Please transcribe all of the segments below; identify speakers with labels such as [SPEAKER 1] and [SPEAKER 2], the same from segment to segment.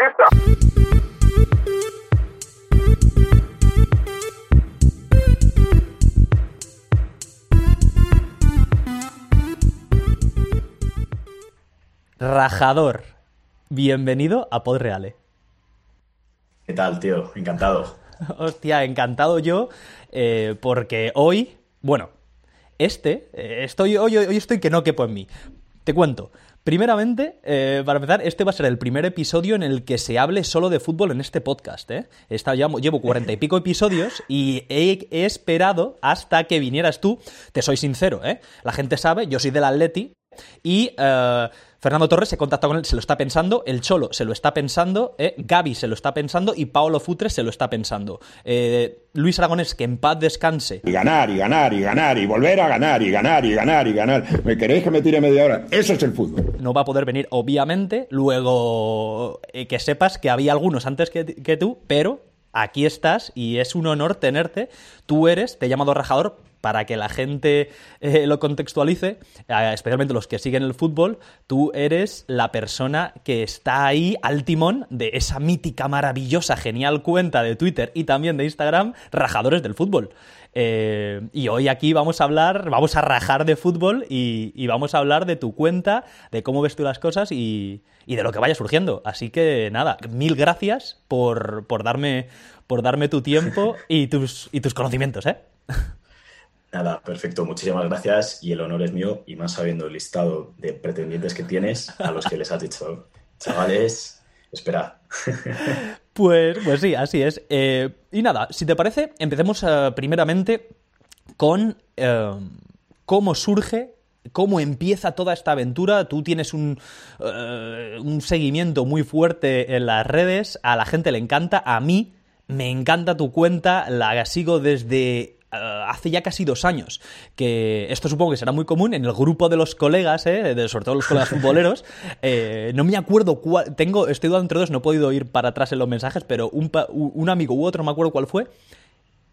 [SPEAKER 1] pista.
[SPEAKER 2] Rajador, bienvenido a Podreale.
[SPEAKER 3] ¿Qué tal, tío? Encantado.
[SPEAKER 2] Hostia, encantado yo, eh, porque hoy, bueno, este, eh, estoy, hoy, hoy estoy que no quepo en mí. Te cuento. Primeramente, eh, para empezar, este va a ser el primer episodio en el que se hable solo de fútbol en este podcast. ¿eh? Esta, ya, llevo cuarenta y pico episodios y he, he, esperado hasta que vinieras tú. Te soy sincero, ¿eh? La gente sabe, yo soy del Atleti y eh, Fernando Torres se contacta con él, se lo está pensando, el Cholo se lo está pensando, eh, Gaby se lo está pensando y Paolo Futre se lo está pensando. Eh, Luis Aragonés, que en paz descanse.
[SPEAKER 4] Y ganar, y ganar, y ganar, y volver a ganar, y ganar, y ganar, y ganar. ¿Me queréis que me tire media hora? Eso es el fútbol.
[SPEAKER 2] No va a poder venir, obviamente. Luego, eh, que sepas que había algunos antes que, que tú, pero aquí estás y es un honor tenerte. Tú eres, te he llamado rajador para que la gente eh, lo contextualice, eh, especialmente los que siguen el fútbol, tú eres la persona que está ahí al timón de esa mítica, maravillosa, genial cuenta de Twitter y también de Instagram, Rajadores del Fútbol. Eh, y hoy aquí vamos a hablar, vamos a rajar de fútbol y, vamos a hablar de tu cuenta, de cómo ves tú las cosas y, y de lo que vaya surgiendo. Así que nada, mil gracias por, por, darme, por darme tu tiempo y tus, y tus conocimientos, ¿eh?
[SPEAKER 3] Nada, perfecto, muchísimas gracias y el honor es mío y más sabiendo el listado de pretendientes que tienes a los que les has dicho, chavales, esperad.
[SPEAKER 2] Pues, pues sí, así es. Eh, y nada, si te parece, empecemos uh, primeramente con uh, cómo surge cómo empieza toda esta aventura. Tú tienes un, uh, un, seguimiento muy fuerte en las redes, a la gente le encanta, a mí me encanta tu cuenta, la sigo desde hace ya casi dos años, que esto supongo que será muy común en el grupo de los colegas, eh, de, sobre todo los colegas futboleros, eh, no me acuerdo cuál, tengo, estoy dudando entre dos, no he podido ir para atrás en los mensajes, pero un, un amigo u otro, no me acuerdo cuál fue,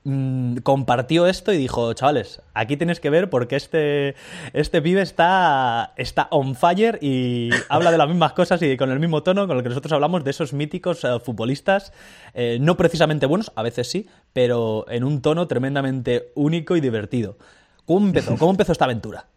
[SPEAKER 2] mmm, compartió esto y dijo, chavales, aquí tienes que ver porque este, este pibe está, está on fire y habla de las mismas cosas y con el mismo tono con el que nosotros hablamos de esos míticos uh, futbolistas, eh, no precisamente buenos, a veces sí, pero en un tono tremendamente único y divertido. ¿Cómo empezó? ¿Cómo empezó esta aventura?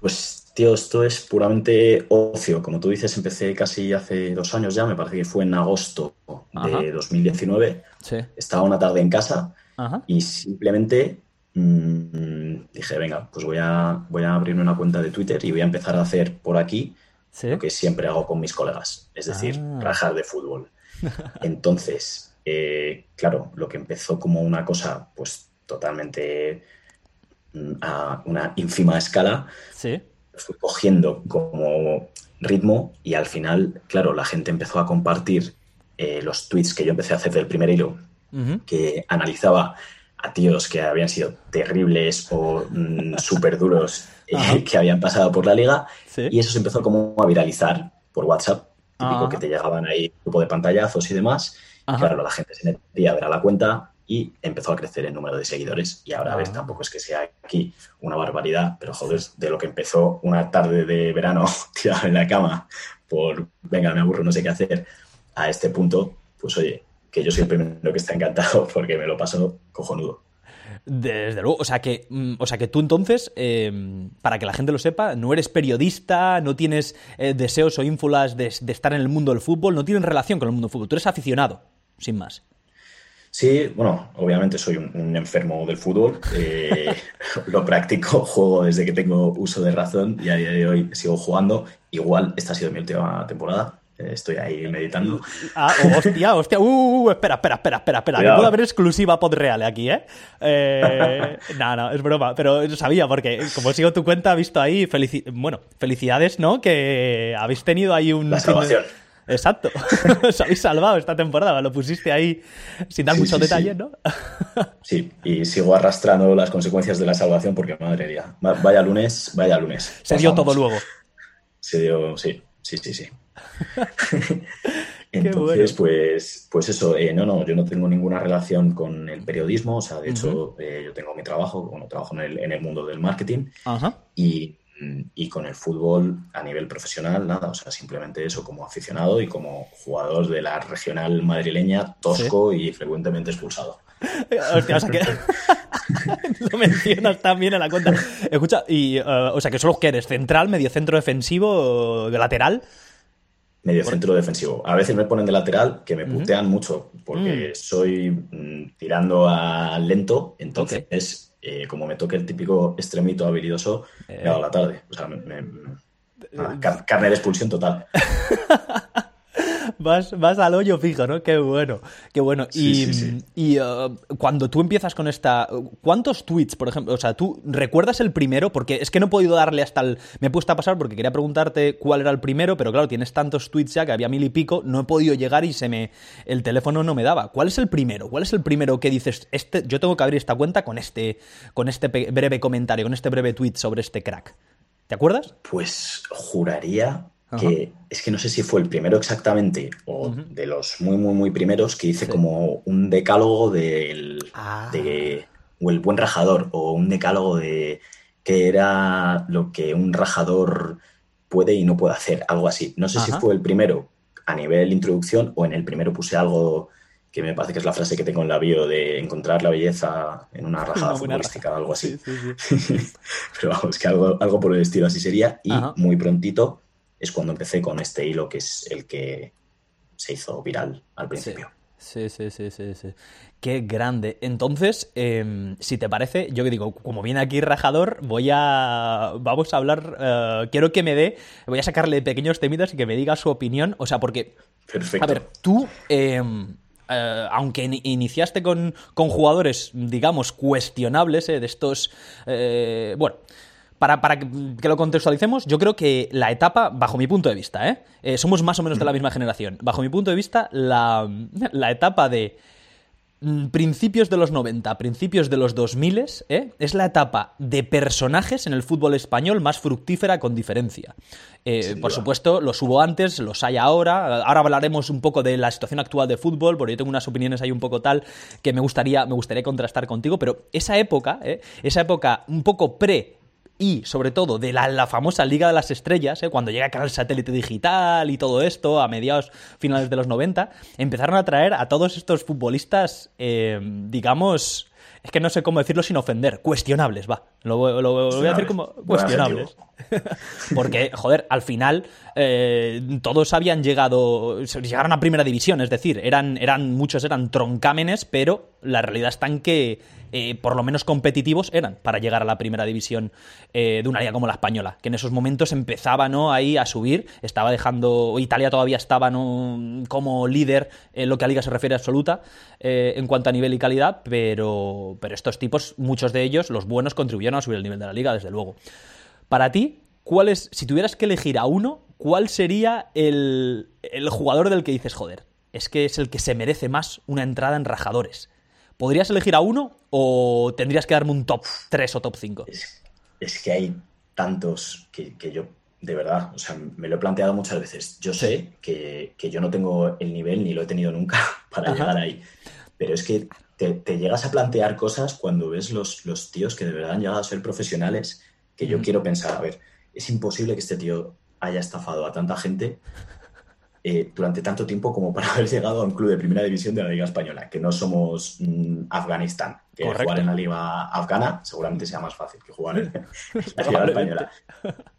[SPEAKER 3] Pues, tío, esto es puramente ocio. Como tú dices, empecé casi hace dos años ya, me parece que fue en agosto de Ajá. 2019.
[SPEAKER 2] Sí.
[SPEAKER 3] Estaba una tarde en casa
[SPEAKER 2] Ajá.
[SPEAKER 3] y simplemente mmm, dije, venga, pues voy a, voy a abrirme una cuenta de Twitter y voy a empezar a hacer por aquí
[SPEAKER 2] ¿Sí?
[SPEAKER 3] lo que siempre hago con mis colegas, es decir,
[SPEAKER 2] Ah.
[SPEAKER 3] rajar de fútbol. Entonces, eh, claro, lo que empezó como una cosa, pues totalmente mm, a una ínfima escala,
[SPEAKER 2] Sí.
[SPEAKER 3] Fui cogiendo como ritmo y al final, claro, la gente empezó a compartir eh, los tweets que yo empecé a hacer del primer hilo, que analizaba a tíos que habían sido terribles o mm, súper duros eh, que habían pasado por la liga
[SPEAKER 2] Sí.
[SPEAKER 3] y eso se empezó como a viralizar por WhatsApp, típico
[SPEAKER 2] Ajá.
[SPEAKER 3] que te llegaban ahí grupo de pantallazos y demás. Y claro, la gente se metía a ver a la cuenta y empezó a crecer el número de seguidores. Y ahora, a ver,
[SPEAKER 2] Ah.
[SPEAKER 3] tampoco es que sea aquí una barbaridad, pero joder, de lo que empezó una tarde de verano tirado en la cama por, venga, me aburro, no sé qué hacer, a este punto, pues oye, que yo soy el primero que está encantado porque me lo paso cojonudo.
[SPEAKER 2] Desde luego, o sea que, mm, o sea que tú entonces, eh, para que la gente lo sepa, no eres periodista, no tienes eh, deseos o ínfulas de, de estar en el mundo del fútbol, no tienes relación con el mundo del fútbol, tú eres aficionado, sin más.
[SPEAKER 3] Sí, bueno, obviamente soy un, un enfermo del fútbol, eh, lo practico, juego desde que tengo uso de razón y a día de hoy sigo jugando. Igual esta ha sido mi última temporada, eh, estoy ahí meditando.
[SPEAKER 2] Ah, oh, hostia, hostia, uh, uh, uh, espera, espera, espera, espera, espera, que puede haber exclusiva podreal aquí, ¿eh? eh no, no, es broma, pero sabía, porque como sigo tu cuenta, he visto ahí, felici bueno, felicidades, ¿no? Que habéis tenido ahí un...
[SPEAKER 3] La salvación.
[SPEAKER 2] Exacto, os habéis salvado esta temporada, lo pusiste ahí sin dar
[SPEAKER 3] Sí,
[SPEAKER 2] muchos
[SPEAKER 3] sí,
[SPEAKER 2] detalles,
[SPEAKER 3] sí.
[SPEAKER 2] ¿no?
[SPEAKER 3] Sí, y sigo arrastrando las consecuencias de la salvación porque, madre mía, va- vaya lunes, vaya lunes.
[SPEAKER 2] Se dio todo luego.
[SPEAKER 3] Se dio, sí, sí, sí, sí. Entonces,
[SPEAKER 2] bueno.
[SPEAKER 3] pues, pues eso, eh, no, no, yo no tengo ninguna relación con el periodismo, o sea, de hecho, eh, yo tengo mi trabajo, bueno, trabajo en el, en el mundo del marketing
[SPEAKER 2] Ajá.
[SPEAKER 3] y y con el fútbol a nivel profesional, nada, o sea, simplemente eso como aficionado y como jugador de la regional madrileña, tosco y frecuentemente expulsado.
[SPEAKER 2] Hostia, o sea que lo mencionas también en la cuenta. Escucha, y, uh, o sea, que solo que eres central, medio centro defensivo, de lateral.
[SPEAKER 3] Medio centro defensivo. A veces me ponen de lateral, que me putean mucho, porque mm. soy mm, tirando a lento, entonces, eh, como me toque el típico extremito habilidoso, me eh. la tarde. O sea, me, carne de expulsión total.
[SPEAKER 2] vas, vas al hoyo fijo, ¿no? Qué bueno, qué bueno. y, uh, cuando tú empiezas con esta... ¿Cuántos tweets, por ejemplo? O sea, ¿tú recuerdas el primero? Porque es que no he podido darle hasta el... Me he puesto a pasar porque quería preguntarte cuál era el primero, pero claro, tienes tantos tweets ya que había mil y pico, no he podido llegar y se me... El teléfono no me daba. ¿Cuál es el primero? ¿Cuál es el primero que dices, este, yo tengo que abrir esta cuenta con este, con este breve comentario, con este breve tweet sobre este crack? ¿Te acuerdas?
[SPEAKER 3] Pues juraría que es que no sé si fue el primero exactamente o de los muy, muy, muy primeros que hice como un decálogo del, ah. de, o el buen rajador o un decálogo de qué era lo que un rajador puede y no puede hacer, algo así. No sé si fue el primero a nivel introducción o en el primero puse algo que me parece que es la frase que tengo en la bio de encontrar la belleza en una rajada futbolística o algo así. Pero vamos, que algo, algo por el estilo así sería. Y muy prontito es cuando empecé con este hilo que es el que se hizo viral al principio.
[SPEAKER 2] Sí, sí, sí, sí, sí. Qué grande. Entonces, em, si te parece, yo que digo, como viene aquí Rajador, voy a. Vamos a hablar. Eh, quiero que me dé. Voy a sacarle pequeños temitas y que me diga su opinión. O sea, porque.
[SPEAKER 3] Perfecto.
[SPEAKER 2] A ver, tú. Em, eh, aunque iniciaste con, con, jugadores, digamos, cuestionables, eh, de estos. bueno para, para, que lo contextualicemos, yo creo que la etapa, bajo mi punto de vista, ¿eh? ¿eh? somos más o menos de la misma generación, bajo mi punto de vista, la, la etapa de mm, principios de los 90, principios de los 2000, ¿eh? es la etapa de personajes en el fútbol español más fructífera con diferencia. Eh, por supuesto, los hubo antes, los hay ahora. Ahora hablaremos un poco de la situación actual de fútbol, porque yo tengo unas opiniones ahí un poco tal que me gustaría, me gustaría contrastar contigo, pero esa época, ¿eh? esa época un poco pre y sobre todo de la, famosa Liga de las Estrellas, ¿eh? cuando llega el Canal Satélite Digital y todo esto, a mediados finales de los 90, empezaron a traer a todos estos futbolistas, eh, digamos, es que no sé cómo decirlo sin ofender, cuestionables, va. Lo, voy a decir como cuestionables. Porque, joder, al final eh, todos habían llegado, llegaron a primera división, es decir, eran, eran muchos eran troncámenes, pero la realidad está en que eh, por lo menos competitivos eran para llegar a la primera división eh, de una liga como la española, que en esos momentos empezaba ¿no? ahí a subir, estaba dejando, Italia todavía estaba ¿no? como líder en lo que a liga se refiere absoluta en cuanto a nivel y calidad, pero, pero estos tipos, muchos de ellos, los buenos, contribuyeron a subir el nivel de la liga, desde luego. Para ti, ¿cuál es, si tuvieras que elegir a uno, cuál sería el, jugador del que dices, joder, es que es el que se merece más una entrada en rajadores? ¿Podrías elegir a uno o tendrías que darme un top 3 o top 5?
[SPEAKER 3] Es, que hay tantos que, yo, de verdad, o sea, me lo he planteado muchas veces. Yo sé que, yo no tengo el nivel ni lo he tenido nunca para llegar ahí. Pero es que te, llegas a plantear cosas cuando ves los, los tíos que de verdad han llegado a ser profesionales que yo quiero pensar, a ver, es imposible que este tío haya estafado a tanta gente eh, durante tanto tiempo como para haber llegado a un club de primera división de la Liga Española, que no somos mm, Afganistán, que jugar en la Liga Afgana seguramente sea más fácil que jugar en, la Liga Española.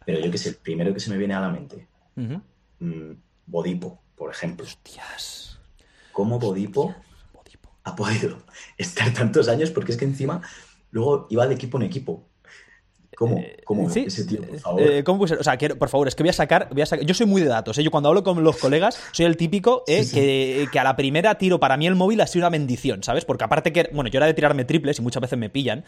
[SPEAKER 3] Pero yo que sé, el primero que se me viene a la mente, mm, Bodipo, por ejemplo.
[SPEAKER 2] Hostias.
[SPEAKER 3] ¿Cómo Bodipo, ha podido estar tantos años? Porque es que encima luego iba de equipo en equipo. ¿Cómo? Eh, ¿Cómo? ese tío, por favor.
[SPEAKER 2] Eh, ¿Cómo puede ser? O sea, por favor, es que voy a sacar, voy a sacar. Yo soy muy de datos, ¿eh? Yo cuando hablo con los colegas, soy el típico Que, que, a la primera tiro para mí el móvil ha sido una bendición, ¿sabes? Porque aparte que, bueno, yo era de tirarme triples y muchas veces me pillan,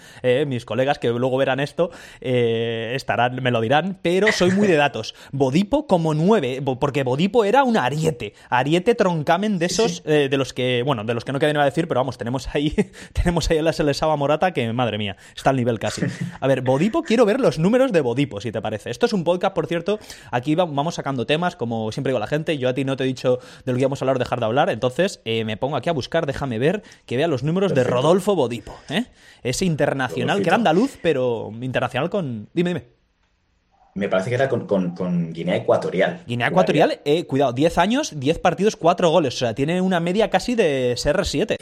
[SPEAKER 2] mis colegas que luego verán esto, estarán, me lo dirán, pero soy muy de datos. Bodipo como nueve, porque Bodipo era un ariete, ariete troncamen de esos, de los que, bueno, de los que no queda nada decir, pero vamos, tenemos ahí, tenemos ahí a la Selesaba Morata que, madre mía, está al nivel casi. A ver, Bodipo quiero ver los números de Bodipo, si te parece. Esto es un podcast, por cierto, aquí vamos sacando temas, como siempre digo la gente, yo a ti no te he dicho de lo que íbamos a hablar, dejar de hablar, entonces eh, me pongo aquí a buscar, déjame ver, que vea los números de Rodolfo Bodipo, ¿eh? ese internacional, que era andaluz, pero internacional con... Dime, dime.
[SPEAKER 3] Me parece que era con, con- con Guinea Ecuatorial.
[SPEAKER 2] Guinea Ecuatorial, eh, cuidado, 10 años, 10 partidos, 4 goles. O sea, tiene una media casi de CR7.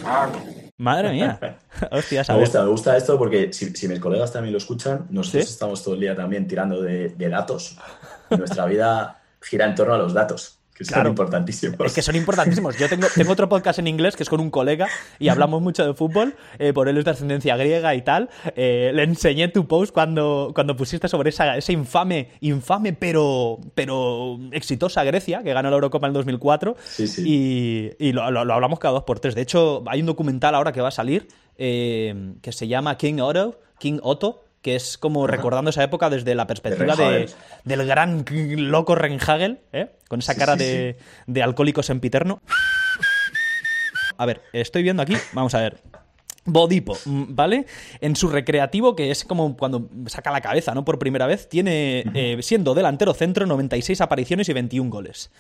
[SPEAKER 2] Madre mía. Hostia,
[SPEAKER 3] Me gusta, me gusta esto porque si, si mis colegas también lo escuchan, nosotros
[SPEAKER 2] ¿Sí?
[SPEAKER 3] estamos todo el día también tirando de, de datos. Nuestra vida gira en torno a los datos, que son
[SPEAKER 2] Claro.
[SPEAKER 3] importantísimos.
[SPEAKER 2] Es que son importantísimos. Yo tengo, tengo otro podcast en inglés que es con un colega y hablamos mucho de fútbol. eh, por él es de ascendencia griega y tal. Eh, le enseñé tu post cuando, cuando pusiste sobre esa, esa infame, infame pero, pero exitosa Grecia que ganó la Eurocopa en el 2004.
[SPEAKER 3] Sí, sí.
[SPEAKER 2] Y, y lo, lo- lo hablamos cada dos por tres. De hecho, hay un documental ahora que va a salir eh, que se llama King Otto, King Otto, que es como recordando esa época desde la perspectiva de, del gran loco Renhagel, ¿eh? con esa
[SPEAKER 3] Sí,
[SPEAKER 2] cara
[SPEAKER 3] sí,
[SPEAKER 2] de, de alcohólico sempiterno. A ver, estoy viendo aquí, vamos a ver. Bodipo, mm, ¿vale? En su recreativo, que es como cuando saca la cabeza, ¿no? Por primera vez, tiene, eh, siendo delantero centro, 96 apariciones y 21 goles.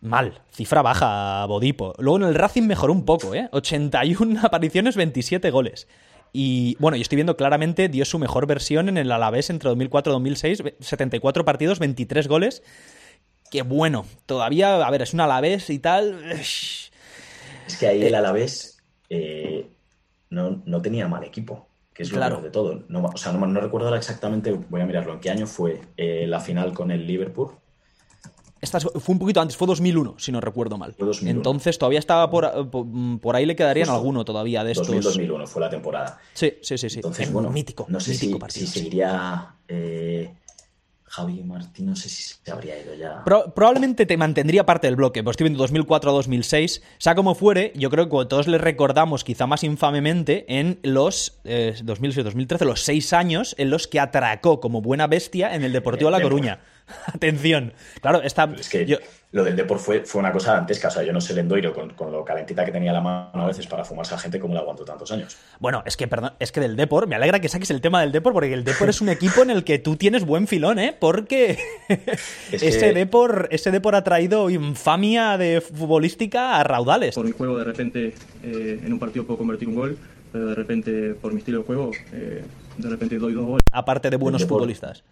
[SPEAKER 2] Mal, cifra baja Bodipo. Luego en el Racing mejoró un poco, ¿eh? 81 apariciones, 27 goles. Y bueno, y estoy viendo claramente dio su mejor versión en el Alavés entre 2004 y 2006, 74 partidos, 23 goles. Que bueno, todavía, a ver, es un Alavés y tal.
[SPEAKER 3] Es que ahí el Alavés eh, no, no tenía mal equipo, que es lo
[SPEAKER 2] Claro.
[SPEAKER 3] peor de todo. No, o sea, no, no recuerdo ahora exactamente, voy a mirarlo, en qué año fue eh, la final con el Liverpool.
[SPEAKER 2] Esta fue un poquito antes, fue 2001, si no recuerdo mal.
[SPEAKER 3] Fue 2001.
[SPEAKER 2] Entonces todavía estaba por, por, por ahí, le quedarían
[SPEAKER 3] Justo.
[SPEAKER 2] alguno todavía de estos.
[SPEAKER 3] 2000-2001 fue la temporada.
[SPEAKER 2] Sí, sí, sí. sí.
[SPEAKER 3] Entonces, bueno,
[SPEAKER 2] mítico,
[SPEAKER 3] no sé
[SPEAKER 2] mítico
[SPEAKER 3] si,
[SPEAKER 2] partido,
[SPEAKER 3] si
[SPEAKER 2] sí.
[SPEAKER 3] seguiría eh, Javi Martín, no sé si se habría ido ya.
[SPEAKER 2] Pro- probablemente te mantendría parte del bloque, pues estoy viendo 2004 a 2006. Sea como fuere, yo creo que todos le recordamos, quizá más infamemente, en los eh, 2006-2013, los seis años en los que atracó como buena bestia en el Deportivo La
[SPEAKER 3] el Depor.
[SPEAKER 2] Coruña. Atención. Claro, esta.
[SPEAKER 3] Es que
[SPEAKER 2] yo-
[SPEAKER 3] lo del Depor fue, fue una cosa dantesca. O sea, yo no sé el Endoiro con, con lo calentita que tenía la mano a veces para fumarse a gente como la aguantó tantos años.
[SPEAKER 2] Bueno, es que, perdón, es que del Depor, me alegra que saques el tema del Depor, porque el Depor es un equipo en el que tú tienes buen filón, ¿eh? Porque
[SPEAKER 3] Es
[SPEAKER 2] ese,
[SPEAKER 3] que-
[SPEAKER 2] Depor, ese Depor ha traído infamia de futbolística a raudales.
[SPEAKER 1] Por mi juego, de repente, eh, en un partido puedo convertir un gol, pero de repente, por mi estilo de juego, eh, de repente doy dos goles.
[SPEAKER 2] Aparte de buenos futbolistas.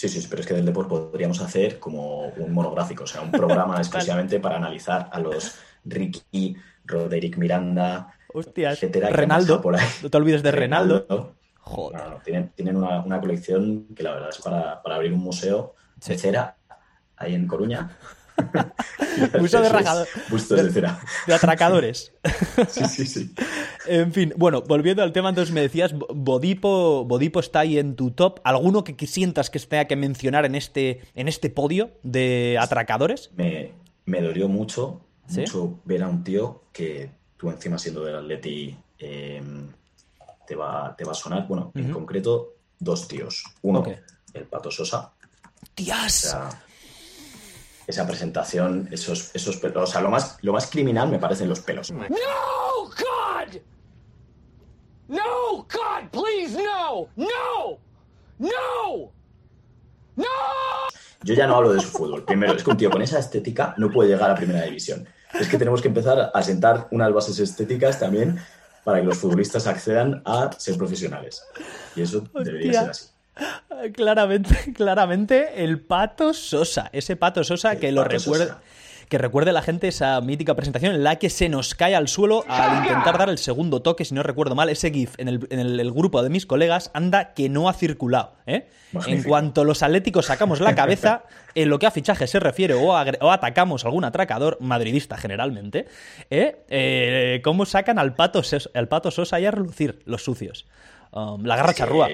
[SPEAKER 3] Sí, sí, pero es que del Depor podríamos hacer como un monográfico, o sea, un programa exclusivamente para analizar a los Ricky, Roderick Miranda,
[SPEAKER 2] Hostias.
[SPEAKER 3] etcétera,
[SPEAKER 2] Renaldo.
[SPEAKER 3] por ahí.
[SPEAKER 2] No te olvides de Renaldo.
[SPEAKER 3] No,
[SPEAKER 2] Joder.
[SPEAKER 3] no, tienen, tienen una, una colección que la verdad es para, para abrir un museo
[SPEAKER 2] Sí.
[SPEAKER 3] de cera ahí en Coruña.
[SPEAKER 2] Museo de rajado-
[SPEAKER 3] de
[SPEAKER 2] atracadores.
[SPEAKER 3] Sí, sí, sí.
[SPEAKER 2] En fin, bueno, volviendo al tema, entonces me decías, Bo- Bodipo, Bodipo está ahí en tu top. ¿Alguno que, que sientas que tenga que mencionar en este, en este podio de atracadores?
[SPEAKER 3] Me, me dolió mucho,
[SPEAKER 2] ¿Sí?
[SPEAKER 3] mucho ver a un tío que tú encima siendo del Atleti eh, te, va, te va a sonar. Bueno, en concreto, dos tíos. Uno, el Pato Sosa. O
[SPEAKER 2] ¡Tías!
[SPEAKER 3] sea, esa presentación, esos, esos pelos. O sea, lo más, lo más criminal me parecen los pelos.
[SPEAKER 5] No, God! No, God, please, no! No! No! No!
[SPEAKER 3] Yo ya no hablo de su fútbol. Primero, es que un tío con esa estética no puede llegar a primera división. Es que tenemos que empezar a sentar unas bases estéticas también para que los futbolistas accedan a ser profesionales. Y eso debería
[SPEAKER 2] Hostia.
[SPEAKER 3] ser así.
[SPEAKER 2] Claramente, claramente, el Pato Sosa. Ese Pato Sosa
[SPEAKER 3] El
[SPEAKER 2] que lo
[SPEAKER 3] Pato. Sosa.
[SPEAKER 2] Que recuerde la gente esa mítica presentación en la que se nos cae al suelo al intentar dar el segundo toque, si no recuerdo mal, ese GIF en el, en el- el grupo de mis colegas anda que no ha circulado. ¿eh? En cuanto los atléticos sacamos la cabeza, en lo que a fichaje se refiere o, atacamos algún atracador, madridista generalmente, ¿eh? Eh, ¿cómo sacan al Pato, Sosa, al Pato Sosa ahí a relucir los sucios? Um, la garra charrúa.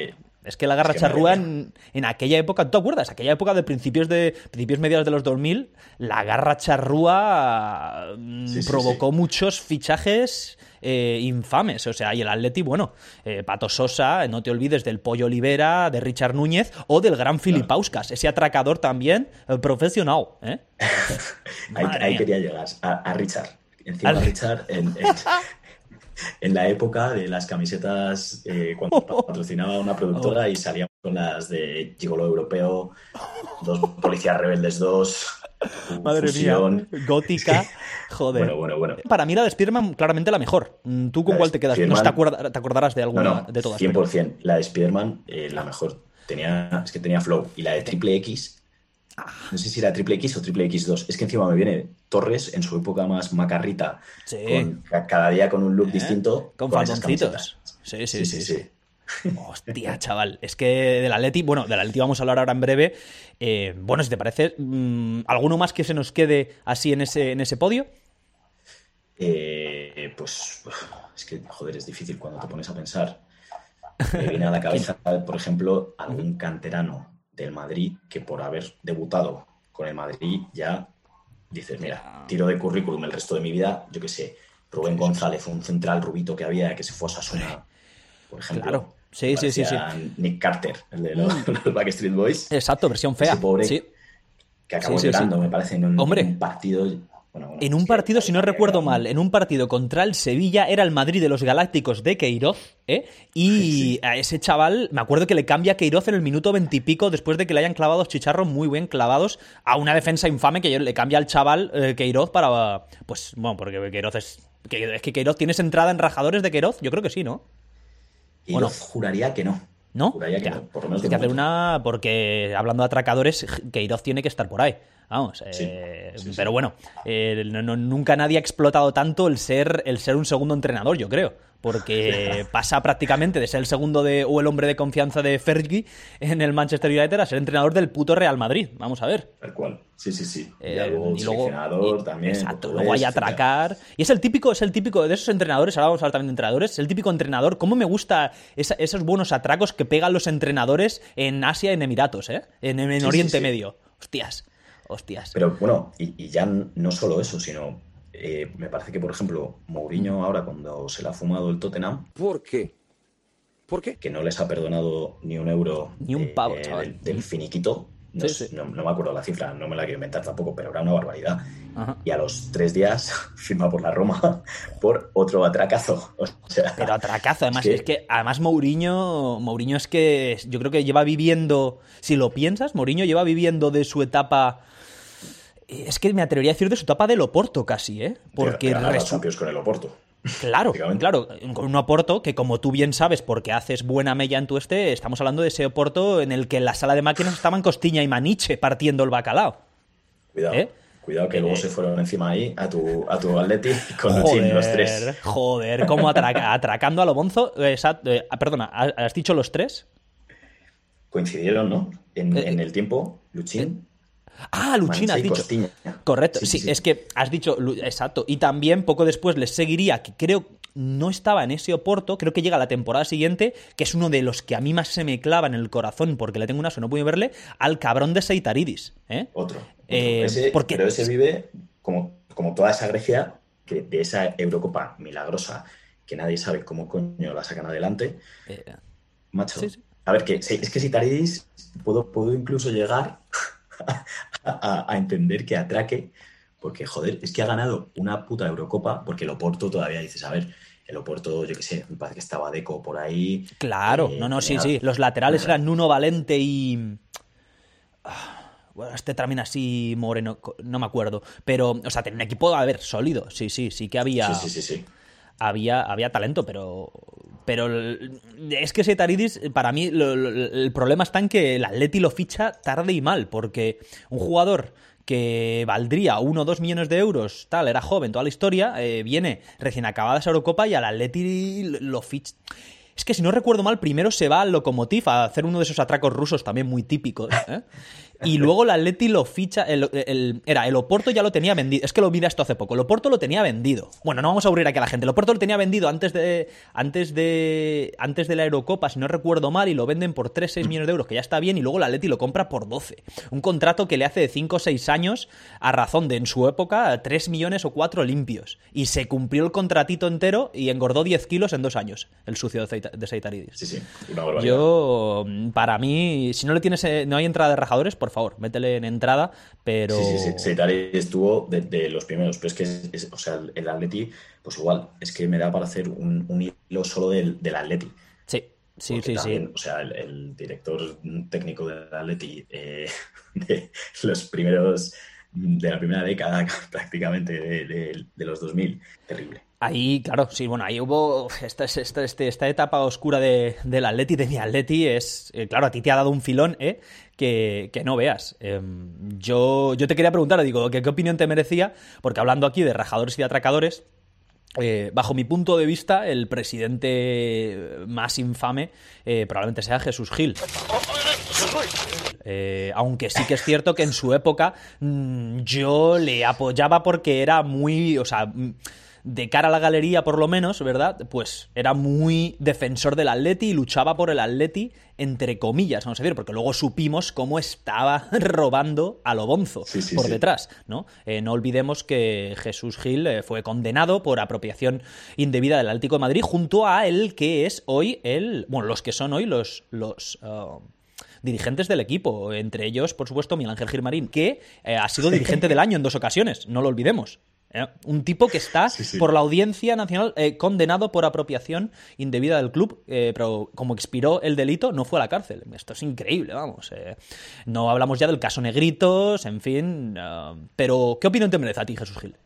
[SPEAKER 2] Es que la garra
[SPEAKER 3] es que madre
[SPEAKER 2] charrúa en, en aquella época, ¿tú te acuerdas? Aquella época de principios de principios mediados de los 2000, la garra charrúa mm,
[SPEAKER 3] Sí, sí,
[SPEAKER 2] provocó muchos fichajes eh, infames. O sea, y el Atleti, bueno, eh, Pato Sosa, no te olvides del Pollo Olivera, de Richard Núñez o del gran Filipauskas, ese atracador también eh, profesional. ¿eh?
[SPEAKER 3] Ahí, ahí quería llegar, a, a Richard. Encima
[SPEAKER 2] Al-
[SPEAKER 3] Richard en, en- en la época de las camisetas, eh, cuando patrocinaba una productora y salíamos con las de Gigolo Europeo, dos Policías Rebeldes 2,
[SPEAKER 2] Madre
[SPEAKER 3] Fusión.
[SPEAKER 2] mía, gótica, joder.
[SPEAKER 3] Bueno, bueno, bueno.
[SPEAKER 2] Para mí la de Spiderman claramente la mejor. Mm, ¿Tú con
[SPEAKER 3] La
[SPEAKER 2] cuál te quedas? No te, acordarás de alguna
[SPEAKER 3] no,
[SPEAKER 2] de todas.
[SPEAKER 3] 100%. La de Spiderman, eh, la mejor. tenía, es que tenía flow. Y la de triple X, no sé si era triple X o triple X2. Es que encima me viene Torres en su época más macarrita,
[SPEAKER 2] Sí.
[SPEAKER 3] con- ca- cada día con un look
[SPEAKER 2] ¿Eh?
[SPEAKER 3] distinto.
[SPEAKER 2] Con faldoncitos.
[SPEAKER 3] camisetas.
[SPEAKER 2] Sí, sí, sí, sí. Hostia, chaval. Es que del Atleti, bueno, del Atleti vamos a hablar ahora en breve. Eh, bueno, si te parece, mm, ¿alguno más que se nos quede así en ese, en ese podio?
[SPEAKER 3] Eh, pues es que, joder, es difícil cuando te pones a pensar. Me viene a la cabeza, por ejemplo, algún canterano del Madrid que por haber debutado con el Madrid ya dices, mira, tiro de currículum el resto de mi vida, yo qué sé, Rubén González, un central rubito que había que se fue a Sasuna, por ejemplo.
[SPEAKER 2] Claro. Sí, sí, sí, sí.
[SPEAKER 3] Nick Carter, el de los, los Backstreet Boys,
[SPEAKER 2] Exacto, versión fea.
[SPEAKER 3] Ese pobre
[SPEAKER 2] Sí.
[SPEAKER 3] que acabó
[SPEAKER 2] Sí,
[SPEAKER 3] llorando, me parece, en un,
[SPEAKER 2] Hombre.
[SPEAKER 3] en un partido.
[SPEAKER 2] En un partido, si no recuerdo mal, en un partido contra el Sevilla era el Madrid de los Galácticos de Queiroz, ¿eh? Y a ese chaval, me acuerdo que le cambia Queiroz en el minuto veintipico después de que le hayan clavado chicharros muy bien clavados a una defensa infame que le cambia al chaval eh, Queiroz para. Pues, bueno, porque Queiroz es. Es que Queiroz, ¿tienes entrada en rajadores de Queiroz? Yo creo que sí, ¿no?
[SPEAKER 3] Y juraría que no.
[SPEAKER 2] ¿No?
[SPEAKER 3] Juraría que
[SPEAKER 2] Ya.
[SPEAKER 3] no, por lo menos
[SPEAKER 2] Hay
[SPEAKER 3] de
[SPEAKER 2] que hacer
[SPEAKER 3] momento.
[SPEAKER 2] una. Porque hablando de atracadores, Queiroz tiene que estar por ahí. Vamos. eh,
[SPEAKER 3] sí, sí.
[SPEAKER 2] Pero bueno, eh, no- no- nunca nadie ha explotado tanto el ser, el ser un segundo entrenador, yo creo. Porque pasa prácticamente de ser el segundo de, o el hombre de confianza de Fergie en el Manchester United a ser entrenador del puto Real Madrid. Vamos a ver.
[SPEAKER 3] Tal cual. Sí, sí, sí.
[SPEAKER 2] Eh,
[SPEAKER 3] y seleccionador
[SPEAKER 2] y-
[SPEAKER 3] también.
[SPEAKER 2] Exacto, luego hay atracar. Y es el típico, es el típico de esos entrenadores, ahora vamos a hablar también de entrenadores, es el típico entrenador. ¿Cómo me gusta esa- esos buenos atracos que pegan los entrenadores en Asia, en Emiratos, ¿eh? En, en Oriente. Medio. Hostias, hostias.
[SPEAKER 3] Pero bueno, y, y ya no solo eso, sino eh, me parece que, por ejemplo, Mourinho ahora cuando se le ha fumado el Tottenham,
[SPEAKER 6] ¿Por qué? ¿Por qué?
[SPEAKER 3] que no les ha perdonado ni un euro
[SPEAKER 2] Ni un pavo,
[SPEAKER 3] eh,
[SPEAKER 2] chaval.
[SPEAKER 3] del, del finiquito. No,
[SPEAKER 2] Sí,
[SPEAKER 3] sé-
[SPEAKER 2] sí.
[SPEAKER 3] no- no me acuerdo la cifra, no me la quiero inventar tampoco, pero era una barbaridad.
[SPEAKER 2] Ajá.
[SPEAKER 3] Y a los tres días firma por la Roma por otro atracazo. O sea,
[SPEAKER 2] Pero atracazo, además,
[SPEAKER 3] es
[SPEAKER 2] es
[SPEAKER 3] que-
[SPEAKER 2] que, además Mourinho, Mourinho es que yo creo que lleva viviendo, si lo piensas, Mourinho lleva viviendo de su etapa, es que me atrevería a decir de su etapa del Oporto casi, ¿eh? Porque
[SPEAKER 3] de ganar la
[SPEAKER 2] resu-
[SPEAKER 3] Champions con el Oporto.
[SPEAKER 2] Claro, claro, con un Oporto que como tú bien sabes, porque haces buena mella en tu este, estamos hablando de ese Oporto en el que en la sala de máquinas estaban Costiña y Maniche partiendo el bacalao.
[SPEAKER 3] Cuidado.
[SPEAKER 2] ¿Eh?
[SPEAKER 3] Cuidado que luego
[SPEAKER 2] Eh.
[SPEAKER 3] se fueron encima ahí a tu, a tu Atleti con Luchín, los tres.
[SPEAKER 2] joder, como atraca- atracando a lo bonzo. eh, eh, ah, perdona, ¿has dicho los tres?
[SPEAKER 3] Coincidieron, ¿no? En,
[SPEAKER 2] Eh,
[SPEAKER 3] en el tiempo, Luchín.
[SPEAKER 2] Ah,
[SPEAKER 3] Maniche
[SPEAKER 2] has dicho.
[SPEAKER 3] Costiña.
[SPEAKER 2] Correcto,
[SPEAKER 3] Sí,
[SPEAKER 2] sí,
[SPEAKER 3] sí, sí.
[SPEAKER 2] es que has dicho, exacto. Y también poco después les seguiría, que creo no estaba en ese Oporto, creo que llega la temporada siguiente, que es uno de los que a mí más se me clava en el corazón porque le tengo un aso, no pude verle, al cabrón de Seitaridis. ¿eh?
[SPEAKER 3] Otro. otro.
[SPEAKER 2] Eh,
[SPEAKER 3] Ese-
[SPEAKER 2] porque-
[SPEAKER 3] Pero ese vive como, como toda esa Grecia que de esa Eurocopa milagrosa que nadie sabe cómo coño la sacan adelante.
[SPEAKER 2] Eh,
[SPEAKER 3] Macho.
[SPEAKER 2] Sí.
[SPEAKER 3] A ver, que es que si Taridis puedo, puedo incluso llegar a, a entender que atraque, porque joder, es que ha ganado una puta Eurocopa, porque el Oporto todavía dices, a ver, el Oporto, yo qué sé, me parece que estaba Deco por ahí.
[SPEAKER 2] claro,
[SPEAKER 3] Eh,
[SPEAKER 2] no, no, sí, sí. Los laterales eran Nuno Valente y. Ah, Bueno, este también así moreno, no me acuerdo. Pero, o sea, tenía un equipo, a ver, sólido. Sí, sí, sí que había.
[SPEAKER 3] Sí, sí, sí, sí.
[SPEAKER 2] había, había talento, pero. Pero es que ese Taridis, para mí, el problema está en que el Atleti lo ficha tarde y mal, porque un jugador que valdría uno o dos millones de euros, tal, era joven, toda la historia, eh, viene recién acabada esa Eurocopa y al Atleti lo ficha. Es que si no recuerdo mal, primero se va al Lokomotiv a hacer uno de esos atracos rusos también muy típicos. ¿eh? Y luego el Atleti lo ficha. El, el- era, el Oporto ya lo tenía vendido. Es que lo mira esto hace poco. El Oporto lo tenía vendido. Bueno, no vamos a aburrir aquí a la gente. El Oporto lo tenía vendido antes de. Antes de. Antes de la Eurocopa, si no recuerdo mal, y lo venden por 3-6 millones de euros, que ya está bien, y luego el Atleti lo compra por 12. Un contrato que le hace de 5 o 6 años, a razón de en su época 3 millones o 4 limpios. Y se cumplió el contratito entero y engordó 10 kilos en dos años, el sucio de Seita- de Seitaridis.
[SPEAKER 3] Sí, sí, una barbaridad.
[SPEAKER 2] Yo, para mí, si no le tienes, eh, no hay entrada de rajadores, por favor, métele en entrada, pero...
[SPEAKER 3] Sí, sí, sí. Seitari estuvo de, de los primeros, pero es que, es- es- o sea, el, el Atleti, pues igual, es que me da para hacer un, un hilo solo del, del Atleti.
[SPEAKER 2] Sí, sí,
[SPEAKER 3] Porque
[SPEAKER 2] sí,
[SPEAKER 3] también,
[SPEAKER 2] sí.
[SPEAKER 3] O sea, el, el director técnico del Atleti eh, de los primeros de la primera década prácticamente de, de- de los 2000. Terrible.
[SPEAKER 2] Ahí, claro, sí, bueno, ahí hubo esta, esta, este- esta etapa oscura de, del Atleti, de mi Atleti, es, eh, claro, a ti te ha dado un filón, ¿eh? Que, que no veas. Eh, yo, yo te quería preguntar, digo, ¿qué, ¿qué opinión te merecía? Porque hablando aquí de rajadores y de atracadores, eh, bajo mi punto de vista, el presidente más infame eh, probablemente sea Jesús Gil. Aunque sí que es cierto que en su época mm, yo le apoyaba porque era muy, o sea, mm, de cara a la galería por lo menos, ¿verdad? Pues era muy defensor del Atleti y luchaba por el Atleti entre comillas, vamos a decir, porque luego supimos cómo estaba robando a lo bonzo
[SPEAKER 3] Sí, sí,
[SPEAKER 2] por
[SPEAKER 3] sí.
[SPEAKER 2] detrás, ¿no? Eh, no olvidemos que Jesús Gil eh, fue condenado por apropiación indebida del Atlético de Madrid junto a el que es hoy el, bueno, los que son hoy los los ah, dirigentes del equipo, entre ellos, por supuesto, Miguel Ángel Gilmarín, que eh, ha sido dirigente del año en dos ocasiones, no lo olvidemos. ¿Eh? Un tipo que está
[SPEAKER 3] Sí, sí.
[SPEAKER 2] por la audiencia nacional eh, condenado por apropiación indebida del club, eh, pero como expiró el delito, no fue a la cárcel. Esto es increíble, vamos. No hablamos ya del caso Negritos, en fin. pero, ¿qué opinión te merece a ti, Jesús Gil?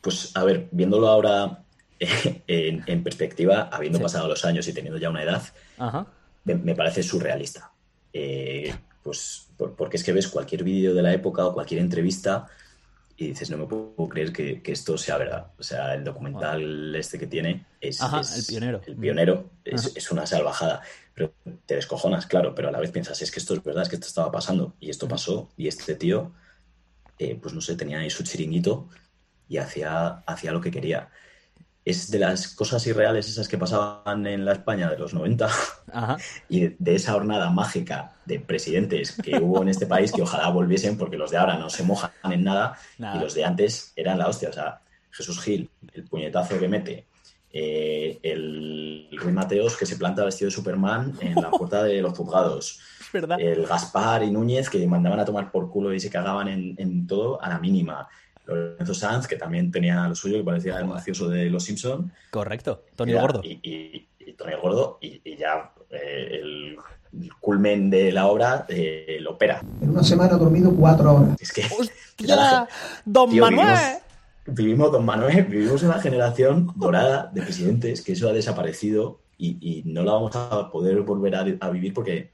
[SPEAKER 3] Pues a ver, viéndolo ahora en, en perspectiva, habiendo
[SPEAKER 2] Sí.
[SPEAKER 3] pasado los años y teniendo ya una edad,
[SPEAKER 2] Ajá.
[SPEAKER 3] me, me parece surrealista. Pues por- porque es que ves cualquier vídeo de la época o cualquier entrevista y dices, no me puedo creer que, que esto sea verdad. O sea, el documental este que tiene es,
[SPEAKER 2] Ajá,
[SPEAKER 3] es-
[SPEAKER 2] El Pionero.
[SPEAKER 3] El pionero es,
[SPEAKER 2] Ajá.
[SPEAKER 3] es una salvajada. Pero te descojonas, claro, pero a la vez piensas, es que esto es verdad, es que esto estaba pasando y esto pasó y este tío, eh, pues no sé, tenía ahí su chiringuito y hacía, hacía lo que quería. Es de las cosas irreales esas que pasaban en la España de los 90
[SPEAKER 2] Ajá.
[SPEAKER 3] y de, esa hornada mágica de presidentes que hubo en este país que ojalá volviesen porque los de ahora no se mojan en nada,
[SPEAKER 2] Nada.
[SPEAKER 3] y los de antes eran la hostia. O sea, Jesús Gil, el puñetazo que mete, eh, el Ruiz Mateos que se planta vestido de Superman en la puerta de los juzgados,
[SPEAKER 2] verdad.
[SPEAKER 3] el Gaspar y Núñez que mandaban a tomar por culo y se cagaban en, en todo a la mínima. Lorenzo Sanz, que también tenía lo suyo, que parecía el mafioso de Los Simpson.
[SPEAKER 2] Correcto. Tony
[SPEAKER 3] Era-
[SPEAKER 2] Gordo.
[SPEAKER 3] Y, y, y Tony el Gordo, y, y ya eh, el, el culmen de la obra, eh, lo opera.
[SPEAKER 7] En una semana he dormido cuatro horas.
[SPEAKER 3] Es que
[SPEAKER 2] ¡Hostia!
[SPEAKER 3] la-
[SPEAKER 2] ¡Don
[SPEAKER 3] tío,
[SPEAKER 2] Manuel!
[SPEAKER 3] Vivimos, vivimos, don Manuel, vivimos una generación dorada de presidentes que eso ha desaparecido y, y no la vamos a poder volver a, a vivir porque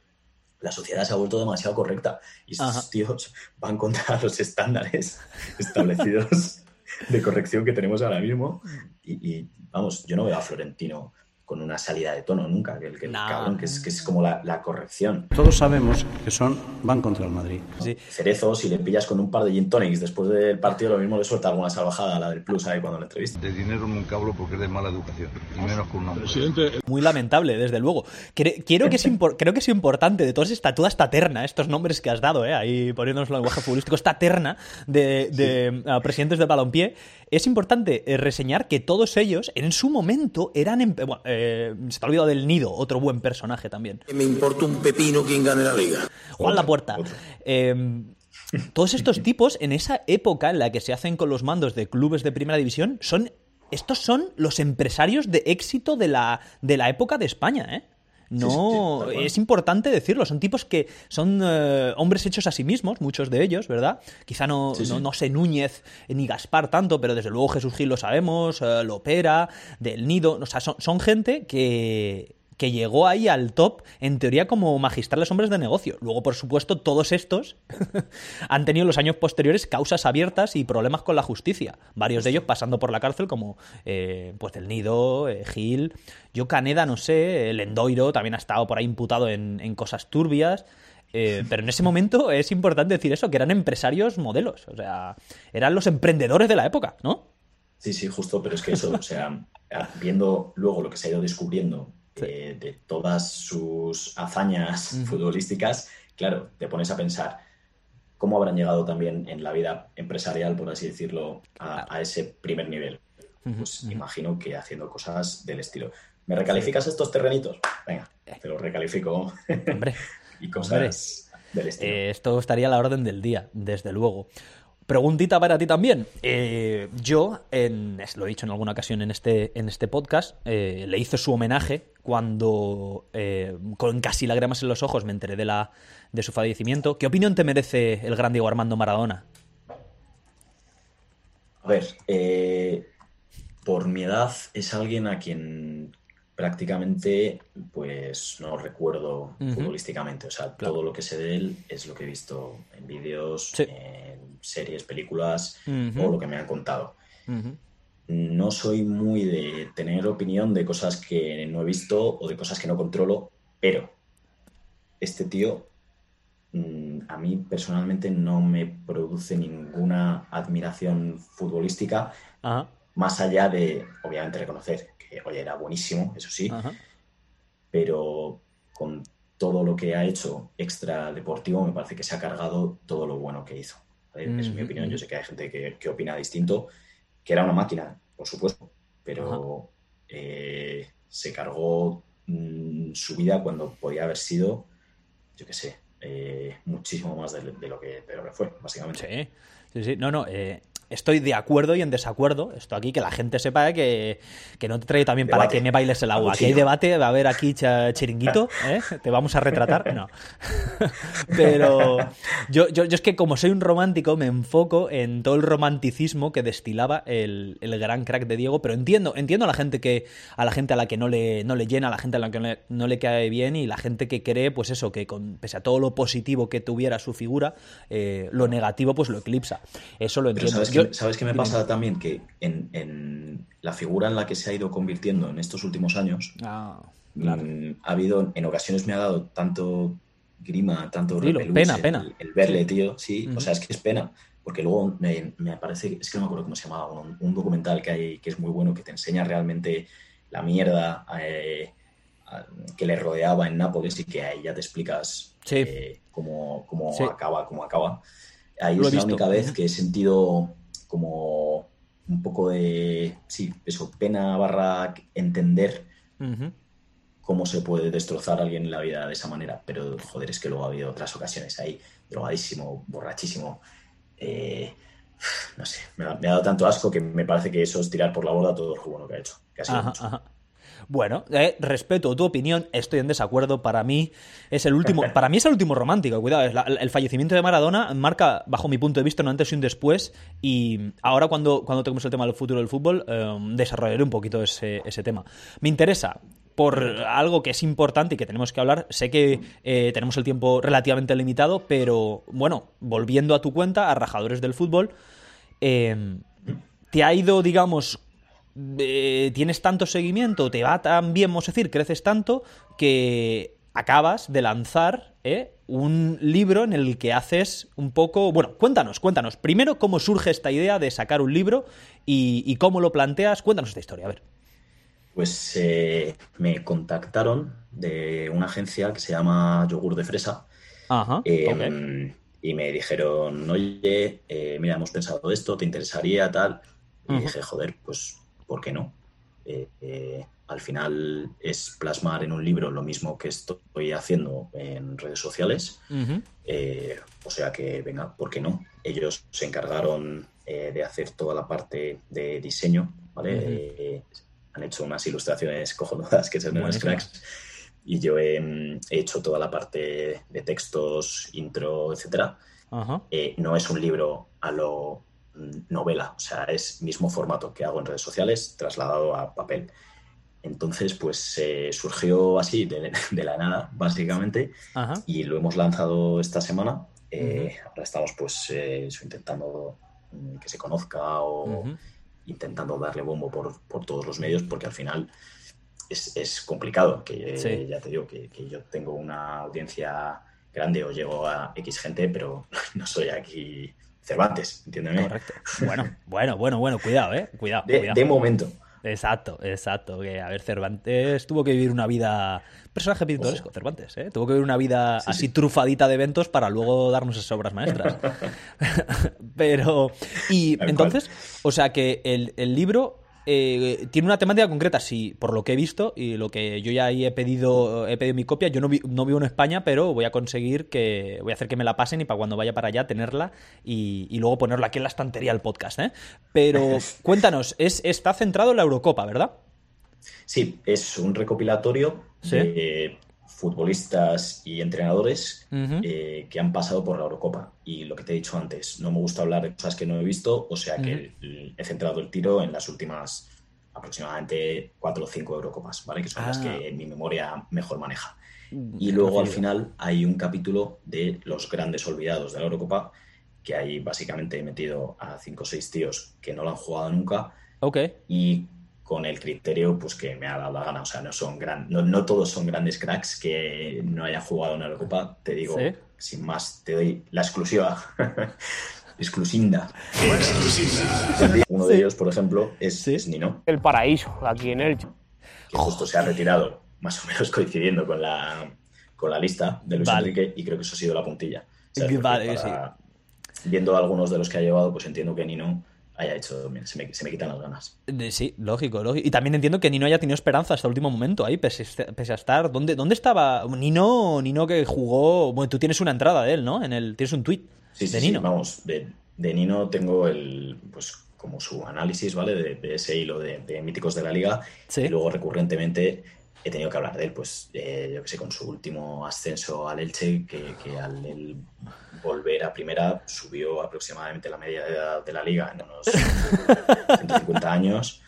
[SPEAKER 3] la sociedad se ha vuelto demasiado correcta y estos
[SPEAKER 2] Ajá.
[SPEAKER 3] tíos van contra los estándares establecidos de corrección que tenemos ahora mismo y, y, vamos, yo no veo a Florentino con una salida de tono nunca, que el, que el
[SPEAKER 2] No.
[SPEAKER 3] cabrón, que es, que es como la, la corrección.
[SPEAKER 8] Todos sabemos que son van contra el Madrid.
[SPEAKER 2] Sí.
[SPEAKER 3] Cerezo, si le pillas con un par de gin tonics después del partido, lo mismo le suelta alguna salvajada a la del plus ahí cuando la entrevista.
[SPEAKER 9] De dinero nunca hablo porque es de mala educación, y menos con un hombre.
[SPEAKER 2] Muy lamentable, desde luego. Cre- quiero que es creo que es importante de toda esta, toda esta terna, estos nombres que has dado, ¿eh? ahí poniéndonos el lenguaje futbolístico, esta terna de, de, ah, presidentes de balompié, es importante eh, reseñar que todos ellos en su momento eran... em- bueno, eh, se te ha olvidado del Nido, otro buen personaje también.
[SPEAKER 10] Me importa un pepino quién gane la liga.
[SPEAKER 2] Juan
[SPEAKER 3] Otro,
[SPEAKER 2] Lapuerta.
[SPEAKER 3] otro.
[SPEAKER 2] Eh, todos estos tipos, en esa época en la que se hacen con los mandos de clubes de primera división, son. Estos son los empresarios de éxito de la, de la época de España, ¿eh? No,
[SPEAKER 3] Sí, sí,
[SPEAKER 2] es importante decirlo. Son tipos que son eh, hombres hechos a sí mismos, muchos de ellos, ¿verdad? Quizá no,
[SPEAKER 3] sí.
[SPEAKER 2] no, no sé Núñez ni Gaspar tanto, pero desde luego Jesús Gil lo sabemos, eh, Lopera, Del Nido. O sea, son, son gente que, que llegó ahí al top, en teoría, como magistrales hombres de negocio. Luego, por supuesto, todos estos han tenido en los años posteriores causas abiertas y problemas con la justicia. Varios de ellos pasando por la cárcel, como eh, pues Del Nido, eh, Gil. Yo Caneda, no sé, el Endoiro también ha estado por ahí imputado en, en cosas turbias. Eh, pero en ese momento es importante decir eso, que eran empresarios modelos. O sea, eran los emprendedores de la época, ¿no?
[SPEAKER 3] Sí, sí, justo, pero es que eso, o sea, viendo luego lo que se ha ido descubriendo eh, de todas sus hazañas futbolísticas, claro, te pones a pensar cómo habrán llegado también en la vida empresarial, por así decirlo, a, a ese primer nivel. Pues imagino que haciendo cosas del estilo. ¿Me recalificas estos terrenitos? Venga, te los recalifico.
[SPEAKER 2] Hombre.
[SPEAKER 3] y cosas del estilo.
[SPEAKER 2] Eh, esto estaría a la orden del día, desde luego. Preguntita para ti también. Eh, yo, en, lo he dicho en alguna ocasión en este, en este podcast, eh, le hice su homenaje cuando, eh, con casi lágrimas en los ojos, me enteré de, la, de su fallecimiento. ¿Qué opinión te merece el gran Diego Armando Maradona?
[SPEAKER 3] A ver, eh, por mi edad es alguien a quien prácticamente pues no recuerdo futbolísticamente. O sea,
[SPEAKER 2] Claro.
[SPEAKER 3] todo lo que sé de él es lo que he visto en vídeos,
[SPEAKER 2] Sí.
[SPEAKER 3] en series, películas
[SPEAKER 2] Ujú.
[SPEAKER 3] o lo que me han contado.
[SPEAKER 2] Ujú.
[SPEAKER 3] No soy muy de tener opinión de cosas que no he visto o de cosas que no controlo, pero este tío mm, a mí personalmente no me produce ninguna admiración futbolística
[SPEAKER 2] Ajá.
[SPEAKER 3] más allá de, obviamente, reconocer que, oye, era buenísimo, eso sí,
[SPEAKER 2] Ajá.
[SPEAKER 3] pero con todo lo que ha hecho extra deportivo, me parece que se ha cargado todo lo bueno que hizo. Es mi opinión. Yo sé que hay gente que, que opina distinto, que era una máquina, por supuesto, pero eh, se cargó mm, su vida cuando podía haber sido, yo qué sé, eh, muchísimo más de, de lo que, de lo que fue, básicamente.
[SPEAKER 2] Sí, sí, sí. No, no. eh, estoy de acuerdo y en desacuerdo. Esto aquí, que la gente sepa que, que no te traigo también para que me bailes el agua. Aquí hay debate, va a haber aquí chiringuito, ¿eh? Te vamos a retratar. No. Pero yo, yo, yo es que como soy un romántico, me enfoco en todo el romanticismo que destilaba el, el gran crack de Diego. Pero entiendo, entiendo a la gente que, a la gente a la que no le, no le llena, a la gente a la que no le, no le cae bien y la gente que cree, pues eso, que con, pese a todo lo positivo que tuviera su figura, eh, lo negativo pues lo eclipsa. Eso lo entiendo.
[SPEAKER 3] ¿sabes,
[SPEAKER 2] Yo-
[SPEAKER 3] ¿sabes qué me pasa también? Que en, en la figura en la que se ha ido convirtiendo en estos últimos años,
[SPEAKER 2] Ah, claro.
[SPEAKER 3] mm, ha habido, en ocasiones me ha dado tanto grima, tanto
[SPEAKER 2] Dilo, pena,
[SPEAKER 3] el,
[SPEAKER 2] pena.
[SPEAKER 3] el verle, tío, sí,
[SPEAKER 2] Ujú.
[SPEAKER 3] o sea, es que es pena, porque luego me, me parece, es que no me acuerdo cómo se llamaba, un, un documental que hay que es muy bueno, que te enseña realmente la mierda eh, a- que le rodeaba en Nápoles y que ahí ya te explicas
[SPEAKER 2] Sí.
[SPEAKER 3] eh, cómo, cómo
[SPEAKER 2] Sí.
[SPEAKER 3] acaba, cómo acaba. Ahí
[SPEAKER 2] Lo
[SPEAKER 3] es la
[SPEAKER 2] visto.
[SPEAKER 3] única vez que he sentido como un poco de, sí, eso, pena barra entender cómo se puede destrozar a alguien en la vida de esa manera. Pero, joder, es que luego ha habido otras ocasiones ahí, drogadísimo, borrachísimo. eh, no sé, me ha, me ha dado tanto asco que me parece que eso es tirar por la borda todo lo bueno que ha hecho. Que ha sido
[SPEAKER 2] Ajá,
[SPEAKER 3] mucho.
[SPEAKER 2] ajá. Bueno, eh, respeto tu opinión, estoy en desacuerdo. Para mí es el último, para mí es el último romántico. Cuidado, es la- el fallecimiento de Maradona marca, bajo mi punto de vista, un antes y un después. Y ahora cuando, cuando toquemos el tema del futuro del fútbol, eh, desarrollaré un poquito ese, ese tema. Me interesa por algo que es importante y que tenemos que hablar. Sé que eh, tenemos el tiempo relativamente limitado, pero bueno, volviendo a tu cuenta, a Rajadores del Fútbol, eh, ¿te ha ido, digamos, eh, tienes tanto seguimiento, te va tan bien, vamos a decir, creces tanto, que acabas de lanzar eh, un libro en el que haces un poco... Bueno, cuéntanos, cuéntanos. Primero, cómo surge esta idea de sacar un libro y, y cómo lo planteas. Cuéntanos esta historia, a ver.
[SPEAKER 3] Pues eh, me contactaron de una agencia que se llama Yogur de Fresa.
[SPEAKER 2] Ajá,
[SPEAKER 3] Eh,
[SPEAKER 2] ok.
[SPEAKER 3] Y me dijeron, oye, eh, mira, hemos pensado esto, ¿te interesaría tal? Y dije, joder, pues, ¿por qué no? Eh, eh, al final es plasmar en un libro lo mismo que estoy haciendo en redes sociales. Eh, o sea que, venga, ¿por qué no? Ellos se encargaron de hacer toda la parte de diseño, ¿vale? Han hecho unas ilustraciones cojonudas que son unos cracks. Y yo he, he hecho toda la parte de textos, intro, etcétera.
[SPEAKER 2] Ajá.
[SPEAKER 3] Eh, no es un libro a lo novela, o sea, es mismo formato que hago en redes sociales trasladado a papel. Entonces, pues eh, surgió así de, de la nada, básicamente,
[SPEAKER 2] Ajá.
[SPEAKER 3] y lo hemos lanzado esta semana. Eh, Ahora estamos pues eh, intentando mm, que se conozca o intentando darle bombo por, por todos los medios, porque al final es, es complicado, que
[SPEAKER 2] Sí.
[SPEAKER 3] ya te digo que, que yo tengo una audiencia grande o llego a X gente, pero no soy aquí Cervantes, entiéndeme.
[SPEAKER 2] Correcto. Bueno, bueno, bueno, bueno, cuidado, eh. Cuidado,
[SPEAKER 3] De,
[SPEAKER 2] cuidado.
[SPEAKER 3] de momento.
[SPEAKER 2] Exacto, exacto. Que, a ver, Cervantes tuvo que vivir una vida. Personaje pintoresco, Cervantes, ¿eh? Tuvo que vivir una vida
[SPEAKER 3] Sí,
[SPEAKER 2] así
[SPEAKER 3] sí.
[SPEAKER 2] trufadita de eventos para luego darnos esas obras maestras. Pero. Y entonces, o sea que el, el libro. Eh, tiene una temática concreta, sí, por lo que he visto y lo que yo ya ahí he pedido, he pedido mi copia. Yo no, vi- no vivo en España, pero voy a conseguir que. Voy a hacer que me la pasen y para cuando vaya para allá tenerla y, y luego ponerla aquí en la estantería del podcast, ¿eh? Pero cuéntanos, es, está centrado en la Eurocopa, ¿verdad?
[SPEAKER 3] Sí, es un recopilatorio
[SPEAKER 2] Sí.
[SPEAKER 3] de futbolistas y entrenadores eh, que han pasado por la Eurocopa. Y lo que te he dicho antes, no me gusta hablar de cosas que no he visto, o sea que he centrado el tiro en las últimas aproximadamente cuatro o cinco Eurocopas, ¿vale? Que son las
[SPEAKER 2] Ah.
[SPEAKER 3] que mi memoria mejor maneja. Y luego al final hay un capítulo de los grandes olvidados de la Eurocopa, que ahí básicamente he metido a cinco o seis tíos que no lo han jugado nunca
[SPEAKER 2] Ok.
[SPEAKER 3] y con el criterio pues que me ha dado la gana. O sea, no son gran, no, no todos son grandes cracks que no hayan jugado en la Eurocopa. Te digo,
[SPEAKER 2] Sí.
[SPEAKER 3] sin más, te doy la exclusiva. Exclusinda. Uno de ellos, por ejemplo, es, es Nino,
[SPEAKER 5] El paraíso, aquí en Elche.
[SPEAKER 3] que justo se ha retirado, más o menos coincidiendo con la, con la lista de Luis
[SPEAKER 2] Vale.
[SPEAKER 3] Enrique, y creo que eso ha sido la puntilla.
[SPEAKER 2] Vale,
[SPEAKER 3] para- Viendo algunos de los que ha llevado, pues entiendo que Nino haya hecho, mira, se me, se me quitan las ganas.
[SPEAKER 2] Sí, lógico, lógico. Y también entiendo que Nino haya tenido esperanza hasta el último momento ahí, pese, pese a estar. ¿Dónde, ¿Dónde estaba? Nino, Nino que jugó. Bueno, tú tienes una entrada de él, ¿no? En el, tienes un tweet
[SPEAKER 3] Sí, sí,
[SPEAKER 2] de
[SPEAKER 3] sí,
[SPEAKER 2] Nino.
[SPEAKER 3] vamos, de, de Nino tengo el, pues como su análisis, ¿vale? De, de ese hilo de, de míticos de la liga.
[SPEAKER 2] Sí.
[SPEAKER 3] Y luego recurrentemente he tenido que hablar de él, pues eh, yo que sé, con su último ascenso al Elche, que, que al él volver a primera subió aproximadamente la media de edad de la liga en unos 150 años.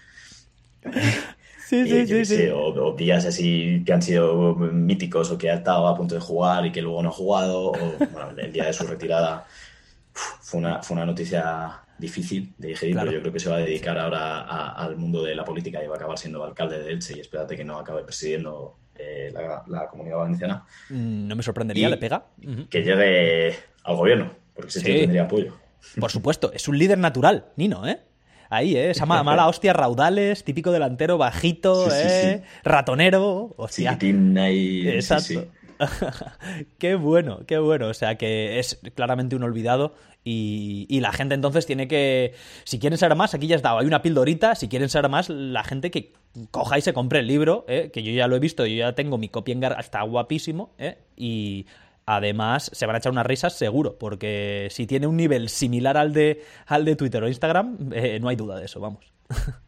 [SPEAKER 2] Sí, sí, sí,
[SPEAKER 3] o, o días así que han sido míticos o que ha estado a punto de jugar y que luego no ha jugado, o bueno, el día de su retirada fue una, fue una noticia difícil de digerir,
[SPEAKER 2] Claro.
[SPEAKER 3] pero yo creo que se va a dedicar ahora a- al mundo de la política y va a acabar siendo alcalde de Elche y espérate que no acabe presidiendo eh, la, la comunidad valenciana,
[SPEAKER 2] Mm, No me sorprendería,
[SPEAKER 3] Y-
[SPEAKER 2] le pega.
[SPEAKER 3] Que llegue al gobierno, porque ese
[SPEAKER 2] Sí.
[SPEAKER 3] tío tendría apoyo.
[SPEAKER 2] Por supuesto, es un líder natural, Nino, ¿eh? Ahí, ¿eh? Esa ma- mala hostia, raudales, típico delantero, bajito,
[SPEAKER 3] Sí, sí,
[SPEAKER 2] ¿eh? Ratonero, hostia.
[SPEAKER 3] Ahí,
[SPEAKER 2] Exacto. qué bueno, qué bueno. O sea que es claramente un olvidado y, la gente entonces tiene que, si quieren saber más, aquí ya dado, hay una pildorita, si quieren saber más, la gente que coja y se compre el libro, ¿eh? que yo ya lo he visto, yo ya tengo mi copia en gar- está guapísimo, ¿eh? y además se van a echar unas risas seguro, porque si tiene un nivel similar al de, al de Twitter o Instagram, eh, no hay duda de eso, vamos.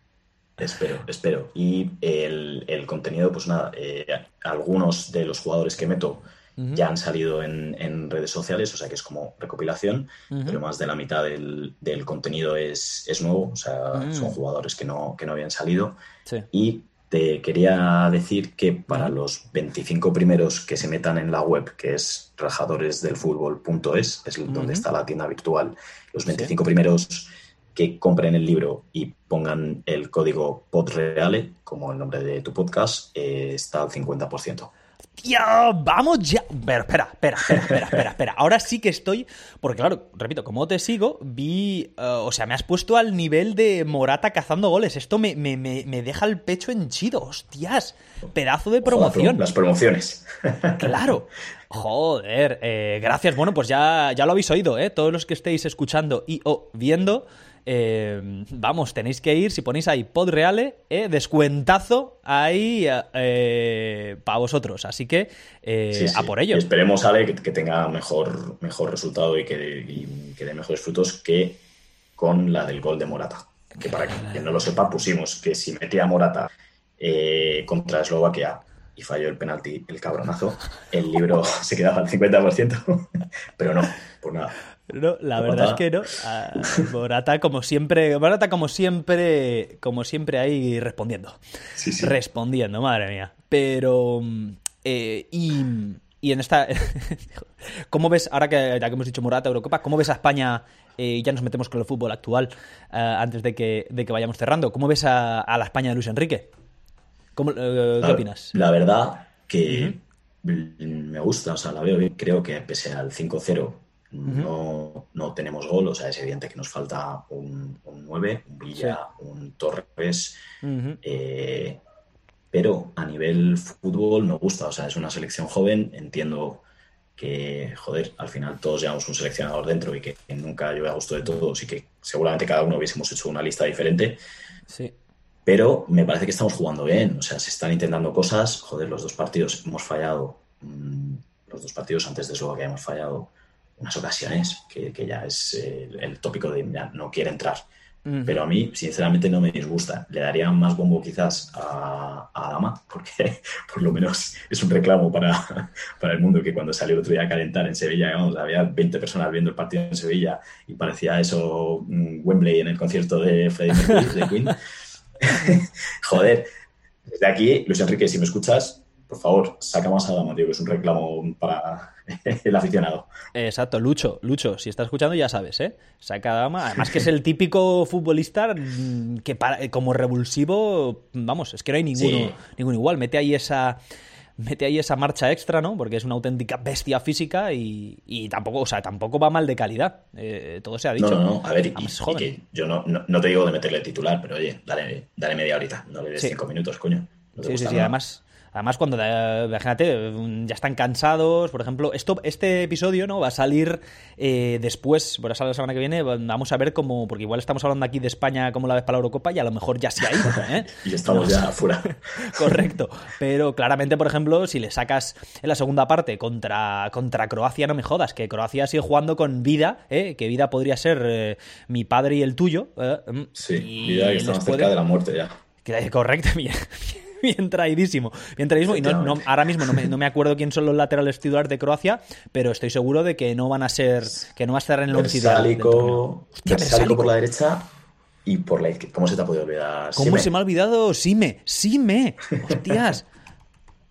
[SPEAKER 3] Espero, espero. Y el, el contenido, pues nada, eh, algunos de los jugadores que meto ya han salido en, en redes sociales, o sea que es como recopilación, pero más de la mitad del, del contenido es, es nuevo, o sea, son jugadores que no, que no habían salido.
[SPEAKER 2] Sí.
[SPEAKER 3] Y te quería decir que para los 25 primeros que se metan en la web, que es rajadoresdelfutbol.es, es donde está la tienda virtual, los 25 primeros que compren el libro y pongan el código PODREALE, como el nombre de tu podcast, eh, está al 50%.
[SPEAKER 2] ¡Ya! ¡Vamos ya! Pero espera, espera, espera, espera, espera, espera. Ahora sí que estoy. Porque, claro, repito, como te sigo, vi. eh, o sea, me has puesto al nivel de Morata cazando goles. Esto me, me, me, me deja el pecho henchido. ¡Hostias! Pedazo de promoción.
[SPEAKER 3] Las promociones.
[SPEAKER 2] Claro. Joder, eh, gracias. Bueno, pues ya, ya lo habéis oído, ¿eh? Todos los que estéis escuchando y o viendo, eh, vamos, tenéis que ir, si ponéis ahí Podreale, eh, descuentazo ahí eh, para vosotros. Así que eh,
[SPEAKER 3] Sí, sí.
[SPEAKER 2] a por ello.
[SPEAKER 3] Y esperemos, Ale, que, que tenga mejor, mejor resultado y que, y que dé mejores frutos que con la del gol de Morata. Que para quien no lo sepa, pusimos que si metía Morata eh, contra Eslovaquia y falló el penalti, el cabronazo, el libro se quedaba al 50%, pero no, pues nada.
[SPEAKER 2] No, la
[SPEAKER 3] Morata.
[SPEAKER 2] verdad es que no. Ah, Morata como siempre, Morata como siempre, como siempre ahí respondiendo.
[SPEAKER 3] Sí, sí.
[SPEAKER 2] Respondiendo, madre mía. Pero mm, eh, y, y en esta ¿Cómo ves ahora que ya que hemos dicho Morata Eurocopa, cómo ves a España eh, ya nos metemos con el fútbol actual eh, antes de que, de que vayamos cerrando. ¿Cómo ves a, a la España de Luis Enrique? ¿Cómo, eh, ¿Qué
[SPEAKER 3] La-
[SPEAKER 2] opinas?
[SPEAKER 3] La verdad que me gusta, o sea, la veo bien. Creo que pese al 5-0 no, no tenemos gol, o sea, es evidente que nos falta un, un 9, un Villa, un Torres, eh, pero a nivel fútbol me gusta, o sea, es una selección joven, entiendo que, joder, al final todos llevamos un seleccionador dentro y que nunca llueve a gusto de todos y que seguramente cada uno hubiésemos hecho una lista diferente,
[SPEAKER 2] Sí.
[SPEAKER 3] Pero me parece que estamos jugando bien. O sea, se están intentando cosas. Joder, los dos partidos hemos fallado. mm, Los dos partidos antes de eso que hemos fallado unas ocasiones que, que ya es eh, el tópico de ya no quiere entrar. pero a mí, sinceramente, no me disgusta. Le daría más bombo quizás a, a Adama, porque por lo menos es un reclamo para, para el mundo que cuando salió el otro día a calentar en Sevilla, vamos, había 20 personas viendo el partido en Sevilla y parecía eso mm, Wembley en el concierto de Freddie Mercury, de Queen. Joder, desde aquí, Luis Enrique, si me escuchas, por favor, saca más a Adama, tío, que es un reclamo para el aficionado.
[SPEAKER 2] Exacto, Lucho, Lucho, si estás escuchando ya sabes, ¿eh? Saca a Adama, además que es el típico futbolista mm, que para- como revulsivo, vamos, es que no hay ninguno,
[SPEAKER 3] Sí.
[SPEAKER 2] ninguno igual, mete ahí esa mete ahí esa marcha extra, ¿no? Porque es una auténtica bestia física y, y tampoco, o sea, tampoco va mal de calidad. Eh, todo se ha dicho.
[SPEAKER 3] No, no, no, a ver, y, y que yo no, no, no te digo de meterle titular, pero oye, dale, dale media horita, no le des
[SPEAKER 2] Sí.
[SPEAKER 3] cinco minutos, coño. No te
[SPEAKER 2] Sí, sí,
[SPEAKER 3] gusta
[SPEAKER 2] sí. Además, además cuando, eh, imagínate, mm, ya están cansados, por ejemplo, esto, este episodio no va a salir eh, después, por la semana que viene, vamos a ver cómo, porque igual estamos hablando aquí de España como la vez para la Eurocopa y a lo mejor ya se ha ido, ¿eh?
[SPEAKER 3] y estamos ya afuera.
[SPEAKER 2] Correcto. Pero claramente, por ejemplo, si le sacas en la segunda parte contra, contra Croacia, no me jodas, que Croacia sigue jugando con vida, ¿eh? que vida podría ser eh, mi padre y el tuyo. Mm,
[SPEAKER 3] Sí,
[SPEAKER 2] y
[SPEAKER 3] vida que estamos
[SPEAKER 2] puede-
[SPEAKER 3] cerca de la muerte ya.
[SPEAKER 2] Correcto, bien, bien traidísimo. Bien traidísimo. Y no, no- ahora mismo no me, no me acuerdo quién son los laterales titulares de Croacia, pero estoy seguro de que no van a ser, que no va a estar en el once
[SPEAKER 3] Versálico. por la derecha y por la izquierda. ¿Cómo se te ha podido olvidar?
[SPEAKER 2] ¿Cómo
[SPEAKER 3] Sime?
[SPEAKER 2] se me ha olvidado? Sime, Sime. Hostias.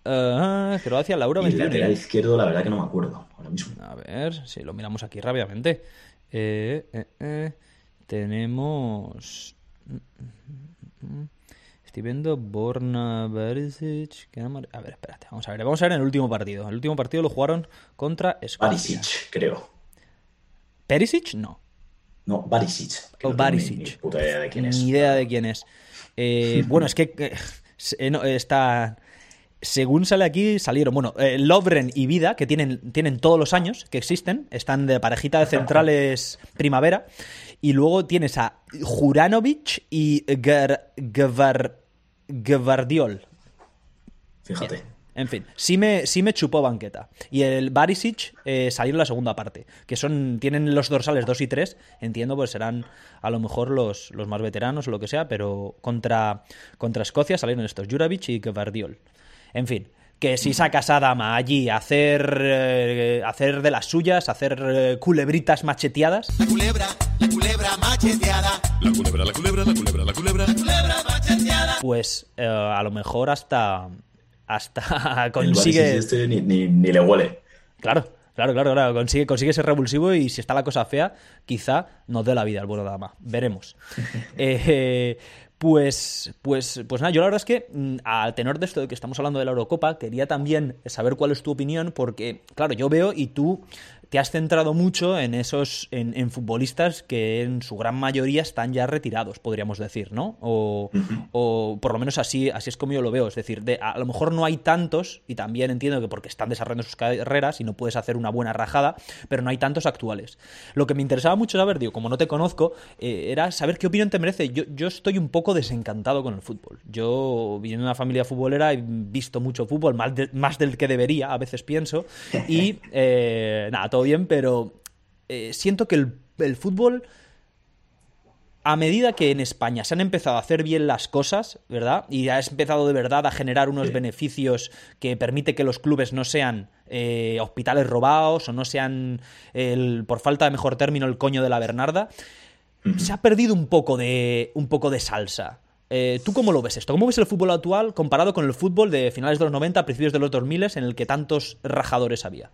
[SPEAKER 2] Ah, Croacia, Laura
[SPEAKER 3] el
[SPEAKER 2] 21.
[SPEAKER 3] lateral izquierdo, la verdad que no me acuerdo ahora mismo.
[SPEAKER 2] A ver, si lo miramos aquí rápidamente. Eh, eh, eh, tenemos. Estoy viendo Borna Barisic. no A ver, espérate, vamos a ver. Vamos a ver en el último partido. El último partido lo jugaron contra Escocia.
[SPEAKER 3] Barisic, creo.
[SPEAKER 2] ¿Perisic? No.
[SPEAKER 3] No, Barisic.
[SPEAKER 2] O
[SPEAKER 3] no tengo ni-
[SPEAKER 2] Barisic.
[SPEAKER 3] Ni, puta idea de quién es.
[SPEAKER 2] Ni idea de quién es. Eh, bueno, es que eh, no, está. Según sale aquí, salieron, bueno, eh, Lovren y Vida, que tienen, tienen todos los años que existen, están de parejita de centrales primavera, y luego tienes a Juranovic y Gvar- Gvardiol.
[SPEAKER 3] Fíjate.
[SPEAKER 2] En fin, sí me, sí me chupó banqueta. Y el Barisic eh, salió en la segunda parte, que son tienen los dorsales 2 y 3, entiendo, pues serán a lo mejor los, los más veteranos o lo que sea, pero contra, contra Escocia salieron estos, Juranovic y Gvardiol. En fin, que si sacas a Dama allí a hacer, eh, hacer de las suyas, hacer eh, culebritas macheteadas,
[SPEAKER 11] culebra, la culebra macheteada. La culebra, la culebra, la culebra, la culebra.
[SPEAKER 2] Pues eh, a lo mejor hasta, hasta consigue...
[SPEAKER 3] Este ni, ni, ni le huele.
[SPEAKER 2] Claro, claro, claro, claro. Consigue, consigue ser revulsivo y si está la cosa fea, quizá nos dé la vida al bueno dama. Veremos. Eh, pues, pues, pues nada, yo la verdad es que mm, al tenor de esto de que estamos hablando de la Eurocopa, quería también saber cuál es tu opinión, porque, claro, yo veo y tú te has centrado mucho en esos, en, en futbolistas que en su gran mayoría están ya retirados, podríamos decir, ¿no? O, o por lo menos así, así es como yo lo veo. Es decir, de, a lo mejor no hay tantos, y también entiendo que porque están desarrollando sus carreras y no puedes hacer una buena rajada, pero no hay tantos actuales. Lo que me interesaba mucho saber, digo, como no te conozco, eh, era saber qué opinión te merece. Yo, yo estoy un poco desencantado con el fútbol. Yo, viniendo de una familia futbolera, he visto mucho fútbol, más, de- más del que debería, a veces pienso, y eh, nada, todo bien, pero eh, siento que el, el fútbol a medida que en España se han empezado a hacer bien las cosas, ¿verdad? Y ha empezado de verdad a generar unos beneficios que permite que los clubes no sean eh, hospitales robados o no sean, el, por falta de mejor término, el coño de la Bernarda, se ha perdido un poco de, un poco de salsa. Eh, ¿Tú cómo lo ves esto? ¿Cómo ves el fútbol actual comparado con el fútbol de finales de los 90, principios de los 2000 en el que tantos rajadores había?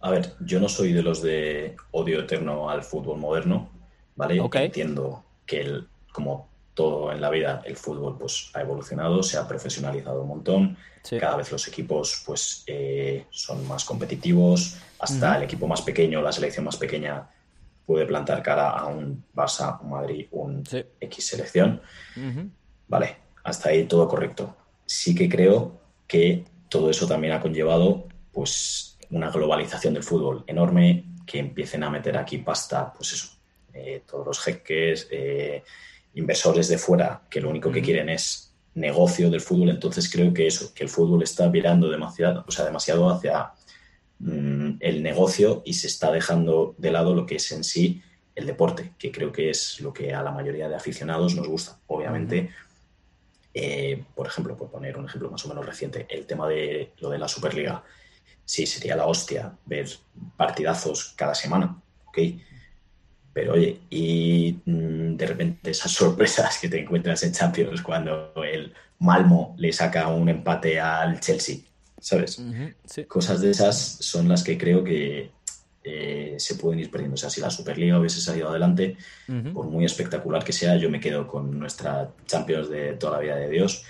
[SPEAKER 3] A ver, yo no soy de los de odio eterno al fútbol moderno, ¿vale? Entiendo que el, como todo en la vida, el fútbol pues ha evolucionado, se ha profesionalizado un montón.
[SPEAKER 2] Sí.
[SPEAKER 3] Cada vez los equipos pues eh, son más competitivos. Hasta el equipo más pequeño, la selección más pequeña, puede plantar cara a un Barça, un Madrid, un X selección. Vale, hasta ahí todo correcto. Sí que creo que todo eso también ha conllevado pues una globalización del fútbol enorme, que empiecen a meter aquí pasta, pues eso, eh, todos los jeques, eh, inversores de fuera, que lo único que quieren es negocio del fútbol, entonces creo que eso, que el fútbol está virando demasiado, o sea, demasiado hacia mm, el negocio y se está dejando de lado lo que es en sí el deporte, que creo que es lo que a la mayoría de aficionados nos gusta. Obviamente, eh, por ejemplo, por poner un ejemplo más o menos reciente, el tema de lo de la Superliga, sí, sería la hostia ver partidazos cada semana, ¿ok? Pero oye, y mm, de repente esas sorpresas que te encuentras en Champions cuando el Malmo le saca un empate al Chelsea, ¿sabes?
[SPEAKER 2] Sí.
[SPEAKER 3] Cosas de esas son las que creo que eh, se pueden ir perdiendo. O sea, si la Superliga hubiese salido adelante, por muy espectacular que sea, yo me quedo con nuestra Champions de toda la vida de Dios,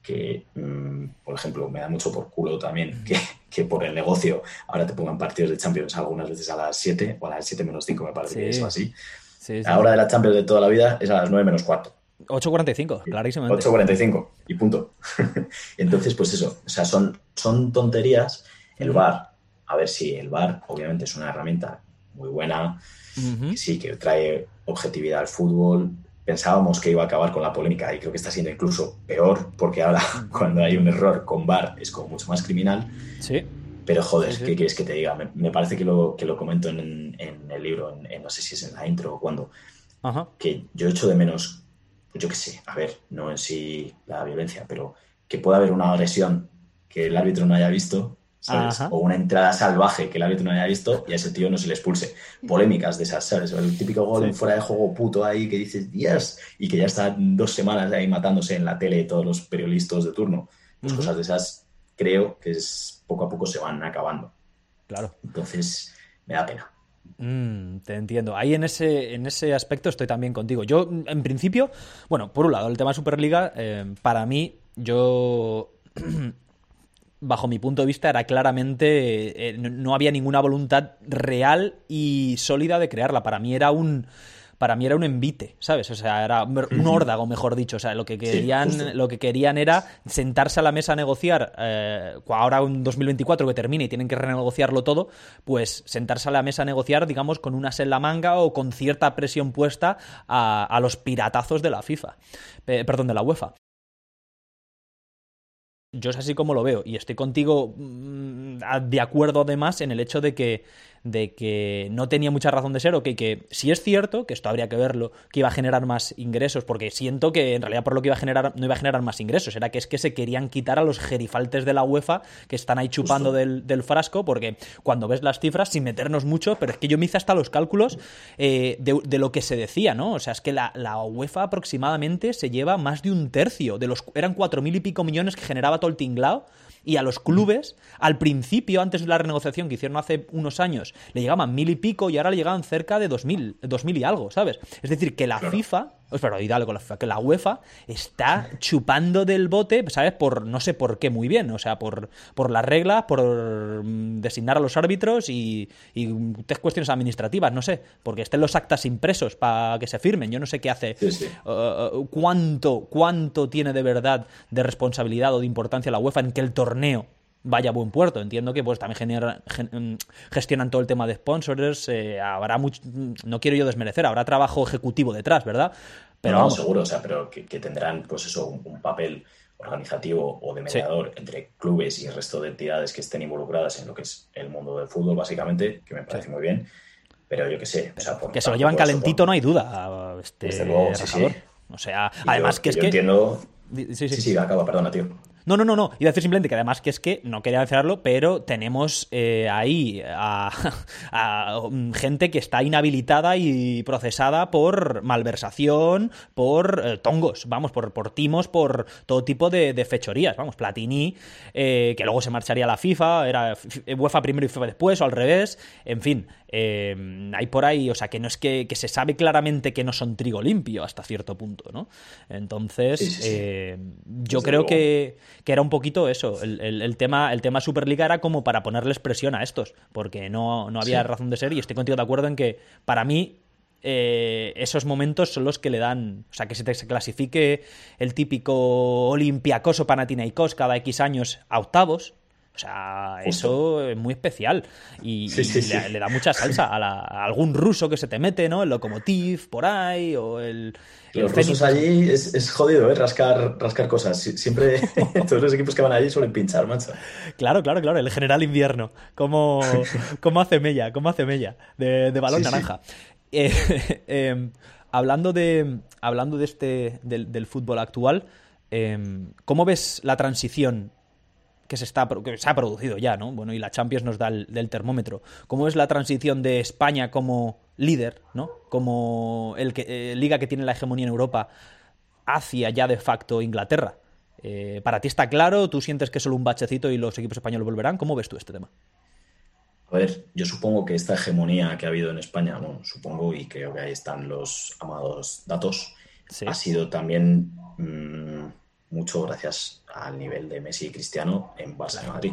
[SPEAKER 3] que, mm, por ejemplo, me da mucho por culo también que, que por el negocio ahora te pongan partidos de Champions algunas veces a las 7 o a las 7 menos 5, me parece que
[SPEAKER 2] Sí.
[SPEAKER 3] es o así.
[SPEAKER 2] Sí, sí.
[SPEAKER 3] La hora de la Champions de toda la vida es a las 9 menos cuarto.
[SPEAKER 2] 8.45, clarísimamente.
[SPEAKER 3] 8.45 y punto. Entonces, pues eso, o sea, son, son tonterías. El VAR, a ver si el VAR, obviamente, es una herramienta muy buena, que sí, que trae objetividad al fútbol. Pensábamos que iba a acabar con la polémica y creo que está siendo incluso peor, porque ahora cuando hay un error con VAR es como mucho más criminal.
[SPEAKER 2] Sí.
[SPEAKER 3] Pero joder,
[SPEAKER 2] Sí, sí.
[SPEAKER 3] ¿qué quieres que te diga? Me, me parece que lo, que lo comento en, en el libro, en- en- no sé si es en la intro o cuando,
[SPEAKER 2] Ajá.
[SPEAKER 3] que yo echo de menos, yo qué sé, a ver, no en sí la violencia, pero que pueda haber una agresión que el árbitro no haya visto, ¿sabes? O una entrada salvaje que el árbitro no haya visto y a ese tío no se le expulse. Polémicas de esas, ¿sabes? El típico gol en fuera de juego puto ahí que dices, Dios, y que ya están dos semanas ahí matándose en la tele todos los periodistas de turno. Pues cosas de esas creo que es, poco a poco se van acabando.
[SPEAKER 2] Claro.
[SPEAKER 3] Entonces, me da pena.
[SPEAKER 2] Mm, te entiendo. Ahí en ese, en ese aspecto estoy también contigo. Yo, en principio, bueno, por un lado, el tema Superliga, eh, para mí, yo, bajo mi punto de vista, era claramente, eh, no, no había ninguna voluntad real y sólida de crearla. Para mí era un... Para mí era un envite, ¿sabes? O sea, era un órdago, mejor dicho. O sea, lo que querían, lo que querían era sentarse a la mesa a negociar. eh, ahora en 2024 que termine y tienen que renegociarlo todo, pues sentarse a la mesa a negociar, digamos, con unas en la manga o con cierta presión puesta a, a los piratazos de la FIFA. Eh, perdón, de la UEFA. Yo es así como lo veo y estoy contigo mm, de acuerdo además en el hecho de que, de que no tenía mucha razón de ser o que, que si es cierto, que esto habría que verlo, que iba a generar más ingresos, porque siento que en realidad por lo que iba a generar no iba a generar más ingresos, era que es que se querían quitar a los gerifaltes de la UEFA que están ahí chupando del, del frasco, porque cuando ves las cifras, sin meternos mucho, pero es que yo me hice hasta los cálculos eh, de, de lo que se decía, ¿no? O sea, es que la, la UEFA aproximadamente se lleva más de un tercio, de los eran cuatro mil y pico millones que generaba todo el tinglao. Y a los clubes, al principio, antes de la renegociación que hicieron hace unos años, le llegaban mil y pico y ahora le llegaban cerca de dos mil, dos mil y algo, ¿sabes? Es decir, que la FIFA, y dale con la que la UEFA está chupando del bote, ¿sabes? Por no sé por qué muy bien, o sea, por, por las reglas, por mm, designar a los árbitros y, y cuestiones administrativas, no sé, porque estén los actas impresos para que se firmen, yo no sé qué hace,
[SPEAKER 3] Sí, sí.
[SPEAKER 2] uh, uh, cuánto, cuánto tiene de verdad de responsabilidad o de importancia la UEFA en que el torneo vaya a buen puerto. Entiendo que pues también genera- gen- mm, gestionan todo el tema de sponsors, eh, habrá mucho, no quiero yo desmerecer, habrá trabajo ejecutivo detrás, ¿verdad? Pero
[SPEAKER 3] no,
[SPEAKER 2] vamos,
[SPEAKER 3] seguro, o sea, pero que, que tendrán, pues eso, un, un papel organizativo o de mediador entre clubes y el resto de entidades que estén involucradas en lo que es el mundo del fútbol, básicamente, que me parece muy bien. Pero yo qué sé, o sea, por-
[SPEAKER 2] que se lo llevan
[SPEAKER 3] eso,
[SPEAKER 2] calentito, no hay duda. Este,
[SPEAKER 3] Desde luego, sí.
[SPEAKER 2] O sea,
[SPEAKER 3] y
[SPEAKER 2] además
[SPEAKER 3] yo-
[SPEAKER 2] que es
[SPEAKER 3] yo
[SPEAKER 2] que...
[SPEAKER 3] entiendo.
[SPEAKER 2] Sí,
[SPEAKER 3] Sí, sí, acaba, perdona, tío.
[SPEAKER 2] No, no, no, no. Iba a decir simplemente que además que es que no quería mencionarlo, pero tenemos eh, ahí a, a, um, gente que está inhabilitada y procesada por malversación, por eh, tongos, vamos, por, por timos, por todo tipo de, fechorías. Vamos, Platini, eh, que luego se marcharía a la FIFA, era UEFA primero y FIFA después, o al revés. En fin, eh, hay por ahí, o sea, que no es que, que se sabe claramente que no son trigo limpio hasta cierto punto, ¿no? Entonces,
[SPEAKER 3] Sí, sí, sí.
[SPEAKER 2] eh, yo
[SPEAKER 3] Desde
[SPEAKER 2] creo que, que era un poquito eso. El, el- el tema, el tema Superliga era como para ponerles presión a estos, porque no, no había razón de ser y estoy contigo de acuerdo en que para mí eh, esos momentos son los que le dan, o sea, que se te clasifique el típico Olympiacos o Panathinaikos cada X años a octavos. O sea, eso es muy especial y,
[SPEAKER 3] Sí,
[SPEAKER 2] y
[SPEAKER 3] sí, sí.
[SPEAKER 2] Le, le da mucha salsa a, la- a algún ruso que se te mete, ¿no? El Lokomotiv por ahí o el... el
[SPEAKER 3] Los rusos allí es, es jodido, ¿eh? Rascar, rascar cosas. Sie- Siempre, todos los equipos que van allí suelen pinchar, macho.
[SPEAKER 2] Claro, claro, claro, el general invierno. ¿Cómo, cómo hace mella? ¿Cómo hace mella? De, de balón naranja. eh, eh, hablando de, hablando de este, del, del fútbol actual, eh, ¿cómo ves la transición que se, está, que se ha producido ya, ¿no? Bueno, y la Champions nos da el del termómetro. ¿Cómo es la transición de España como líder, ¿no? Como el que, eh, liga que tiene la hegemonía en Europa hacia ya de facto Inglaterra? Eh, ¿Para ti está claro? ¿Tú sientes que es solo un bachecito y los equipos españoles volverán? ¿Cómo ves tú este tema?
[SPEAKER 3] A ver, yo supongo que esta hegemonía que ha habido en España, ¿no? supongo, y creo que ahí están los amados datos,
[SPEAKER 2] Sí.
[SPEAKER 3] ha sido también mm, mucho gracias al nivel de Messi y Cristiano en Barça y Madrid.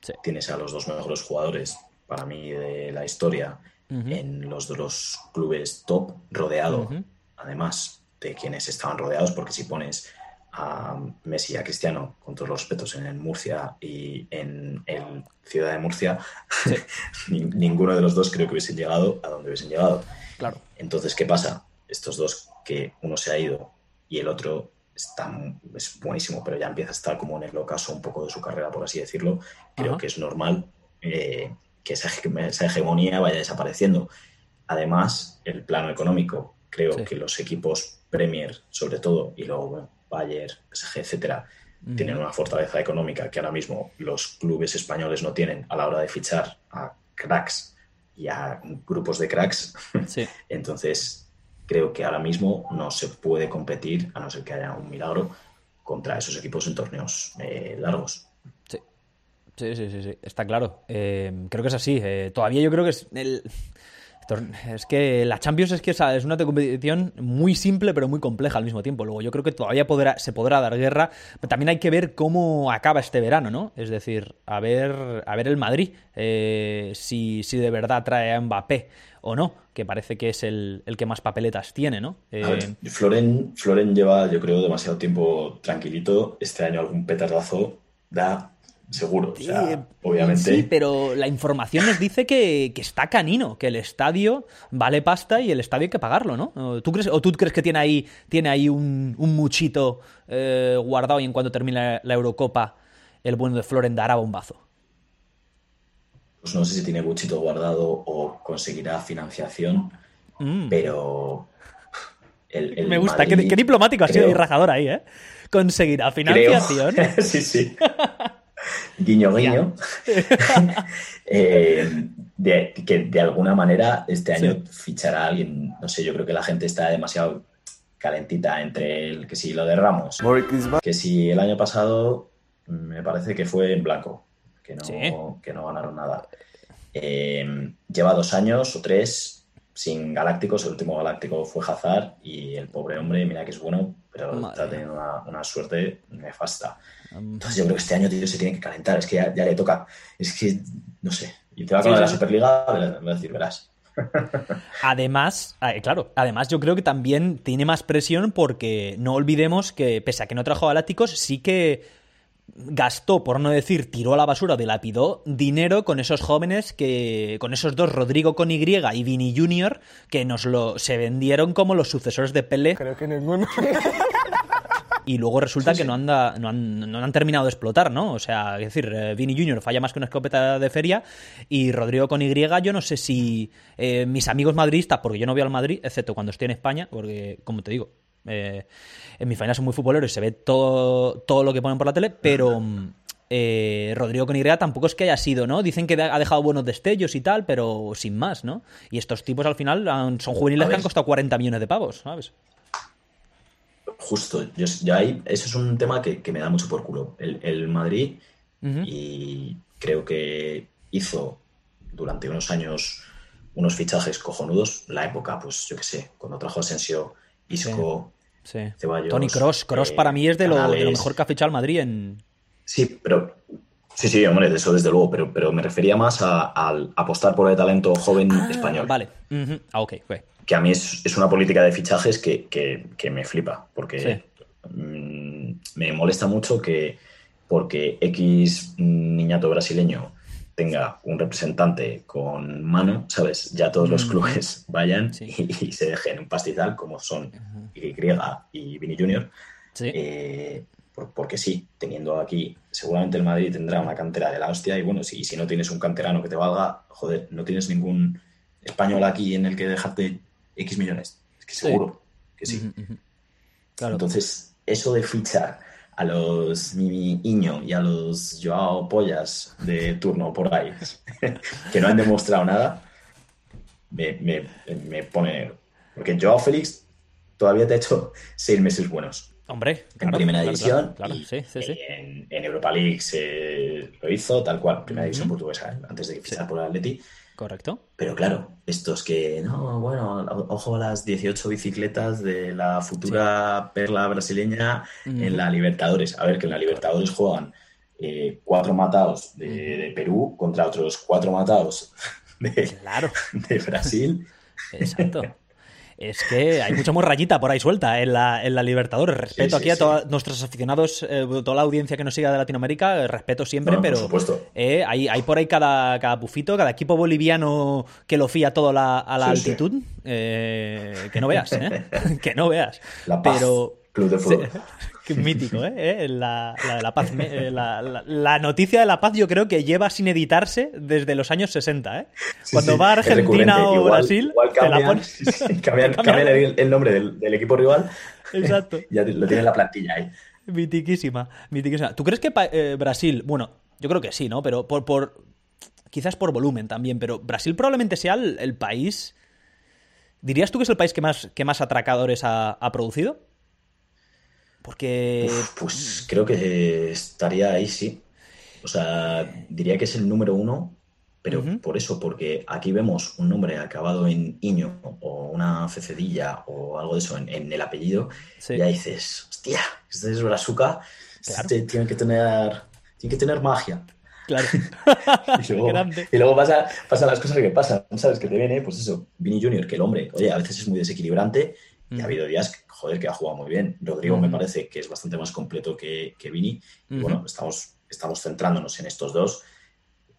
[SPEAKER 2] Sí.
[SPEAKER 3] Tienes a los dos mejores jugadores, para mí, de la historia en los dos clubes top, rodeado, además de quienes estaban rodeados, porque si pones a Messi y a Cristiano, con todos los respetos, en el Murcia y en el Ciudad de Murcia, ni- ninguno de los dos creo que hubiesen llegado a donde hubiesen llegado.
[SPEAKER 2] Claro.
[SPEAKER 3] Entonces, ¿qué pasa? Estos dos, que uno se ha ido y el otro está, es buenísimo, pero ya empieza a estar como en el ocaso un poco de su carrera, por así decirlo, creo
[SPEAKER 2] Ajá.
[SPEAKER 3] que es normal eh, que esa, hege- esa hegemonía vaya desapareciendo. Además, el plano económico, creo
[SPEAKER 2] Sí.
[SPEAKER 3] que los equipos Premier, sobre todo, y luego bueno, Bayern, PSG, etcétera, tienen una fortaleza económica que ahora mismo los clubes españoles no tienen a la hora de fichar a cracks y a grupos de cracks.
[SPEAKER 2] Sí.
[SPEAKER 3] Entonces, creo que ahora mismo no se puede competir, a no ser que haya un milagro, contra esos equipos en torneos eh, largos.
[SPEAKER 2] Sí. Sí, sí, sí, sí, está claro. Eh, creo que es así. Eh, todavía yo creo que es Es que la Champions es que es una competición muy simple pero muy compleja al mismo tiempo. Luego yo creo que todavía se podrá dar guerra, también hay que ver cómo acaba este verano, ¿no? Es decir, a ver, a ver el Madrid, eh, si, si de verdad trae a Mbappé o no, que parece que es el, el que más papeletas tiene, ¿no?
[SPEAKER 3] A
[SPEAKER 2] Eh,
[SPEAKER 3] ver, Floren, Floren lleva, yo creo, demasiado tiempo tranquilito. Este año algún petardazo da seguro. O sea,
[SPEAKER 2] Eh,
[SPEAKER 3] obviamente.
[SPEAKER 2] Sí, pero la información nos dice que, que está canino, que el estadio vale pasta y el estadio hay que pagarlo, ¿no? ¿O ¿Tú crees, o tú crees que tiene ahí, tiene ahí un, un muchito eh, guardado y en cuanto termine la Eurocopa el bueno de Floren dará bombazo?
[SPEAKER 3] Pues no sé si tiene buchito guardado o conseguirá financiación,
[SPEAKER 2] Mm.
[SPEAKER 3] pero. el- el
[SPEAKER 2] Me gusta, qué,
[SPEAKER 3] Madrid,
[SPEAKER 2] qué diplomático ha sido y rajador ahí, ¿eh? Conseguirá
[SPEAKER 3] creo-
[SPEAKER 2] financiación.
[SPEAKER 3] sí, sí. guiño, guiño. Eh, de, que de alguna manera este año fichará a alguien. No sé, yo creo que la gente está demasiado calentita entre el que si lo de Ramos, que si el año pasado me parece que fue en blanco, que no,
[SPEAKER 2] Sí.
[SPEAKER 3] que no ganaron nada. Eh, lleva dos años o tres sin Galácticos, el último Galáctico fue Hazard y el pobre hombre, mira que es bueno, pero
[SPEAKER 2] Madre
[SPEAKER 3] está teniendo una, una suerte nefasta. Entonces yo creo que este año tío, se tiene que calentar, es que ya, ya le toca, es que no sé, y te va con
[SPEAKER 2] Sí,
[SPEAKER 3] la
[SPEAKER 2] sí.
[SPEAKER 3] Superliga, verás- voy a decir, verás.
[SPEAKER 2] Además, ah, eh, claro, además yo creo que también tiene más presión porque no olvidemos que, pese a que no trajo galácticos, sí que gastó, por no decir, tiró a la basura, dilapidó dinero con esos jóvenes que, con esos dos, Rodrigo con Y y Vini Junior, que nos lo, se vendieron como los sucesores de Pelé.
[SPEAKER 12] Creo que ninguno.
[SPEAKER 2] Y luego resulta que no, anda, no, han, no han terminado de explotar, ¿no? O sea, es decir, eh, Vini Junior falla más que una escopeta de feria y Rodrigo con Y, yo no sé si eh, mis amigos madridistas, porque yo no veo al Madrid, excepto cuando estoy en España, porque, como te digo, eh, en mi faena son muy futboleros y se ve todo, todo lo que ponen por la tele, pero eh, Rodrigo con Y tampoco es que haya sido, ¿no? Dicen que ha dejado buenos destellos y tal, pero sin más, ¿no? Y estos tipos al final han- son juveniles que han costado 40 millones de pavos, ¿sabes?
[SPEAKER 3] Justo, yo, yo ahí, eso es un tema que, que me da mucho por culo. El, el Madrid, y creo que hizo durante unos años unos fichajes cojonudos. La época, pues yo qué sé, cuando trajo Asensio, Isco,
[SPEAKER 2] Sí.
[SPEAKER 3] Ceballos,
[SPEAKER 2] Tony Cross. Cross
[SPEAKER 3] eh,
[SPEAKER 2] para mí es de lo, de lo
[SPEAKER 3] Canales.
[SPEAKER 2] mejor que ha fichado el Madrid en.
[SPEAKER 3] Sí, pero. Sí, sí, hombre, de eso desde luego, pero, pero me refería más a- al apostar por el talento joven español.
[SPEAKER 2] Ah, Vale. Ujú. Ah, ok,
[SPEAKER 3] que a mí es, es una política de fichajes que, que- que me flipa, porque
[SPEAKER 2] Sí.
[SPEAKER 3] mm, me molesta mucho que porque X niñato brasileño tenga un representante con mano, ¿sabes? Ya todos los
[SPEAKER 2] Mm.
[SPEAKER 3] clubes vayan y, y se dejen un pastizal como son Y y Vini Junior.
[SPEAKER 2] Sí.
[SPEAKER 3] Eh, por- porque sí, teniendo aquí, seguramente el Madrid tendrá una cantera de la hostia y bueno, si, si no tienes un canterano que te valga, joder, no tienes ningún español aquí en el que dejarte X millones. Es que seguro que sí.
[SPEAKER 2] Claro.
[SPEAKER 3] Entonces, eso de fichar a los Mimi Iño y a los Joao Pollas de turno por ahí, que no han demostrado nada, me, me, me pone... Porque Joao Félix todavía te ha hecho seis meses buenos.
[SPEAKER 2] Hombre,
[SPEAKER 3] en
[SPEAKER 2] claro,
[SPEAKER 3] primera
[SPEAKER 2] claro,
[SPEAKER 3] división
[SPEAKER 2] claro, claro.
[SPEAKER 3] y
[SPEAKER 2] Sí, sí, sí.
[SPEAKER 3] En, en Europa League se lo hizo tal cual, primera división portuguesa, antes de fichar por el Atleti.
[SPEAKER 2] Correcto.
[SPEAKER 3] Pero claro, estos que, no, bueno, ojo a las 18 bicicletas de la futura perla brasileña en la Libertadores. A ver, que en la Libertadores juegan eh, cuatro matados de, de Perú contra otros cuatro matados de,
[SPEAKER 2] Claro.
[SPEAKER 3] de Brasil.
[SPEAKER 2] Exacto. Es que hay mucha morrayita por ahí suelta en la, en la Libertadores. Respeto
[SPEAKER 3] Sí,
[SPEAKER 2] aquí a
[SPEAKER 3] sí.
[SPEAKER 2] todos nuestros aficionados, eh, toda la audiencia que nos siga de Latinoamérica, eh, respeto siempre,
[SPEAKER 3] No,
[SPEAKER 2] pero eh, hay, hay por ahí cada, cada pufito, cada equipo boliviano que lo fía todo la- a la altitud. eh, que no veas, ¿eh? que no veas.
[SPEAKER 3] La Paz,
[SPEAKER 2] pero
[SPEAKER 3] Club de Fútbol.
[SPEAKER 2] Qué mítico, ¿eh? ¿Eh? La, la de la paz. me- eh, La, la- la noticia de la paz yo creo que lleva sin editarse desde los años 60, ¿eh?
[SPEAKER 3] Sí,
[SPEAKER 2] Cuando
[SPEAKER 3] sí,
[SPEAKER 2] va a. Argentina o
[SPEAKER 3] Igual-
[SPEAKER 2] Brasil,
[SPEAKER 3] igual
[SPEAKER 2] te la
[SPEAKER 3] cambian,
[SPEAKER 2] pones.
[SPEAKER 3] sí, sí, cambian-
[SPEAKER 2] Cambian.
[SPEAKER 3] cambian el, el nombre del, del equipo rival,
[SPEAKER 2] Exacto.
[SPEAKER 3] ya lo tiene en la plantilla ahí.
[SPEAKER 2] Mitiquísima, mitiquísima. ¿Tú crees que eh, Brasil, bueno, yo creo que sí, ¿no? Pero por, por quizás por volumen también, pero Brasil probablemente sea el, el país, ¿dirías tú que es el país que más, que más atracadores ha, ha producido? Porque
[SPEAKER 3] Uf, pues creo que estaría ahí, sí. O sea, diría que es el número uno, pero por eso, porque aquí vemos un nombre acabado en Iño o una fecedilla o algo de eso en, en el apellido,
[SPEAKER 2] Sí.
[SPEAKER 3] y ya dices, hostia, este es Brazuca,
[SPEAKER 2] Claro.
[SPEAKER 3] este tiene que tener, tiene que tener magia.
[SPEAKER 2] Claro.
[SPEAKER 3] Y luego,
[SPEAKER 2] Grande.
[SPEAKER 3] y luego pasa, pasan las cosas que pasan, ¿sabes? Que te viene, pues eso, Vini Junior, que el hombre, oye, a veces es muy desequilibrante y ha habido días, que, joder, que ha jugado muy bien. Rodrigo me parece que es bastante más completo que, que Vini. Y bueno, estamos, estamos centrándonos en estos dos.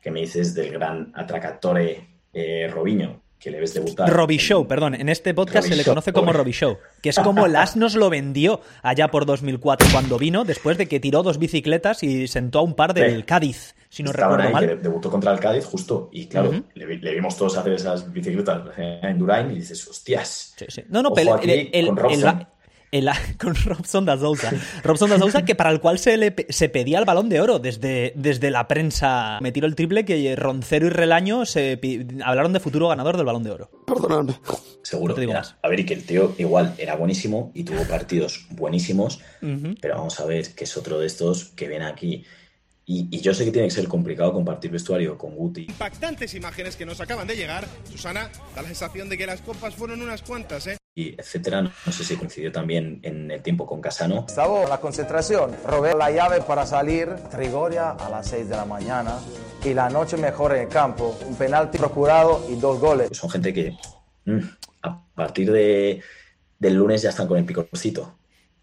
[SPEAKER 3] ¿Qué me dices del gran atracatore eh, Robinho, que le ves debutar?
[SPEAKER 2] Robbie
[SPEAKER 3] en-
[SPEAKER 2] Show, perdón. En este podcast
[SPEAKER 3] Robbie
[SPEAKER 2] se le
[SPEAKER 3] Show,
[SPEAKER 2] conoce como. Robbie Show, que es como Las nos lo vendió allá por 2004 cuando vino, después de que tiró dos bicicletas y sentó a un par del
[SPEAKER 3] Sí.
[SPEAKER 2] Cádiz, si no
[SPEAKER 3] Estaban
[SPEAKER 2] recuerdo
[SPEAKER 3] ahí,
[SPEAKER 2] mal.
[SPEAKER 3] que debutó contra el Cádiz justo. Y claro, le, vi- le vimos todos hacer esas bicicletas eh, en Durain y dices, hostias.
[SPEAKER 2] Sí, sí. No, no, pero
[SPEAKER 3] aquí
[SPEAKER 2] el, el-
[SPEAKER 3] con
[SPEAKER 2] el-
[SPEAKER 3] Robson.
[SPEAKER 2] el- con Robson da Sousa. Robson da Sousa, que para el cual se, le, se pedía el balón de oro desde, desde la prensa. Me tiró el triple que Roncero y Relaño se hablaron de futuro ganador del balón de oro.
[SPEAKER 6] Perdonadme.
[SPEAKER 3] Seguro.
[SPEAKER 2] No te digo
[SPEAKER 3] mira,
[SPEAKER 2] más.
[SPEAKER 3] A ver, y que el tío igual era buenísimo y tuvo partidos buenísimos, pero vamos a ver que es otro de estos que viene aquí. Y, y yo sé que tiene que ser complicado compartir vestuario con Guti.
[SPEAKER 12] Impactantes imágenes que nos acaban de llegar. Susana, da la sensación de que las copas fueron unas cuantas, ¿eh?
[SPEAKER 3] Y etcétera. No, sé si coincidió también en el tiempo con Casano.
[SPEAKER 13] Estaba la concentración, robé la llave para salir, Trigoria a las 6 de la mañana y la noche mejor en el campo, un penalti procurado y dos goles.
[SPEAKER 3] Son gente que mm, a partir de, del lunes ya están con el picorcito.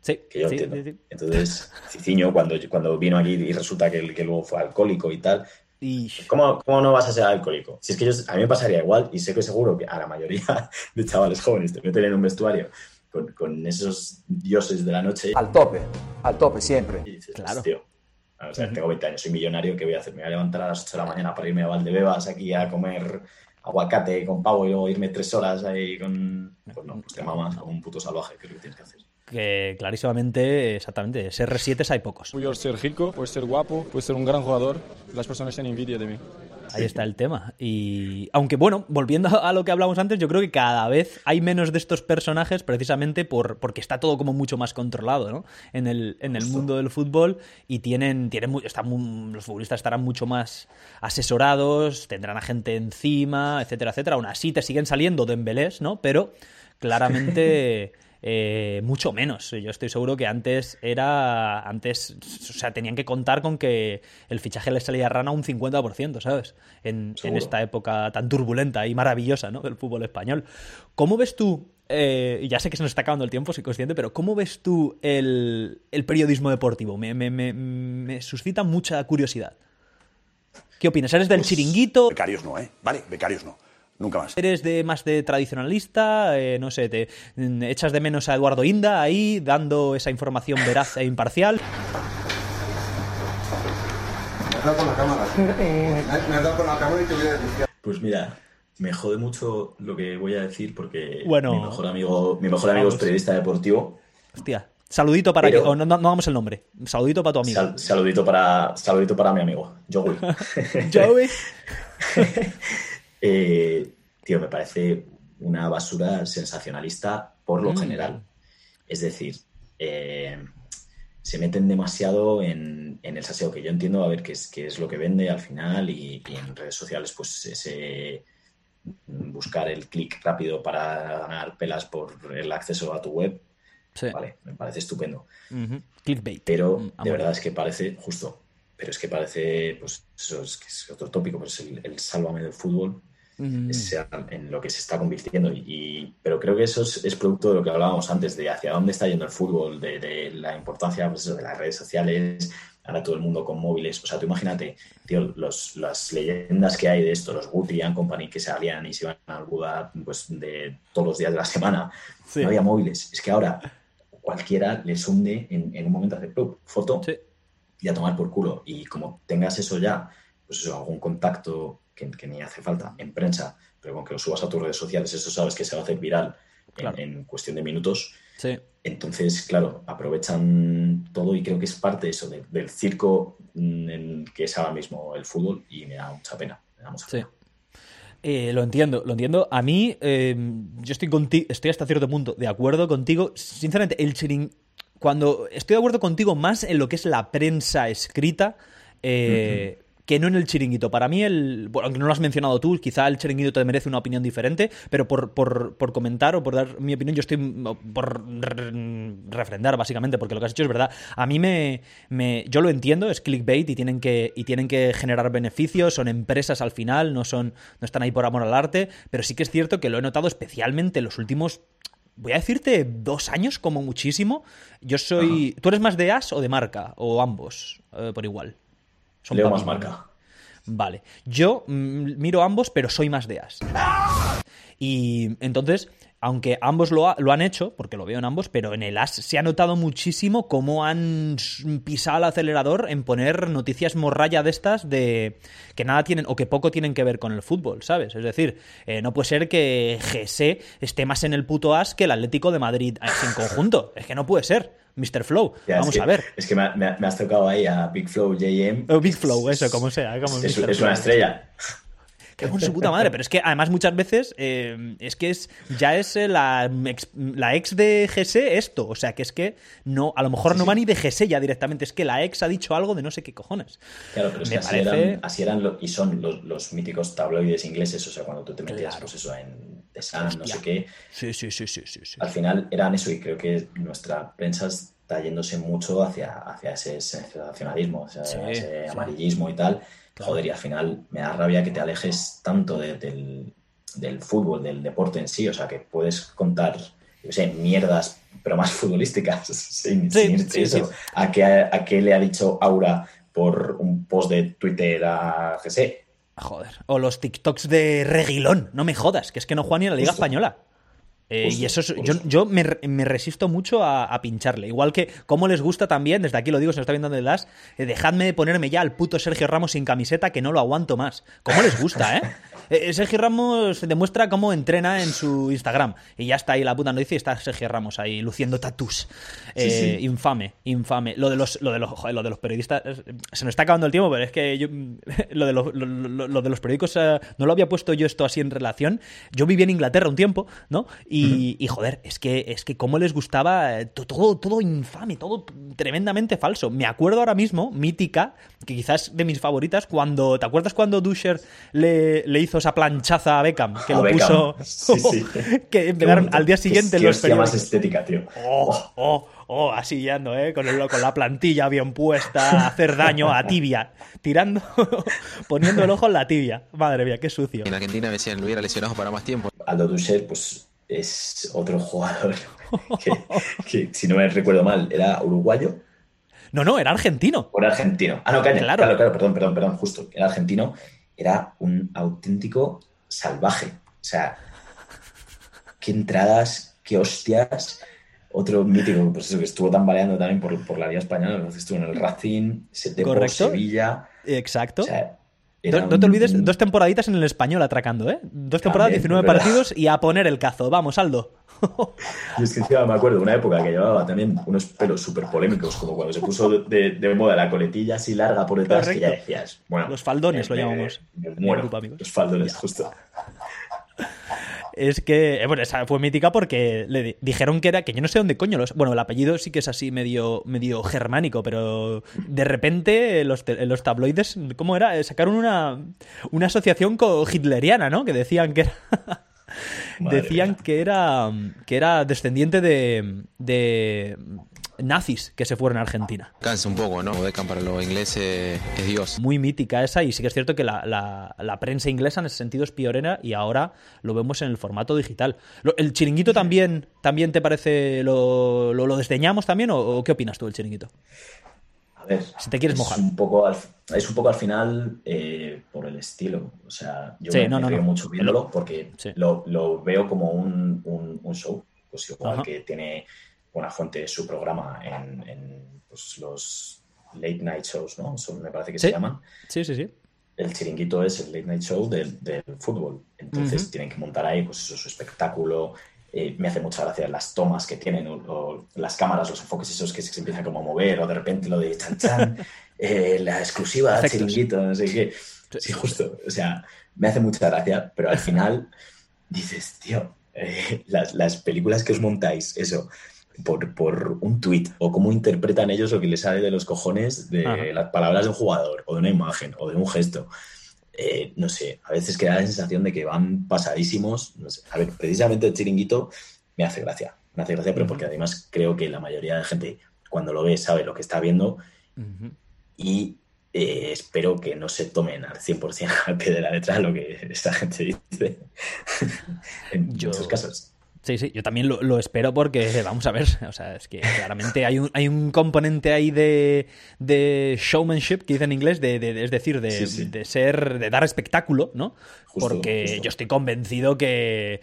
[SPEAKER 2] Sí,
[SPEAKER 3] que yo
[SPEAKER 2] sí,
[SPEAKER 3] entiendo.
[SPEAKER 2] sí, sí.
[SPEAKER 3] Entonces, Ciciño, cuando, cuando vino aquí y resulta que, que luego fue alcohólico y tal,
[SPEAKER 2] Y
[SPEAKER 3] ¿Cómo, ¿Cómo no vas a ser alcohólico? Si es que yo, a mí me pasaría igual y sé que seguro que a la mayoría de chavales jóvenes te meten en un vestuario con, con esos dioses de la noche.
[SPEAKER 13] Al tope, al tope siempre.
[SPEAKER 3] Y dices, pues, tío, o sea, tengo 20 años, soy millonario, ¿qué voy a hacer? Me voy a levantar a las 8 de la mañana para irme a Valdebebas aquí a comer aguacate con pavo y luego irme tres horas ahí con... Pues no, pues te mamas a un puto salvaje, que es lo que tienes que hacer.
[SPEAKER 2] Que clarísimamente, exactamente, SR7 hay pocos.
[SPEAKER 14] Puedo ser rico, puedo ser guapo, puedo ser un gran jugador. Las personas tienen envidia de mí.
[SPEAKER 2] Ahí está el tema. Y aunque bueno, volviendo a lo que hablamos antes, yo creo que cada vez hay menos de estos personajes precisamente por, porque está todo como mucho más controlado ¿no? en, el, en el mundo del fútbol y tienen, tienen están los futbolistas estarán mucho más asesorados, tendrán a gente encima, etcétera, etcétera. Aún así te siguen saliendo Dembélés, ¿no? Pero claramente... eh, mucho menos. Yo estoy seguro que antes era. Antes. O sea, tenían que contar con que el fichaje les salía rana un 50%, ¿sabes? En, esta época tan turbulenta y maravillosa, ¿no? Del fútbol español. ¿Cómo ves tú? eh, ya sé que se nos está acabando el tiempo, soy consciente, pero ¿cómo ves tú el, el periodismo deportivo? Me, me- me- me suscita mucha curiosidad. ¿Qué opinas? ¿Eres del chiringuito?
[SPEAKER 15] Becarios no, ¿eh? Vale, becarios no. Nunca más.
[SPEAKER 2] ¿Eres de más de tradicionalista? Eh, no sé, te mm, echas de menos a Eduardo Inda ahí dando esa información veraz e imparcial.
[SPEAKER 7] Me has dado con la cámara. Me has dado con la cámara y te voy a decir.
[SPEAKER 3] Pues mira, me jode mucho lo que voy a decir porque
[SPEAKER 2] Bueno.
[SPEAKER 3] mi mejor amigo, mi mejor amigo es periodista deportivo.
[SPEAKER 2] Hostia. Saludito para
[SPEAKER 3] Pero-
[SPEAKER 2] que. o no, no, no hagamos el nombre. Saludito para tu amigo.
[SPEAKER 3] Sal- saludito para saludito para mi amigo, Joey.
[SPEAKER 2] Joey.
[SPEAKER 3] Eh, tío, me parece una basura sensacionalista por lo
[SPEAKER 2] Mm.
[SPEAKER 3] general. Es decir, eh, se meten demasiado en, en el saseo, que yo entiendo a ver qué es, qué es lo que vende al final y, y en redes sociales, pues ese buscar el clic rápido para ganar pelas por el acceso a tu web.
[SPEAKER 2] Sí.
[SPEAKER 3] Vale, me parece estupendo.
[SPEAKER 2] Clickbait.
[SPEAKER 3] Pero
[SPEAKER 2] Mm,
[SPEAKER 3] de verdad es que parece justo. Pero es que parece, pues, eso es, que es otro tópico, pues el, el sálvame del fútbol
[SPEAKER 2] Mm.
[SPEAKER 3] en lo que se está convirtiendo. Y, y- pero creo que eso es, es producto de lo que hablábamos antes, de hacia dónde está yendo el fútbol, de, de la importancia pues, de las redes sociales, ahora todo el mundo con móviles. O sea, tú imagínate, tío, los, las leyendas que hay de esto, los Guti and Company que salían y se iban al Buda pues, de todos los días de la semana.
[SPEAKER 2] Sí.
[SPEAKER 3] No había móviles. Es que ahora cualquiera les hunde en, en un momento hace ¡plup! foto y a tomar por culo. Y como tengas eso ya, pues eso, algún contacto que, que ni hace falta en prensa, pero con que lo subas a tus redes sociales, eso sabes que se va a hacer viral en,
[SPEAKER 2] Claro.
[SPEAKER 3] en cuestión de minutos.
[SPEAKER 2] Sí.
[SPEAKER 3] Entonces, claro, aprovechan todo y creo que es parte eso, de- del circo mm, en que es ahora mismo el fútbol y me da mucha pena. Me da mucha
[SPEAKER 2] Sí.
[SPEAKER 3] pena.
[SPEAKER 2] Eh, lo entiendo, lo entiendo. A mí, eh, yo estoy contigo, estoy hasta cierto punto de acuerdo contigo. Sinceramente, el chiring. Cuando estoy de acuerdo contigo más en lo que es la prensa escrita. eh, Que no en el chiringuito. Para mí, el. Bueno, aunque no lo has mencionado tú, quizá el chiringuito te merece una opinión diferente, pero por, por, por comentar o por dar mi opinión, yo estoy mm, por re- refrendar, básicamente, porque lo que has hecho es verdad. A mí me, me. Yo lo entiendo, es clickbait y tienen que, y tienen que generar beneficios, son empresas al final, no son. no están ahí por amor al arte, pero sí que es cierto que lo he notado especialmente en los últimos. Voy a decirte dos años como muchísimo. Yo soy. ¿Tú eres más de as o de marca? ¿O ambos? eh, por igual. Son
[SPEAKER 3] Leo más marca.
[SPEAKER 2] Vale. Yo mm, miro ambos, pero soy más de as. Y entonces, aunque ambos lo, ha- lo han hecho, porque lo veo en ambos, pero en el as se ha notado muchísimo cómo han pisado el acelerador en poner noticias morralla de estas de que nada tienen o que poco tienen que ver con el fútbol, ¿sabes? Es decir, eh, no puede ser que GC esté más en el puto as que el Atlético de Madrid en conjunto. Es que no puede ser, Mr. Flow.
[SPEAKER 3] Ya, es
[SPEAKER 2] Vamos
[SPEAKER 3] que-
[SPEAKER 2] a ver.
[SPEAKER 3] Es que me, me- me has tocado ahí a Big Flow JM.
[SPEAKER 2] O Big Flow, eso, como sea. Como
[SPEAKER 3] Es,
[SPEAKER 2] Mr.
[SPEAKER 3] es una estrella.
[SPEAKER 2] Que con su puta madre, pero es que además muchas veces eh, es que es ya es eh, la ex, la ex de GC esto, o sea que es que no, a lo mejor no va ni de GC ya directamente, es que la ex ha dicho algo de no sé qué cojones.
[SPEAKER 3] Claro, pero es
[SPEAKER 2] Me
[SPEAKER 3] que así,
[SPEAKER 2] parece-
[SPEAKER 3] eran, así eran lo- y son los, los míticos tabloides ingleses, o sea, cuando tú te metías, pues eso, en The Sun, no sé qué,
[SPEAKER 2] Sí, sí, sí, sí, sí,
[SPEAKER 3] al final eran eso y creo que nuestra prensa está yéndose mucho hacia, hacia ese sensacionalismo, o sea,
[SPEAKER 2] Sí,
[SPEAKER 3] ese amarillismo y tal. Joder, y al final me da rabia que te alejes tanto de- del, del fútbol, del deporte en sí, o sea, que puedes contar, yo sé, mierdas, pero más futbolísticas, sin,
[SPEAKER 2] Sí,
[SPEAKER 3] sin
[SPEAKER 2] sí,
[SPEAKER 3] eso.
[SPEAKER 2] sí.
[SPEAKER 3] ¿A, qué, ¿A qué le ha dicho Aura por un post de Twitter a GC?
[SPEAKER 2] Joder. O los TikToks de Reguilón, no me jodas, que es que no juega ni en la Liga
[SPEAKER 3] Justo.
[SPEAKER 2] Española. Eh,
[SPEAKER 3] Justo,
[SPEAKER 2] y eso es, yo, yo me, re- me resisto mucho a, a pincharle. Igual que, como les gusta también, desde aquí lo digo, se lo está viendo de las, eh, dejadme de ponerme ya al puto Sergio Ramos sin camiseta que no lo aguanto más. ¿Cómo les gusta, eh? Eh, Sergio Ramos demuestra cómo entrena en su Instagram. Y ya está ahí la puta noticia y está Sergio Ramos ahí luciendo tatús. Eh,
[SPEAKER 3] Sí, sí.
[SPEAKER 2] Infame, infame. Lo de los, lo de los, joder, lo de los periodistas. eh, Se nos está acabando el tiempo, pero es que yo, lo, de los, lo, lo- lo de los periódicos eh, no lo había puesto yo esto así en relación. Yo viví en Inglaterra un tiempo, ¿no? Y, y, joder, es que, es que cómo les gustaba eh, to- todo, todo infame, todo tremendamente falso. Me acuerdo ahora mismo, mítica, que quizás de mis favoritas, cuando. ¿Te acuerdas cuando Dusher le, le hizo esa planchaza a Beckham? Que
[SPEAKER 3] A
[SPEAKER 2] lo
[SPEAKER 3] Beckham.
[SPEAKER 2] puso.
[SPEAKER 3] Sí, sí.
[SPEAKER 2] que empezaron al día
[SPEAKER 3] Qué-
[SPEAKER 2] siguiente
[SPEAKER 3] qué
[SPEAKER 2] los
[SPEAKER 3] hostia más estética, tío.
[SPEAKER 2] Oh, oh, oh, así yendo, ¿eh? Con, el- con la plantilla bien puesta, hacer daño a tibia, tirando, poniendo el ojo en la tibia. Madre mía, qué sucio.
[SPEAKER 16] En Argentina me decían, lo hubiera lesionado para más tiempo.
[SPEAKER 3] Aldo Dusser, pues es otro jugador que, que, si no me recuerdo mal, era uruguayo
[SPEAKER 2] No, no, era argentino.
[SPEAKER 3] era argentino. Ah, no,
[SPEAKER 2] Claro.
[SPEAKER 3] claro. claro, perdón, perdón, perdón, justo. Era argentino, era un auténtico salvaje. O sea, qué entradas, qué hostias. Otro mítico, pues eso, que estuvo tambaleando también por, por la Liga Española, entonces estuvo en el Racing, se por
[SPEAKER 2] Correcto.
[SPEAKER 3] Sevilla.
[SPEAKER 2] Exacto.
[SPEAKER 3] O sea, Era
[SPEAKER 2] No, te olvides,
[SPEAKER 3] un-
[SPEAKER 2] dos temporaditas en el español atracando, ¿eh? Dos temporadas,
[SPEAKER 3] También,
[SPEAKER 2] 19
[SPEAKER 3] es verdad.
[SPEAKER 2] partidos y a poner el cazo. Vamos, Aldo.
[SPEAKER 3] Y es que encima me acuerdo de una época que llevaba también unos pelos súper polémicos, como cuando se puso de, moda la coletilla así larga por detrás, que ya decías, bueno,
[SPEAKER 2] Los faldones lo
[SPEAKER 3] me-
[SPEAKER 2] llamamos.
[SPEAKER 3] me muero,
[SPEAKER 2] grupo, amigos.
[SPEAKER 3] los faldones, justo.
[SPEAKER 2] Es que, eh, bueno, esa fue mítica porque le di- dijeron que era, que yo no sé dónde coño los. Bueno, el apellido sí que es así medio, medio germánico, pero de repente los, los tabloides, ¿cómo era? Eh, Sacaron una, una asociación co- hitleriana, ¿no? Que decían que era. Decían que era, que era descendiente de, de nazis que se fueron a Argentina.
[SPEAKER 16] Cansa un poco, ¿no? Beckham para los ingleses es Dios.
[SPEAKER 2] Muy mítica esa, y sí que es cierto que la, la- la prensa inglesa en ese sentido es pionera y ahora lo vemos en el formato digital. Lo- ¿El chiringuito también, también te parece, lo, lo, lo desdeñamos también o, o qué opinas tú del chiringuito?
[SPEAKER 3] A ver,
[SPEAKER 2] Si te quieres
[SPEAKER 3] es
[SPEAKER 2] mojar.
[SPEAKER 3] Un poco al, es un poco al final eh, por el estilo. O sea, yo
[SPEAKER 2] Sí,
[SPEAKER 3] me,
[SPEAKER 2] no,
[SPEAKER 3] me
[SPEAKER 2] no,
[SPEAKER 3] río
[SPEAKER 2] no.
[SPEAKER 3] mucho viéndolo porque
[SPEAKER 2] Sí.
[SPEAKER 3] lo, lo veo como un, un- un show. Pues igual
[SPEAKER 2] Ajá.
[SPEAKER 3] que tiene una fuente su programa en, en, pues, los late night shows, ¿no? Son, me parece que
[SPEAKER 2] Sí.
[SPEAKER 3] se llaman.
[SPEAKER 2] Sí, sí, sí.
[SPEAKER 3] El chiringuito es el late night show del, del fútbol. Entonces tienen que montar ahí pues eso, su espectáculo. Eh, me hace mucha gracia las tomas que tienen, o, o las cámaras, los enfoques esos que se empiezan como a mover, o de repente lo de chan chan, eh, la exclusiva
[SPEAKER 2] Efectos.
[SPEAKER 3] chiringuito, no sé qué. Sí, justo. O sea, me hace mucha gracia, pero al final dices, tío, eh, las, las películas que os montáis, eso, por, por un tuit, o cómo interpretan ellos lo que les sale de los cojones de
[SPEAKER 2] Ajá.
[SPEAKER 3] las palabras de un jugador, o de una imagen, o de un gesto. Eh, no sé, a veces queda la sensación de que van pasadísimos. no sé. A ver, precisamente el chiringuito me hace gracia. Me hace gracia, pero porque además creo que la mayoría de gente cuando lo ve sabe lo que está viendo y eh, espero que no se tomen al 100% al pie de la letra lo que esta gente dice en muchos casos.
[SPEAKER 2] Sí, sí, yo también lo, lo espero porque, vamos a ver, o sea, es que claramente hay un, hay un componente ahí de, de showmanship, que dice en inglés, de, de- es decir, de,
[SPEAKER 3] Sí, sí.
[SPEAKER 2] de ser, de dar espectáculo, ¿no?
[SPEAKER 3] Justo,
[SPEAKER 2] porque
[SPEAKER 3] justo.
[SPEAKER 2] yo estoy convencido que...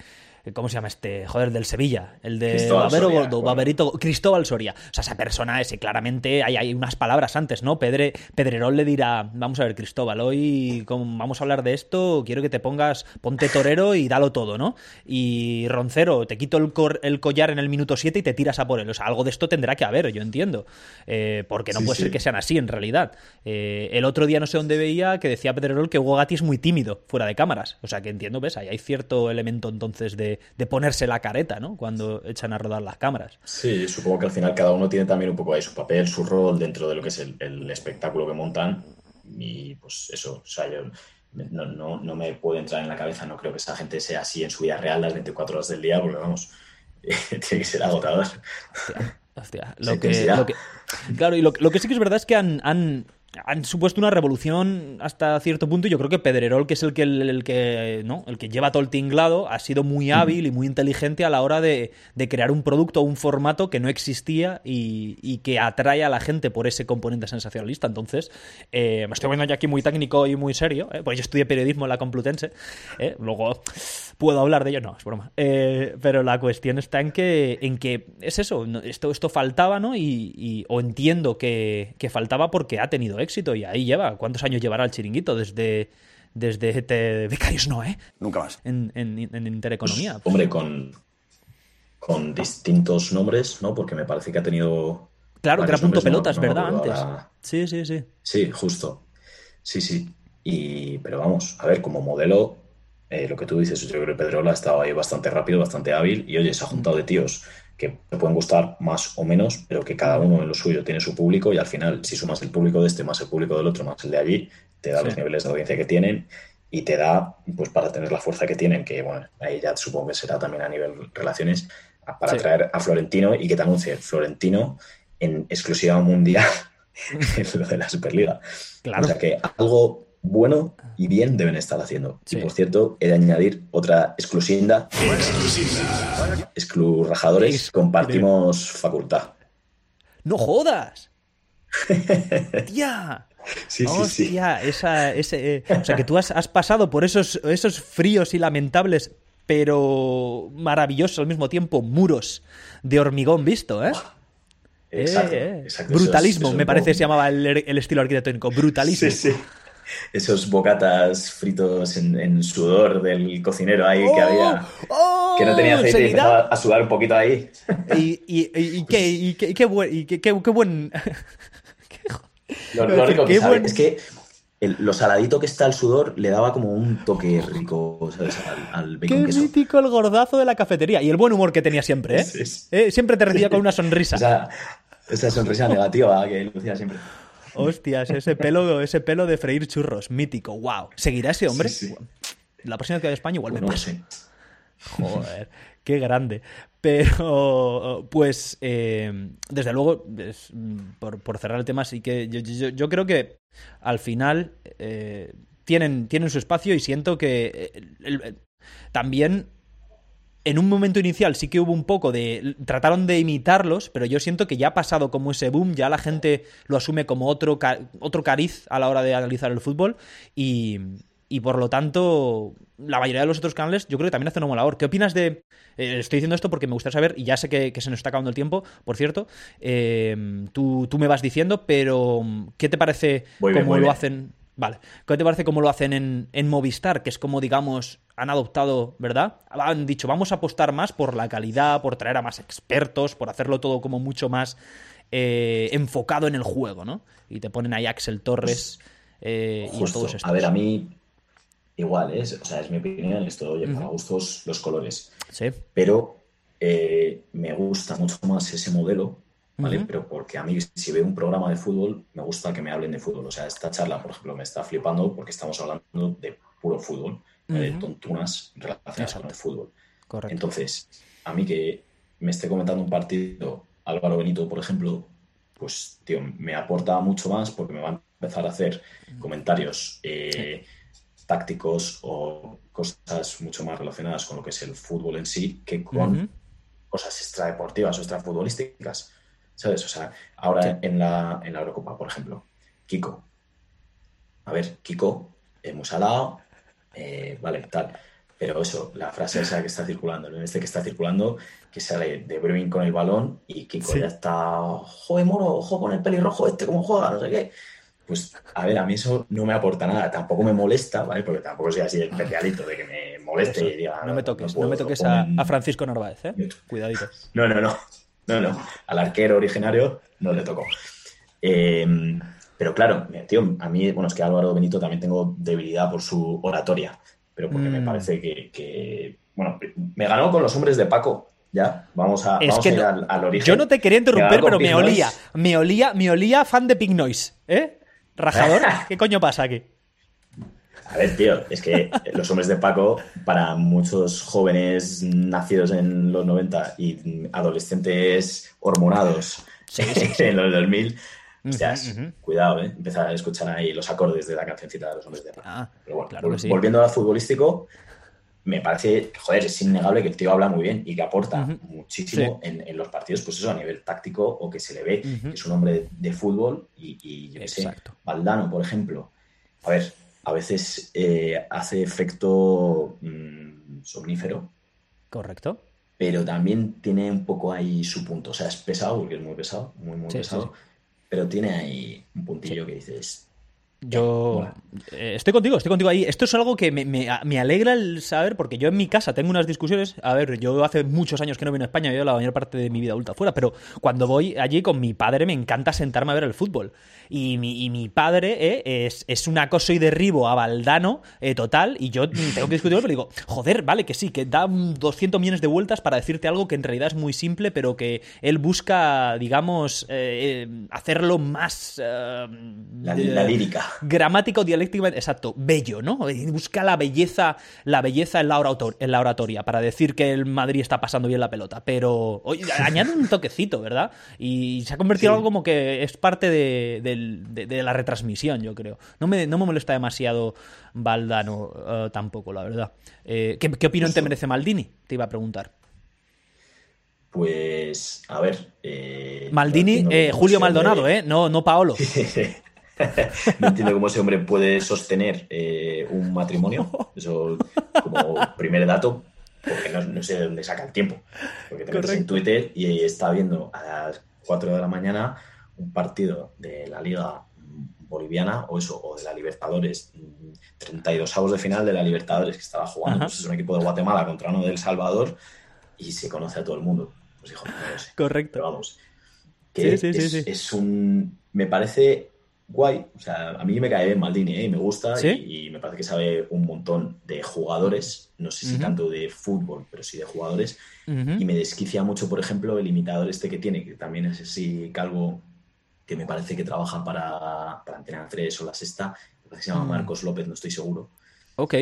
[SPEAKER 2] ¿Cómo se llama este? Joder, del Sevilla. El de
[SPEAKER 3] Cristóbal Soria,
[SPEAKER 2] Gordo,
[SPEAKER 3] bueno.
[SPEAKER 2] Baverito- Cristóbal Soria. O sea, esa persona, ese claramente, hay, hay unas palabras antes, ¿no? Pedre, Pedrerol le dirá, vamos a ver, Cristóbal, hoy vamos a hablar de esto, quiero que te pongas, ponte torero y dalo todo, ¿no? Y Roncero, te quito el, cor- el collar en el minuto 7 y te tiras a por él. O sea, algo de esto tendrá que haber, yo entiendo. Eh, porque no
[SPEAKER 3] Sí,
[SPEAKER 2] puede
[SPEAKER 3] sí.
[SPEAKER 2] ser que sean así, en realidad. Eh, el otro día no sé dónde veía que decía Pedrerol que Hugo Gatti es muy tímido fuera de cámaras. O sea, que entiendo, ¿ves? Ahí hay cierto elemento entonces de, de ponerse la careta, ¿no? Cuando echan a rodar las cámaras.
[SPEAKER 3] Sí, supongo que al final cada uno tiene también un poco ahí su papel, su rol dentro de lo que es el, el espectáculo que montan. Y pues eso, o sea, yo no, no, no me puede entrar en la cabeza, no creo que esa gente sea así en su vida real las 24 horas del día, porque vamos, tiene que ser agotador.
[SPEAKER 2] Hostia, lo que, lo que- claro, y lo, lo que sí que es verdad es que han, han, han supuesto una revolución hasta cierto punto. y Yo creo que Pedrerol, que es el que, el, el que, ¿no? el que lleva todo el tinglado, ha sido muy hábil y muy inteligente a la hora de, de crear un producto o un formato que no existía y, y que atrae a la gente por ese componente sensacionalista. Entonces, eh, me estoy viendo ya aquí muy técnico y muy serio, ¿eh? pues yo estudié periodismo en la Complutense. ¿eh? Luego puedo hablar de ello, no, es broma. Eh, pero la cuestión está en que, en que es eso, esto, esto faltaba, ¿no? Y, y- o entiendo que, que faltaba porque ha tenido éxito y ahí lleva. ¿Cuántos años llevará el chiringuito? Desde, desde te, Becarios no, ¿eh?
[SPEAKER 15] Nunca más.
[SPEAKER 2] En, en, en Intereconomía.
[SPEAKER 3] Hombre, con, con distintos nombres, ¿no? Porque me parece que ha tenido.
[SPEAKER 2] claro, que era punto
[SPEAKER 3] nombres,
[SPEAKER 2] pelotas,
[SPEAKER 3] no
[SPEAKER 2] ¿verdad? Antes.
[SPEAKER 3] ahora.
[SPEAKER 2] Sí, sí, sí.
[SPEAKER 3] Sí, justo. Sí, sí. Y, pero vamos, a ver, como modelo, eh, lo que tú dices, yo creo que Pedrola ha estado ahí bastante rápido, bastante hábil, y oye, se ha juntado de tíos que te pueden gustar más o menos, pero que cada uno en lo suyo tiene su público, y al final, si sumas el público de este más el público del otro más el de allí, te da
[SPEAKER 2] Sí.
[SPEAKER 3] los niveles de audiencia que tienen y te da, pues para tener la fuerza que tienen, que bueno, ahí ya supongo que será también a nivel relaciones, para
[SPEAKER 2] Sí.
[SPEAKER 3] traer a Florentino y que te anuncie Florentino en exclusiva mundial en lo de la Superliga.
[SPEAKER 2] Claro.
[SPEAKER 3] O sea que algo bueno y bien deben estar haciendo.
[SPEAKER 2] Sí.
[SPEAKER 3] Y por cierto, he de añadir otra exclusinda. Exclurrajadores,
[SPEAKER 2] Ex-
[SPEAKER 3] compartimos facultad.
[SPEAKER 2] ¡No jodas! ¡Tía!
[SPEAKER 3] Sí, sí, sí.
[SPEAKER 2] Esa, ese, eh, o sea, que tú has, has pasado por esos, esos fríos y lamentables, pero maravillosos al mismo tiempo, muros de hormigón visto, ¿eh?
[SPEAKER 3] Exacto,
[SPEAKER 2] Eh, eh.
[SPEAKER 3] exacto. Eso es-
[SPEAKER 2] Brutalismo,
[SPEAKER 3] eso es
[SPEAKER 2] me parece
[SPEAKER 3] poco-
[SPEAKER 2] se llamaba el, el estilo arquitectónico. Brutalismo.
[SPEAKER 3] Sí, sí. Esos bocatas fritos en, en sudor del cocinero ahí que
[SPEAKER 2] ¡Oh!
[SPEAKER 3] había,
[SPEAKER 2] ¡Oh!
[SPEAKER 3] que no tenía aceite y
[SPEAKER 2] ¿Seguirá?
[SPEAKER 3] empezaba a sudar un poquito ahí.
[SPEAKER 2] Y, y, y, y qué, y qué, y qué buen. Y qué, qué- qué buen...
[SPEAKER 3] Lo, lo rico que
[SPEAKER 2] qué
[SPEAKER 3] sabe
[SPEAKER 2] buen-
[SPEAKER 3] es que el- lo saladito que está el sudor le daba como un toque rico, ¿sabes? Al, al
[SPEAKER 2] Qué
[SPEAKER 3] bacon queso.
[SPEAKER 2] mítico el gordazo de la cafetería. Y el buen humor que tenía siempre, ¿eh?
[SPEAKER 3] Sí, sí.
[SPEAKER 2] Eh, Siempre te recibía con una sonrisa.
[SPEAKER 3] Esa, esa sonrisa negativa que lucía siempre.
[SPEAKER 2] Hostias, ese pelo, ese pelo de freír churros, mítico, wow. ¿Seguirá ese hombre?
[SPEAKER 3] Sí, sí.
[SPEAKER 2] La próxima vez que vaya a España igual me
[SPEAKER 3] sé.
[SPEAKER 2] Joder, qué grande. Pero, pues, eh, desde luego, es, por, por cerrar el tema, sí que yo, yo- yo creo que al final eh, tienen, tienen su espacio y siento que eh, el- el- también en un momento inicial sí que hubo un poco de. Trataron de imitarlos, pero yo siento que ya ha pasado como ese boom, ya la gente lo asume como otro, otro cariz a la hora de analizar el fútbol y, y por lo tanto, la mayoría de los otros canales yo creo que también hacen una buena labor. ¿Qué opinas de.? eh, estoy diciendo esto porque me gustaría saber, y ya sé que, que se nos está acabando el tiempo, por cierto. eh, tú, tú me vas diciendo, pero ¿qué te parece
[SPEAKER 3] bien,
[SPEAKER 2] cómo lo
[SPEAKER 3] bien.
[SPEAKER 2] hacen? Vale. ¿Qué te parece cómo lo hacen en, en Movistar? Que es como, digamos, han adoptado, ¿verdad? Han dicho, vamos a apostar más por la calidad, por traer a más expertos, por hacerlo todo como mucho más eh, enfocado en el juego, ¿no? Y te ponen ahí Axel Torres eh, y todos estos.
[SPEAKER 3] A ver, a mí igual, ¿eh? o sea, es mi opinión esto, oye, para
[SPEAKER 2] Ujú.
[SPEAKER 3] gustos los colores.
[SPEAKER 2] Sí.
[SPEAKER 3] Pero eh, me gusta mucho más ese modelo, ¿vale? Pero porque a mí, si veo un programa de fútbol, me gusta que me hablen de fútbol. O sea, esta charla, por ejemplo, me está flipando porque estamos hablando de puro fútbol, de tontunas relacionadas
[SPEAKER 2] Exacto.
[SPEAKER 3] con el fútbol.
[SPEAKER 2] Correcto.
[SPEAKER 3] Entonces, a mí que me esté comentando un partido Álvaro Benito, por ejemplo, pues, tío, me aporta mucho más porque me va a empezar a hacer comentarios eh, tácticos o cosas mucho más relacionadas con lo que es el fútbol en sí que con cosas extradeportivas o extrafutbolísticas. ¿Sabes? O sea, ahora
[SPEAKER 2] Sí.
[SPEAKER 3] en, la, en la Eurocopa, por ejemplo, Kiko. A ver, Kiko, es muy salado, eh, vale, tal. Pero eso, la frase esa que está circulando, el este que está circulando, que sale de Bruyne con el balón y Kiko
[SPEAKER 2] Sí.
[SPEAKER 3] ya está, joder, moro, ojo con el pelirrojo este, cómo juega, no sé qué. Pues, a ver, a mí eso no me aporta nada, tampoco me molesta, ¿vale? Porque tampoco soy así especialito de que me moleste
[SPEAKER 2] Eso.
[SPEAKER 3] y diga,
[SPEAKER 2] No me toques, no,
[SPEAKER 3] puedo,
[SPEAKER 2] me toques a, a Francisco Narváez, ¿eh? Cuidadito.
[SPEAKER 3] no, no, no. No, no. Al arquero originario no le tocó. Eh, pero claro, tío, a mí, bueno, es que Álvaro Benito también tengo debilidad por su oratoria, pero porque me
[SPEAKER 2] Mm.
[SPEAKER 3] parece que, que- bueno, me ganó con los hombres de Paco. Ya, vamos a,
[SPEAKER 2] Es
[SPEAKER 3] vamos
[SPEAKER 2] que
[SPEAKER 3] a ir
[SPEAKER 2] no-
[SPEAKER 3] al, al origen.
[SPEAKER 2] Yo no te quería interrumpir, pero me olía, me olía, me olía fan de Pig Noise, ¿eh? Rajador, ¿qué coño pasa aquí?
[SPEAKER 3] A ver, tío, es que los hombres de Paco, para muchos jóvenes nacidos en los 90 y adolescentes hormonados en los 2000, hostias,
[SPEAKER 2] ujú.
[SPEAKER 3] cuidado, ¿eh? Empezar a escuchar ahí los acordes de la cancioncita de los hombres de Paco.
[SPEAKER 2] Ah,
[SPEAKER 3] Pero bueno,
[SPEAKER 2] claro que
[SPEAKER 3] vol-
[SPEAKER 2] sí.
[SPEAKER 3] volviendo al futbolístico, me parece, joder, es innegable que el tío habla muy bien y que aporta muchísimo en, en los partidos, pues eso, a nivel táctico o que se le ve que es un hombre de, de fútbol y, y yo qué sé. Valdano, por ejemplo, a ver, a veces eh, hace efecto mm, somnífero,
[SPEAKER 2] Correcto.
[SPEAKER 3] pero también tiene un poco ahí su punto. O sea, es pesado, porque es muy pesado, muy, muy
[SPEAKER 2] Sí,
[SPEAKER 3] pesado,
[SPEAKER 2] sí,
[SPEAKER 3] pero tiene ahí un puntillo que dices,
[SPEAKER 2] Yo eh, estoy contigo, estoy contigo ahí. Esto es algo que me, me- me alegra el saber, porque yo en mi casa tengo unas discusiones. A ver, yo hace muchos años que no vine a España, yo la mayor parte de mi vida adulta fuera, pero cuando voy allí con mi padre me encanta sentarme a ver el fútbol. Y mi, y mi padre eh, es, es un acoso y derribo a Valdano eh, total, y yo tengo que discutirlo, pero digo, joder, vale, que sí, que da un 200 millones de vueltas para decirte algo que en realidad es muy simple, pero que él busca, digamos, eh, eh, hacerlo más... eh,
[SPEAKER 3] la, la lírica.
[SPEAKER 2] gramática o exacto, bello, ¿no? Busca la belleza, la belleza en la, orator- en la oratoria para decir que el Madrid está pasando bien la pelota, pero oye, añade un toquecito, ¿verdad? Y se ha convertido en algo como que es parte de, del- de- de la retransmisión, yo creo. No me, no me molesta demasiado Valdano eh, tampoco, la verdad. Eh, ¿qué, qué opinión te merece Maldini? Te iba a preguntar.
[SPEAKER 3] Pues, a ver. eh,
[SPEAKER 2] Maldini,
[SPEAKER 3] no
[SPEAKER 2] eh, Julio Maldonado, ¿eh? No, no Paolo.
[SPEAKER 3] no entiendo cómo ese hombre puede sostener eh, un matrimonio. Eso como primer dato, porque no, no sé de dónde saca el tiempo. Porque te metes en. Twitter y está viendo a las 4 de la mañana un partido de la liga boliviana o eso, o de la Libertadores, mm, 32 avos de final de la Libertadores que estaba jugando, pues es un equipo de Guatemala contra uno de El Salvador y se conoce a todo el mundo. Pues hijo, no lo sé.
[SPEAKER 2] Correcto.
[SPEAKER 3] Pero vamos, que
[SPEAKER 2] Sí, sí,
[SPEAKER 3] es,
[SPEAKER 2] sí.
[SPEAKER 3] es un... Me parece guay, o sea, a mí me cae bien Maldini, ¿eh? me gusta y, y me parece que sabe un montón de jugadores, no sé si tanto de fútbol, pero sí de jugadores, y me desquicia mucho, por ejemplo, el imitador este que tiene, que también es así calvo, que me parece que trabaja para, para Antena 3 o La Sexta, me parece que se llama
[SPEAKER 2] Mm.
[SPEAKER 3] Marcos López, no estoy seguro.
[SPEAKER 2] Ok.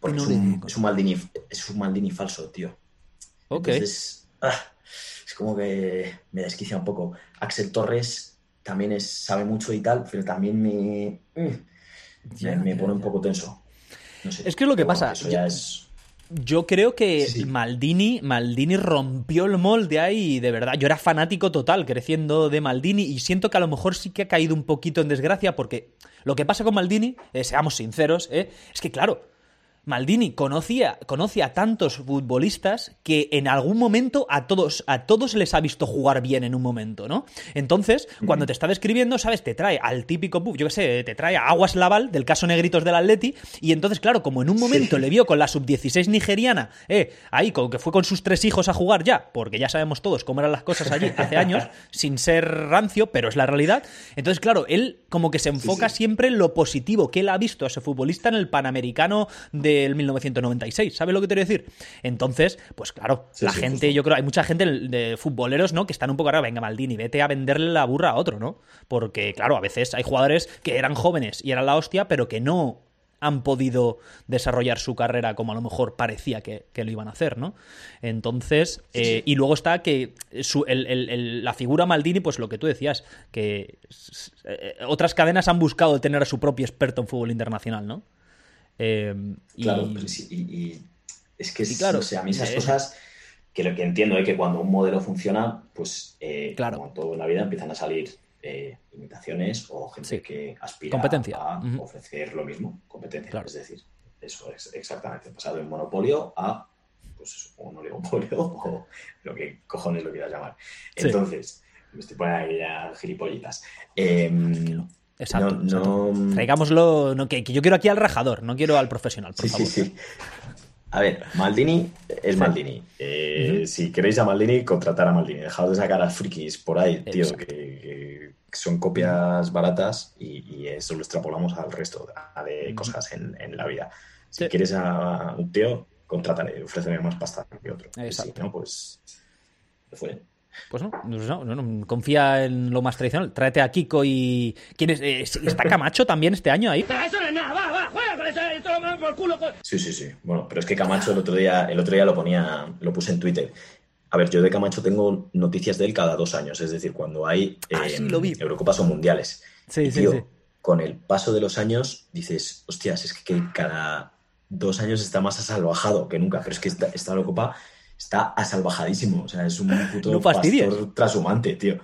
[SPEAKER 3] Porque
[SPEAKER 2] no
[SPEAKER 3] es, un, es un Maldini, es un Maldini falso, tío.
[SPEAKER 2] Ok.
[SPEAKER 3] Entonces, ah, es como que me desquicia un poco. Axel Torres también es, sabe mucho y tal, pero también me, mm,
[SPEAKER 2] Ya,
[SPEAKER 3] me,
[SPEAKER 2] ya,
[SPEAKER 3] pone un poco tenso. No sé.
[SPEAKER 2] Es que es lo que
[SPEAKER 3] bueno,
[SPEAKER 2] pasa.
[SPEAKER 3] eso
[SPEAKER 2] Yo-
[SPEAKER 3] ya es...
[SPEAKER 2] Yo creo que
[SPEAKER 3] Sí.
[SPEAKER 2] Maldini, Maldini rompió el molde ahí, de verdad. Yo era fanático total creciendo de Maldini y siento que a lo mejor sí que ha caído un poquito en desgracia porque lo que pasa con Maldini, eh, seamos sinceros, eh, es que claro, Maldini conocía, conoce a tantos futbolistas que en algún momento a todos, a todos les ha visto jugar bien en un momento, ¿no? Entonces, cuando te está describiendo, ¿sabes? Te trae al típico, yo qué sé, te trae a Aguas Laval del caso Negritos del Atleti, y entonces, claro, como en un momento le vio con la sub-16 nigeriana, eh, ahí, con que fue con sus tres hijos a jugar ya, porque ya sabemos todos cómo eran las cosas allí hace años, sin ser rancio, pero es la realidad. Entonces, claro, él como que se enfoca siempre en lo positivo que él ha visto a ese futbolista en el Panamericano del 1996. ¿Sabes lo que te quiero decir? Entonces, pues claro,
[SPEAKER 3] Sí,
[SPEAKER 2] la
[SPEAKER 3] sí,
[SPEAKER 2] gente, yo creo, hay mucha gente de futboleros, ¿no? Que están un poco ahora, venga, Maldini, vete a venderle la burra a otro, ¿no? Porque, claro, a veces hay jugadores que eran jóvenes y eran la hostia, pero que no han podido desarrollar su carrera como a lo mejor parecía que, que lo iban a hacer, ¿no? Entonces, eh, y luego está que su- el- el- el- la figura Maldini, pues lo que tú decías, que eh, otras cadenas han buscado tener a su propio experto en fútbol internacional, ¿no? Eh, y-
[SPEAKER 3] Claro, y, y es que es-
[SPEAKER 2] claro.
[SPEAKER 3] a mí esas
[SPEAKER 2] Eh,
[SPEAKER 3] cosas que lo que entiendo es que cuando un modelo funciona, pues eh,
[SPEAKER 2] Claro.
[SPEAKER 3] como todo en la vida empiezan a salir eh, imitaciones o gente
[SPEAKER 2] Sí.
[SPEAKER 3] que aspira
[SPEAKER 2] Competencia.
[SPEAKER 3] a ofrecer lo mismo, competencia.
[SPEAKER 2] Claro.
[SPEAKER 3] Es decir, eso es exactamente pasado de un monopolio a pues un oligopolio o lo que cojones lo quieras llamar.
[SPEAKER 2] Sí.
[SPEAKER 3] Entonces, me estoy poniendo aquí ya gilipollitas. Em,
[SPEAKER 2] Exacto,
[SPEAKER 3] no-
[SPEAKER 2] exacto.
[SPEAKER 3] no-
[SPEAKER 2] Traigámoslo, no, que, que yo quiero aquí al rajador, no quiero al profesional, por
[SPEAKER 3] Sí,
[SPEAKER 2] favor.
[SPEAKER 3] sí, sí. A ver, Maldini es Maldini. Eh. Si queréis a Maldini, contratar a Maldini. Dejaos de sacar a frikis por ahí, tío, que, que son copias baratas y, y eso lo extrapolamos al resto de cosas en, en la vida. Si
[SPEAKER 2] Sí.
[SPEAKER 3] quieres a un tío, contrátale, ofrécele más pasta que otro.
[SPEAKER 2] Exacto.
[SPEAKER 3] Si no, pues. se fue.
[SPEAKER 2] Pues no, pues no, no, no, confía en lo más tradicional. Tráete a Kiko y. ¿Quién es? Eh, ¿Está Camacho también este año ahí?
[SPEAKER 5] Eso no es nada, va, va, juega con eso, esto lo mando por culo. con-
[SPEAKER 3] Sí, sí, sí. Bueno, pero es que Camacho el otro día, el otro día lo ponía, lo puse en Twitter. A ver, yo de Camacho tengo noticias de él cada dos años, es decir, cuando hay
[SPEAKER 2] Ah,
[SPEAKER 3] eh,
[SPEAKER 2] sí, lo vi.
[SPEAKER 3] Eurocopas o mundiales.
[SPEAKER 2] Sí,
[SPEAKER 3] Y,
[SPEAKER 2] sí,
[SPEAKER 3] tío,
[SPEAKER 2] sí.
[SPEAKER 3] Con el paso de los años dices, hostias, es que cada dos años está más asalvajado que nunca, pero es que esta, esta Eurocopa está asalvajadísimo, o sea, es un puto
[SPEAKER 2] No
[SPEAKER 3] pastor trashumante, tío.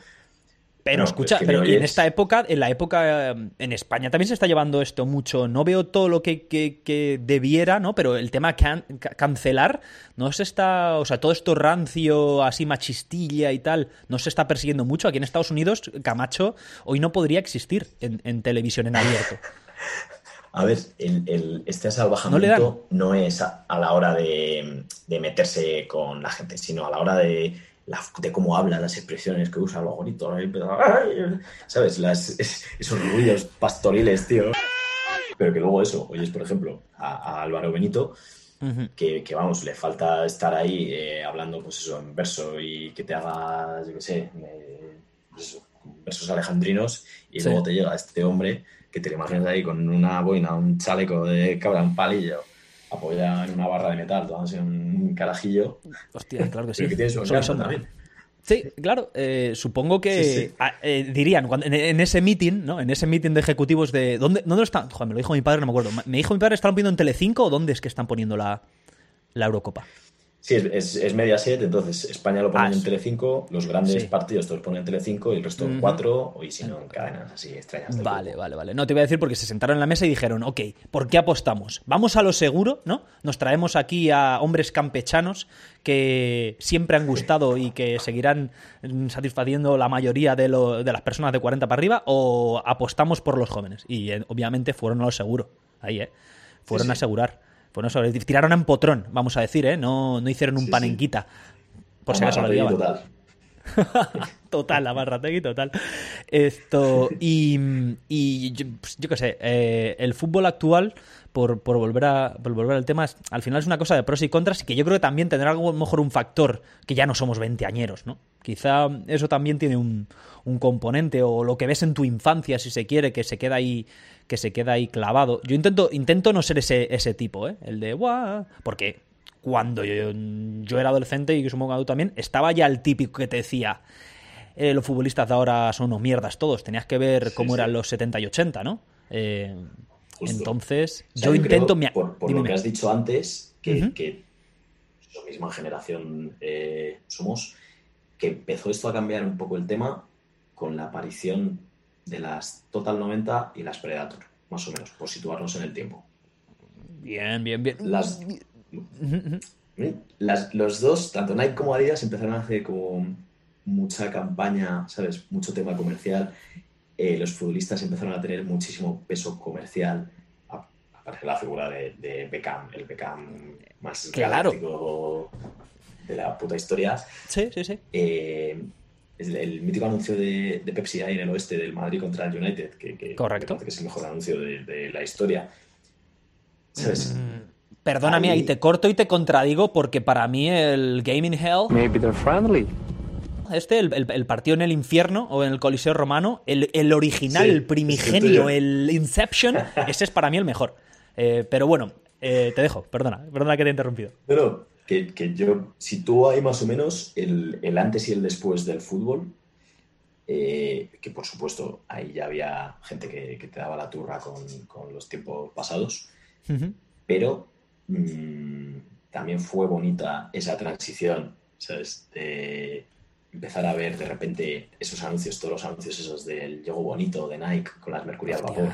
[SPEAKER 2] Pero
[SPEAKER 3] No,
[SPEAKER 2] escucha,
[SPEAKER 3] es que
[SPEAKER 2] pero y en esta época, en la época eh, en España también se está llevando esto mucho. No veo todo lo que, que- que debiera, ¿no? Pero el tema can- ca- cancelar no se está, o sea, todo esto rancio, así machistilla y tal, no se está persiguiendo mucho. Aquí en Estados Unidos, Camacho hoy no podría existir en, en televisión en abierto.
[SPEAKER 3] A ver, el, el- este
[SPEAKER 2] No le
[SPEAKER 3] asalvajamiento no, es a, a la hora de, de meterse con la gente, sino a la hora de, la- de cómo habla, las expresiones que usa, los gritos. ¿sabes? Las- es- esos ruidos pastoriles, tío. Pero que luego eso, oyes, por ejemplo, a, a Álvaro Benito, que, que, vamos, le falta estar ahí eh, hablando, pues eso, en verso y que te haga, yo qué sé, eh, pues eso, versos alejandrinos, y
[SPEAKER 2] Sí.
[SPEAKER 3] luego te llega este hombre que te lo imaginas ahí con una boina, un chaleco de cabra, un palillo, apoyado en una barra de metal, tomándose un carajillo.
[SPEAKER 2] Hostia, claro que sí.
[SPEAKER 3] Pero que tiene su
[SPEAKER 2] Sol y
[SPEAKER 3] encanto
[SPEAKER 2] sombra.
[SPEAKER 3] también.
[SPEAKER 2] Sí, claro. eh, supongo que
[SPEAKER 3] Sí, sí.
[SPEAKER 2] ah, eh, dirían cuando- en, en ese meeting, ¿no? En ese meeting de ejecutivos de ¿dónde, dónde están? Joder, me lo dijo mi padre, no me acuerdo. ¿Me dijo mi padre están poniendo en Telecinco o dónde es que están poniendo la, la Eurocopa?
[SPEAKER 3] Sí, es, es, es Mediaset, entonces España lo ponen
[SPEAKER 2] Ah,
[SPEAKER 3] en Telecinco, los grandes
[SPEAKER 2] sí.
[SPEAKER 3] partidos todos ponen en Telecinco y el resto
[SPEAKER 2] Ujú.
[SPEAKER 3] cuatro, y si no, en cadenas así extrañas.
[SPEAKER 2] Vale, vale, vale. No te voy a decir porque se sentaron en la mesa y dijeron, ok, ¿por qué apostamos? Vamos a lo seguro, ¿no? Nos traemos aquí a hombres campechanos que siempre han gustado y que seguirán mm, satisfaciendo la mayoría de, lo- de las personas de 40 para arriba o apostamos por los jóvenes. Y eh, obviamente fueron a lo seguro. Ahí, ¿eh? Fueron
[SPEAKER 3] Sí,
[SPEAKER 2] a asegurar. Fueron a asegurar. Tiraron en potrón, vamos a decir, ¿eh? No, no hicieron un
[SPEAKER 3] Sí, sí.
[SPEAKER 2] panenquita. Por si acaso lo
[SPEAKER 3] a
[SPEAKER 2] liaban.
[SPEAKER 3] total.
[SPEAKER 2] Total, la Marrategui, total. Esto, y, y yo, pues, yo qué sé, eh, el fútbol actual, por, por volver a, por volver al tema, es- al final es una cosa de pros y contras y que yo creo que también tendrá a lo mejor un factor que ya no somos veinteañeros, ¿no? Quizá eso también tiene un, un componente o lo que ves en tu infancia, si se quiere, que se queda ahí que se queda ahí clavado. Yo intento, intento no ser ese, ese tipo, ¿eh? El de, ¡guau! Porque cuando yo, yo era adolescente y que supongo que tú también, estaba ya el típico que te decía, eh, los futbolistas de ahora son unos mierdas todos, tenías que ver cómo
[SPEAKER 3] sí.
[SPEAKER 2] eran los 70 y 80, ¿no? Eh, entonces,
[SPEAKER 3] O sea,
[SPEAKER 2] yo intento...
[SPEAKER 3] creo, por, lo que has dicho antes, que,
[SPEAKER 2] Ujú.
[SPEAKER 3] que la misma generación eh, somos, que empezó esto a cambiar un poco el tema con la aparición de las Total 90 y las Predator, más o menos, por situarnos en el tiempo.
[SPEAKER 2] Bien, bien, bien.
[SPEAKER 3] Las, las- los dos, tanto Nike como Adidas, empezaron a hacer como mucha campaña, ¿sabes? Mucho tema comercial. Eh, los futbolistas empezaron a tener muchísimo peso comercial. Aparece la figura de, de Beckham, el Beckham más
[SPEAKER 2] Claro.
[SPEAKER 3] galáctico de la puta historia.
[SPEAKER 2] Sí, sí, sí.
[SPEAKER 3] Eh, es el, el mítico anuncio de, de Pepsi ahí en el oeste del Madrid contra el United, que, que
[SPEAKER 2] Correcto.
[SPEAKER 3] que es el mejor anuncio de, de la historia. ¿Sabes?
[SPEAKER 2] Perdóname,
[SPEAKER 3] Ahí-
[SPEAKER 2] ahí te corto y te contradigo porque para mí el Gaming Hell...
[SPEAKER 14] Maybe they're friendly.
[SPEAKER 2] Este, el, el- el partido en el infierno o en el Coliseo Romano, el, el original,
[SPEAKER 3] Sí,
[SPEAKER 2] el primigenio, el Inception, ese es para mí el mejor. Eh, pero bueno, eh, te dejo, perdona, perdona que te he interrumpido.
[SPEAKER 3] Pero que, que yo sitúo ahí más o menos el, el antes y el después del fútbol, eh, que por supuesto ahí ya había gente que, que te daba la turra con, con los tiempos pasados, pero mm, también fue bonita esa transición, ¿sabes? De empezar a ver de repente esos anuncios, todos los anuncios esos del Llego Bonito de Nike con las Mercury al vapor.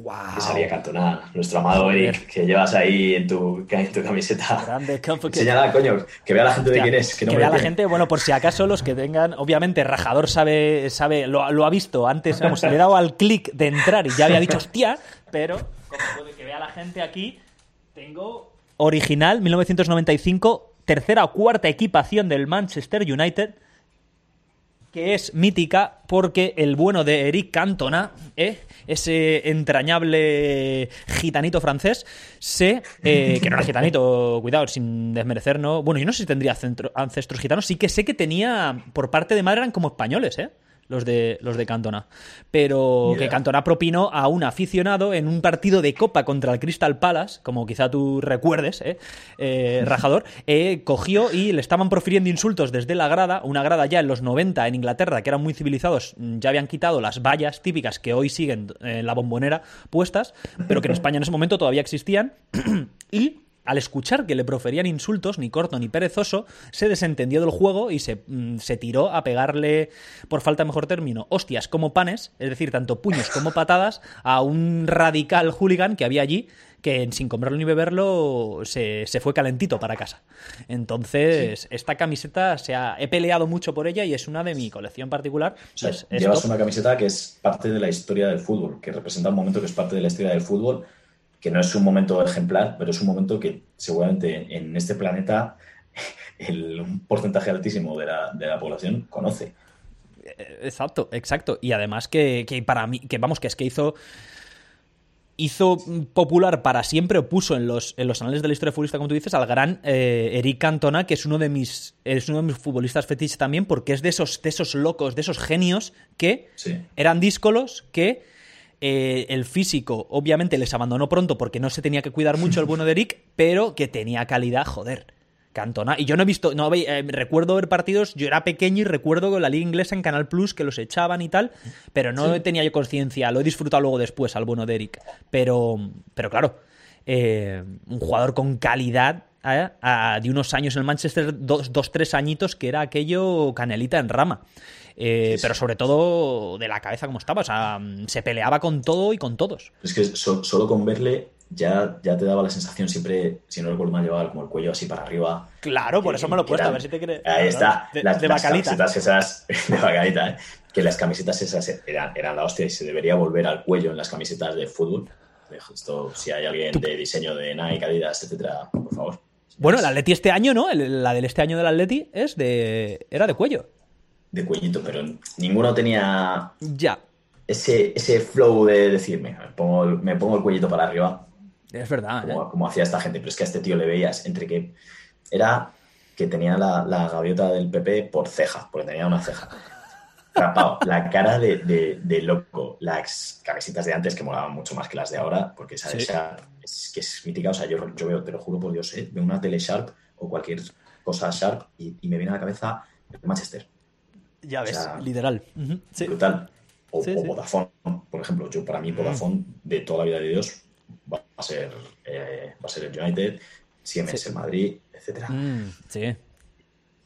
[SPEAKER 2] Guau.
[SPEAKER 3] Que salía Cantona, nuestro amado
[SPEAKER 2] Joder.
[SPEAKER 3] Eric, que llevas ahí en tu, en tu camiseta.
[SPEAKER 2] Grande
[SPEAKER 3] Señala, coño, que vea la gente de quién es. Que, no
[SPEAKER 2] que vea la gente, bueno, por si acaso los que tengan, obviamente Rajador sabe, sabe lo, lo ha visto antes, vamos, le he dado al clic de entrar y ya había dicho hostia, pero como puede que vea la gente aquí, tengo original 1995, tercera o cuarta equipación del Manchester United, que es mítica porque el bueno de Eric Cantona, ¿eh? ese entrañable gitanito francés, se. eh, que no era gitanito, cuidado, sin desmerecer, ¿no? Bueno, yo no sé si tendría centro- ancestros gitanos, sí que sé que tenía. Por parte de madre eran como españoles, ¿eh? Los de, los de Cantona. Pero que Cantona propinó a un aficionado en un partido de Copa contra el Crystal Palace, como quizá tú recuerdes, ¿eh? Eh, Rajador, eh, cogió y le estaban profiriendo insultos desde la grada, una grada ya en los 90 en Inglaterra, que eran muy civilizados, mm, ya habían quitado las vallas típicas que hoy siguen en la bombonera puestas, pero que en España en ese momento todavía existían, y al escuchar que le proferían insultos, ni corto ni perezoso, se desentendió del juego y se, mm, se tiró a pegarle, por falta de mejor término, hostias como panes, es decir, tanto puños como patadas, a un radical hooligan que había allí, que sin comerlo ni beberlo se, se fue calentito para casa. Entonces, esta camiseta se ha, he peleado mucho por ella y es una de mi colección particular.
[SPEAKER 3] O sea,
[SPEAKER 2] Es- es
[SPEAKER 3] llevas
[SPEAKER 2] top.
[SPEAKER 3] una camiseta que es parte de la historia del fútbol, que representa un momento que es parte de la historia del fútbol, que no es un momento ejemplar, pero es un momento que seguramente en este planeta el, un porcentaje altísimo de la, de la población conoce.
[SPEAKER 2] Eh, Exacto, exacto. Y además que, que para mí, que vamos, que es que hizo hizo popular para siempre o puso en los, en los anales de la historia futbolista, como tú dices, al gran eh, Eric Cantona, que es uno de mis es uno de mis futbolistas fetiches también, porque es de esos, de esos locos, de esos genios que
[SPEAKER 3] Sí.
[SPEAKER 2] eran díscolos que eh, el físico obviamente les abandonó pronto porque no se tenía que cuidar mucho el bueno de Eric, pero que tenía calidad, joder. Cantona. Y yo no he visto, no eh, recuerdo ver partidos, yo era pequeño y recuerdo con la liga inglesa en Canal Plus que los echaban y tal, pero no
[SPEAKER 3] Sí.
[SPEAKER 2] tenía yo conciencia, lo he disfrutado luego después al bueno de Eric. Pero, pero claro, eh, un jugador con calidad ¿eh? de unos años en el Manchester, dos, dos, tres añitos, que era aquello canelita en rama. Eh, pero sobre todo de la cabeza como estaba, o sea, mm, se peleaba con todo y con todos.
[SPEAKER 3] Es que so- solo con verle ya, ya te daba la sensación siempre, si no recuerdo mal, llevaba como el cuello así para arriba.
[SPEAKER 2] Claro, por
[SPEAKER 3] Que-
[SPEAKER 2] eso me lo he puesto, a ver si te crees.
[SPEAKER 3] Ahí está.
[SPEAKER 2] De,
[SPEAKER 3] las,
[SPEAKER 2] de
[SPEAKER 3] las
[SPEAKER 2] bacalita.
[SPEAKER 3] camisetas esas de bacalita, ¿eh? Que las camisetas esas eran, eran la hostia y se debería volver al cuello en las camisetas de fútbol. Esto, si hay alguien de diseño de Nike, Adidas, etcétera, por favor.
[SPEAKER 2] Bueno, el Atleti este año, ¿no? El- la del este año del Atleti es de. era de cuello.
[SPEAKER 3] De cuellito, pero ninguno tenía
[SPEAKER 2] Ya.
[SPEAKER 3] ese, ese flow de decirme, me pongo, el- me pongo el cuellito para arriba,
[SPEAKER 2] Es verdad, ¿eh?
[SPEAKER 3] como, hacía esta gente. Pero es que a este tío le veías entre que era que tenía la, la gaviota del PP por ceja, porque tenía una ceja. Rapado, la cara de, de- de loco, las camisetas de antes que molaban mucho más que las de ahora, porque esa,
[SPEAKER 2] Sí.
[SPEAKER 3] esa es que es mítica. O sea, yo, yo veo, te lo juro por Dios, ¿eh? veo una tele Sharp o cualquier cosa Sharp y, y me viene a la cabeza el Manchester.
[SPEAKER 2] Ya ves,
[SPEAKER 3] O sea,
[SPEAKER 2] literal. Sí.
[SPEAKER 3] brutal. O,
[SPEAKER 2] Sí,
[SPEAKER 3] o
[SPEAKER 2] sí.
[SPEAKER 3] Vodafone, por ejemplo. Yo, para mí, Vodafone, de toda la vida de Dios, va a ser, eh, va a ser el United, Siemens el Madrid, etcétera.
[SPEAKER 2] Mm, sí.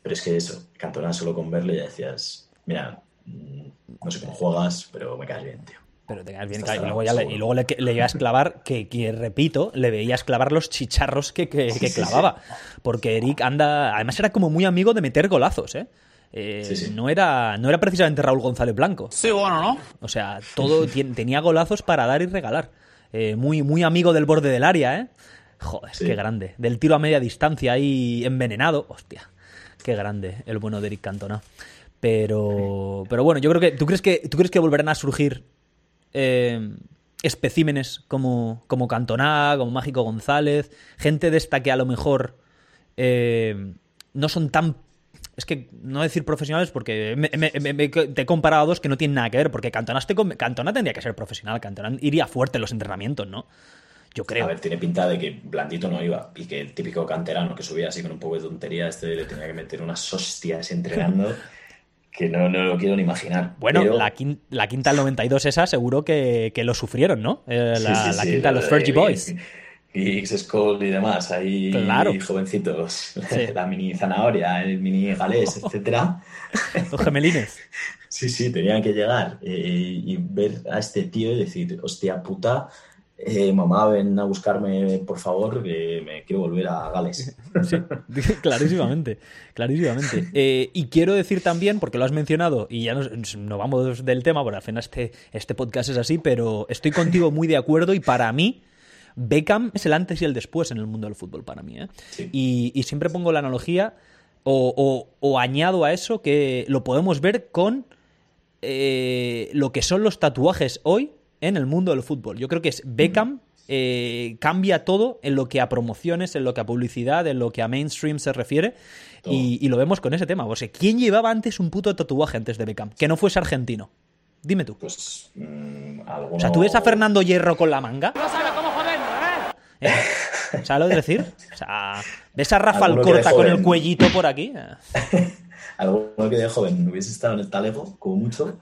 [SPEAKER 3] Pero es que eso, Cantona solo con verle ya decías, mira, mm, no sé cómo juegas, pero me caes bien, tío.
[SPEAKER 2] Pero te quedas bien, claro, y luego, ya le, y luego le, le ibas a clavar, que, que, repito, le veías clavar los chicharros que, que- que clavaba. Porque Eric anda. Además, era como muy amigo de meter golazos, ¿eh? Eh,
[SPEAKER 3] Sí, sí.
[SPEAKER 2] No, era, no era precisamente Raúl González Blanco.
[SPEAKER 6] Sí, bueno, ¿no?
[SPEAKER 2] O sea, todo tenía golazos para dar y regalar. Eh, muy, muy amigo del borde del área, ¿eh? Joder,
[SPEAKER 3] Sí.
[SPEAKER 2] qué grande. Del tiro a media distancia ahí envenenado. Hostia, qué grande el bueno de Eric Cantona. Pero, pero bueno, yo creo que. ¿Tú crees que, tú crees que volverán a surgir eh, especímenes como, como Cantona, como Mágico González? Gente de esta que a lo mejor eh, no son tan. Es que no decir profesionales porque me- me- me- me- te he comparado a dos que no tienen nada que ver, porque Cantona, este Cantona tendría que ser profesional, Cantona iría fuerte en los entrenamientos, ¿no? Yo creo.
[SPEAKER 3] A ver, tiene pinta de que Blandito no iba y que el típico canterano que subía así con un poco de tontería, este le tenía que meter unas hostias entrenando que no, no lo quiero ni imaginar.
[SPEAKER 2] Bueno,
[SPEAKER 3] Pero-
[SPEAKER 2] la, quin- la quinta del 92 esa seguro que, que lo sufrieron, ¿no? Eh, la,
[SPEAKER 3] Sí, sí,
[SPEAKER 2] la
[SPEAKER 3] sí,
[SPEAKER 2] quinta de
[SPEAKER 3] lo
[SPEAKER 2] los Fergie Boys.
[SPEAKER 3] Giggs, Skull y demás, ahí
[SPEAKER 2] Claro.
[SPEAKER 3] jovencitos.
[SPEAKER 2] Sí.
[SPEAKER 3] La mini zanahoria, el mini galés, etcétera.
[SPEAKER 2] Los gemelines.
[SPEAKER 3] Sí, sí, tenían que llegar eh, y ver a este tío y decir, hostia puta, eh, mamá, ven a buscarme, por favor, que me quiero volver a Gales.
[SPEAKER 2] Sí, clarísimamente, clarísimamente. Eh, y quiero decir también, porque lo has mencionado, y ya nos, no vamos del tema, porque al final este, este podcast es así, pero estoy contigo muy de acuerdo y para mí Beckham es el antes y el después en el mundo del fútbol, para mí. ¿eh? Y, y siempre pongo la analogía o, o- o añado a eso que lo podemos ver con eh, lo que son los tatuajes hoy en el mundo del fútbol. Yo creo que es Beckham eh, cambia todo en lo que a promociones, en lo que a publicidad, en lo que a mainstream se refiere. Y, y lo vemos con ese tema. O sea, ¿quién llevaba antes un puto tatuaje antes de Beckham? Que no fuese argentino. Dime tú.
[SPEAKER 3] Pues mm, alguno...
[SPEAKER 2] O sea, ¿tú ves a Fernando Hierro con la manga?
[SPEAKER 5] ¿Eh?
[SPEAKER 2] ¿Sabes lo que decir? O sea, ¿ves a Rafa Alcorta con el cuellito por aquí?
[SPEAKER 3] Alguno que de joven hubiese estado en el Talego, como mucho.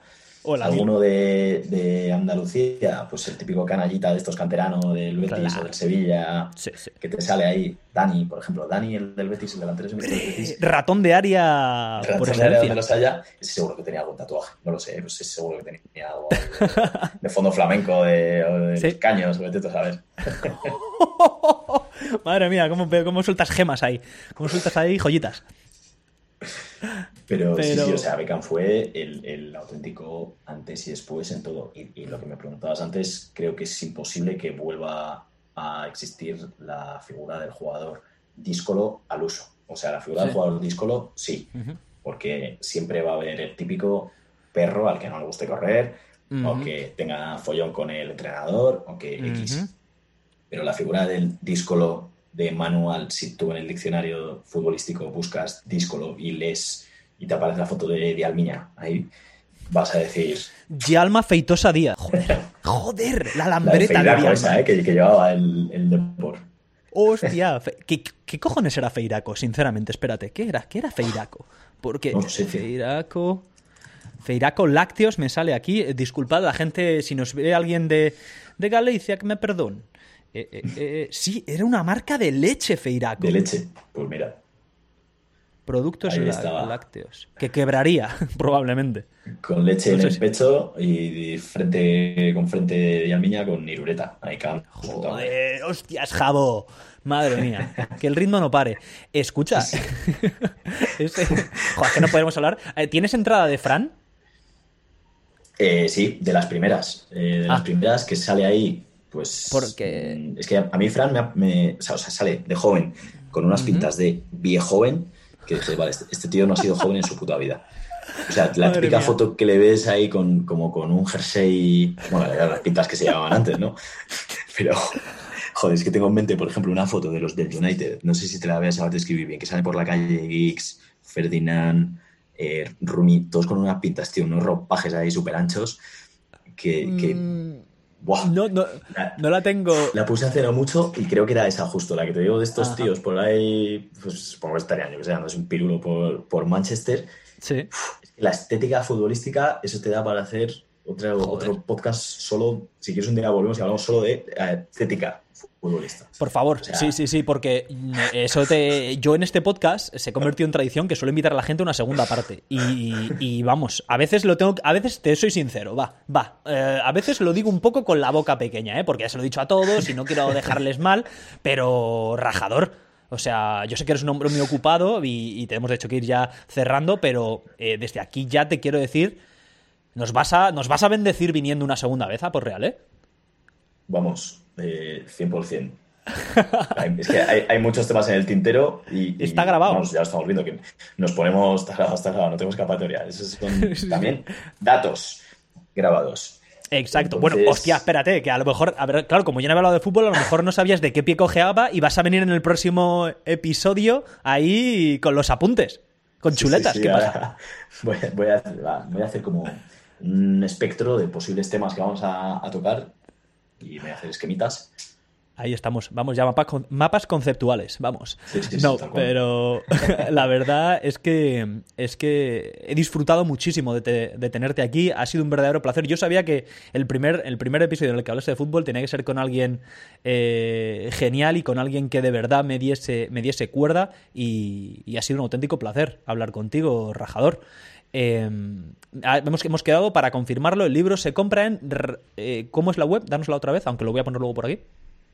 [SPEAKER 2] Hola,
[SPEAKER 3] Alguno de, de Andalucía, pues el típico canallita de estos canteranos del Betis
[SPEAKER 2] Claro.
[SPEAKER 3] o del Sevilla, que te sale ahí. Dani, por ejemplo, Dani, el del Betis, el delantero del Betis.
[SPEAKER 2] Ratón de área por
[SPEAKER 3] Ratón de área donde los haya, seguro que tenía algún tatuaje. No lo sé, pues seguro que tenía algo de, de fondo flamenco, de, o de
[SPEAKER 2] Sí.
[SPEAKER 3] los caños, vete tú a saber.
[SPEAKER 2] Madre mía, ¿cómo, cómo sueltas gemas ahí? ¿Cómo sueltas ahí joyitas?
[SPEAKER 3] Pero, sí,
[SPEAKER 2] Pero-
[SPEAKER 3] sí, o sea, Beckham fue el, el auténtico antes y después en todo. Y, y lo que me preguntabas antes, creo que es imposible que vuelva a existir la figura del jugador díscolo al uso. O sea, la figura
[SPEAKER 2] Sí.
[SPEAKER 3] del jugador díscolo, sí, porque siempre va a haber el típico perro al que no le guste correr, o
[SPEAKER 2] Ujú.
[SPEAKER 3] que tenga follón con el entrenador, o que X. Pero la figura del díscolo de manual, si tú en el diccionario futbolístico buscas díscolo y lees y te aparece la foto de, de Almiña, ahí vas a decir
[SPEAKER 2] Yalma Feitosa Díaz. Joder, joder, la
[SPEAKER 3] la de
[SPEAKER 2] lambreta de
[SPEAKER 3] Feiraco
[SPEAKER 2] Yalma.
[SPEAKER 3] esa, eh, que, que llevaba el, el Depor.
[SPEAKER 2] Hostia, ¿qué, qué cojones era Feiraco? Sinceramente, espérate, ¿qué era? ¿Qué era Feiraco? Porque
[SPEAKER 3] No sé.
[SPEAKER 2] Feiraco... Feiraco Lácteos me sale aquí. Eh, Disculpad la gente, si nos ve alguien de, de Galicia, que me perdone. Eh, eh, eh, sí, era una marca de leche, Feiraco.
[SPEAKER 3] De leche. Pues mira.
[SPEAKER 2] Productos lácteos. Que quebraría, probablemente.
[SPEAKER 3] Con leche
[SPEAKER 2] No
[SPEAKER 3] en el
[SPEAKER 2] si-
[SPEAKER 3] pecho y frente con frente y almiña con nirureta. Ahí cabrón.
[SPEAKER 2] Joder, hostias, Jabo. Madre mía, que el ritmo no pare. Escucha, Este- Joder, que no podemos hablar. ¿Tienes entrada de Fran?
[SPEAKER 3] Eh, sí, de las primeras. Eh, de las
[SPEAKER 2] Ah.
[SPEAKER 3] primeras que sale ahí, pues.
[SPEAKER 2] Porque-
[SPEAKER 3] mm, Es que a, mí, Fran, me, me- o, sea, sale de joven con unas pintas de viejo joven que dices, vale, este, este tío no ha sido joven en su puta vida. O sea, la
[SPEAKER 2] Madre
[SPEAKER 3] típica
[SPEAKER 2] mía.
[SPEAKER 3] foto que le ves ahí con, como con un jersey. Bueno, eran las pintas que se llevaban antes, ¿no? Pero. Joder, es que tengo en mente, por ejemplo, una foto de los del United. No sé si te la voy a describir bien. Que sale por la calle Giggs, Ferdinand, eh, Rumi, todos con unas pintas, tío, unos ropajes ahí súper anchos. Que. que buah,
[SPEAKER 2] No, no, no la tengo.
[SPEAKER 3] la puse hace no mucho y creo que era esa justo, la que te digo de estos
[SPEAKER 2] Ajá.
[SPEAKER 3] tíos por ahí, pues supongo que estarían, yo que sé, dándose un pirulo por, por Manchester.
[SPEAKER 2] Sí.
[SPEAKER 3] La estética futbolística, eso te da para hacer otro, otro podcast solo, si quieres un día volvemos y hablamos solo de eh, estética futbolista.
[SPEAKER 2] Por favor, sí, sí, sí, porque eso te. Yo en este podcast se ha convertido en tradición que suelo invitar a la gente a una segunda parte. Y, y vamos, a veces lo tengo. A veces te soy sincero, va, va. Eh, a veces lo digo un poco con la boca pequeña, ¿eh? Porque ya se lo he dicho a todos y no quiero dejarles mal, pero rajador. O sea, yo sé que eres un hombre muy ocupado y, y tenemos de hecho que ir ya cerrando, pero eh, desde aquí ya te quiero decir. Nos vas, a, nos vas a bendecir viniendo una segunda vez a por real, ¿eh?
[SPEAKER 3] Vamos, eh, 100%. Hay- es que hay, hay muchos temas en el tintero y, y,
[SPEAKER 2] Está grabado.
[SPEAKER 3] vamos, ya lo estamos viendo que nos ponemos, está grabado, está grabado, no tenemos escapatoria. Esos son también datos grabados.
[SPEAKER 2] Exacto.
[SPEAKER 3] Entonces-
[SPEAKER 2] Bueno, hostia, espérate, que a lo mejor, a ver, claro, como yo no he hablado de fútbol, a lo mejor no sabías de qué pie cojeaba y vas a venir en el próximo episodio ahí con los apuntes, con chuletas.
[SPEAKER 3] Sí, sí,
[SPEAKER 2] ¿Qué
[SPEAKER 3] ahora
[SPEAKER 2] pasa?
[SPEAKER 3] Voy, a- voy a, va, voy a hacer como un espectro de posibles temas que vamos a, a tocar y voy a hacer esquemitas.
[SPEAKER 2] Ahí estamos, vamos ya, mapas, con- mapas conceptuales, vamos.
[SPEAKER 3] Sí, sí, sí,
[SPEAKER 2] no, pero la verdad es que es que he disfrutado muchísimo de, te- de tenerte aquí, ha sido un verdadero placer. Yo sabía que el primer, el primer episodio en el que hablaste de fútbol tenía que ser con alguien eh, genial y con alguien que de verdad me diese, me diese cuerda y, y ha sido un auténtico placer hablar contigo, Rajador. Eh, hemos, hemos quedado para confirmarlo. El libro se compra en. eh, ¿Cómo es la web? Dánosla otra vez, aunque lo voy a poner luego por aquí.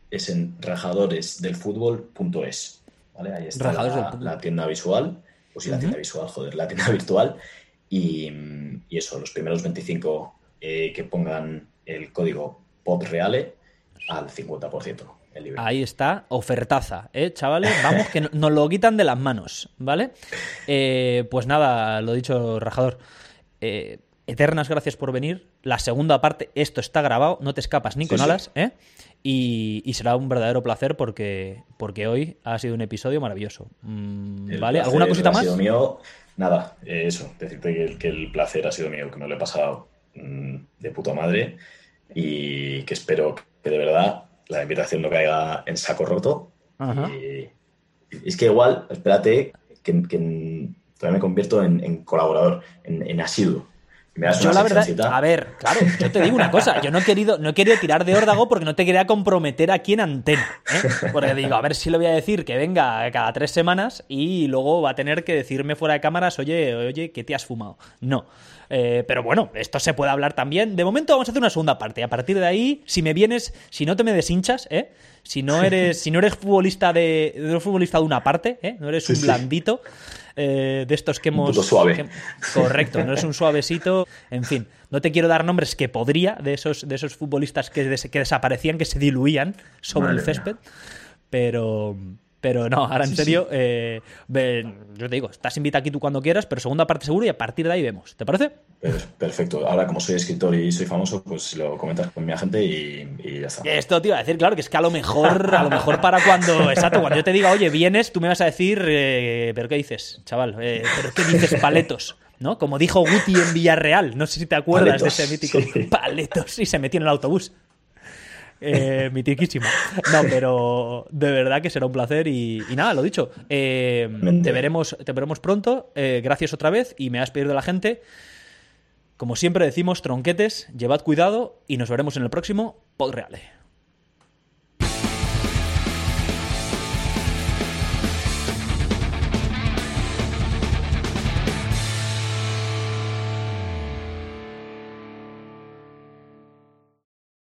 [SPEAKER 3] Es en rajadoresdelfutbol.es. ¿vale? Ahí está la, la tienda visual, o sí, la tienda visual, joder, la tienda virtual. Y, y eso, los primeros 25 eh, que pongan el código PODREALE al 50% el libro.
[SPEAKER 2] Ahí está, ofertaza, ¿eh, chavales? Vamos, que no- nos lo quitan de las manos, ¿vale? Eh, pues nada, lo dicho, Rajador. Eh, eternas gracias por venir. La segunda parte, esto está grabado, no te escapas ni con
[SPEAKER 3] sí.
[SPEAKER 2] alas, ¿eh? Y, y será un verdadero placer porque, porque hoy ha sido un episodio maravilloso. Mm, ¿Vale? ¿Alguna cosita
[SPEAKER 3] ha
[SPEAKER 2] más?
[SPEAKER 3] sido mío. Nada, eh, eso, decirte que, el- que el placer ha sido mío, que me lo he pasado mm, de puta madre y que espero que de verdad la invitación no caiga en saco roto.
[SPEAKER 2] Ajá.
[SPEAKER 3] Y, y es que igual, espérate, que, que todavía me convierto en, en colaborador, en, en asiduo. Me das
[SPEAKER 2] Yo
[SPEAKER 3] una
[SPEAKER 2] la verdad, a ver, claro, yo te digo una cosa, yo no he querido, no he querido tirar de órdago porque no te quería comprometer aquí en antena, ¿eh? Porque digo, a ver si le voy a decir que venga cada tres semanas y luego va a tener que decirme fuera de cámaras, oye, oye, ¿qué te has fumado? No. Eh, pero bueno, esto se puede hablar también. De momento vamos a hacer una segunda parte. A partir de ahí, si me vienes, si no te me deshinchas, ¿eh? Si no eres, si no eres futbolista de, no eres futbolista de una parte, ¿eh? No eres
[SPEAKER 3] Sí,
[SPEAKER 2] un blandito. eh, de estos que hemos.
[SPEAKER 3] puto suave.
[SPEAKER 2] que- correcto, no es un suavecito. En fin, no te quiero dar nombres que podría de esos, de esos futbolistas que, des- que desaparecían, que se diluían sobre
[SPEAKER 3] Madre
[SPEAKER 2] el césped. Pero. Pero no, ahora en
[SPEAKER 3] Sí,
[SPEAKER 2] serio, eh, ven, yo te digo, estás invitado aquí tú cuando quieras, pero segunda parte seguro y a partir de ahí vemos. ¿Te parece?
[SPEAKER 3] Per- Perfecto. Ahora, como soy escritor y soy famoso, pues lo comentas con mi agente y, y ya está.
[SPEAKER 2] Esto te iba a decir, claro, que es que a lo mejor, a lo mejor para cuando, exacto, cuando yo te diga, oye, vienes, tú me vas a decir, eh, ¿pero qué dices, chaval? Eh, ¿Pero qué dices, paletos? ¿No? Como dijo Guti en Villarreal, no sé si te acuerdas
[SPEAKER 3] Paletos,
[SPEAKER 2] de ese mítico
[SPEAKER 3] sí.
[SPEAKER 2] paletos y se metió en el autobús. Eh, mitiquísimo. No, pero de verdad que será un placer y, y nada, lo dicho. eh, te, veremos, te veremos pronto. eh, gracias otra vez y me vas a pedir de la gente. Como siempre decimos, tronquetes, llevad cuidado y nos veremos en el próximo Podreale.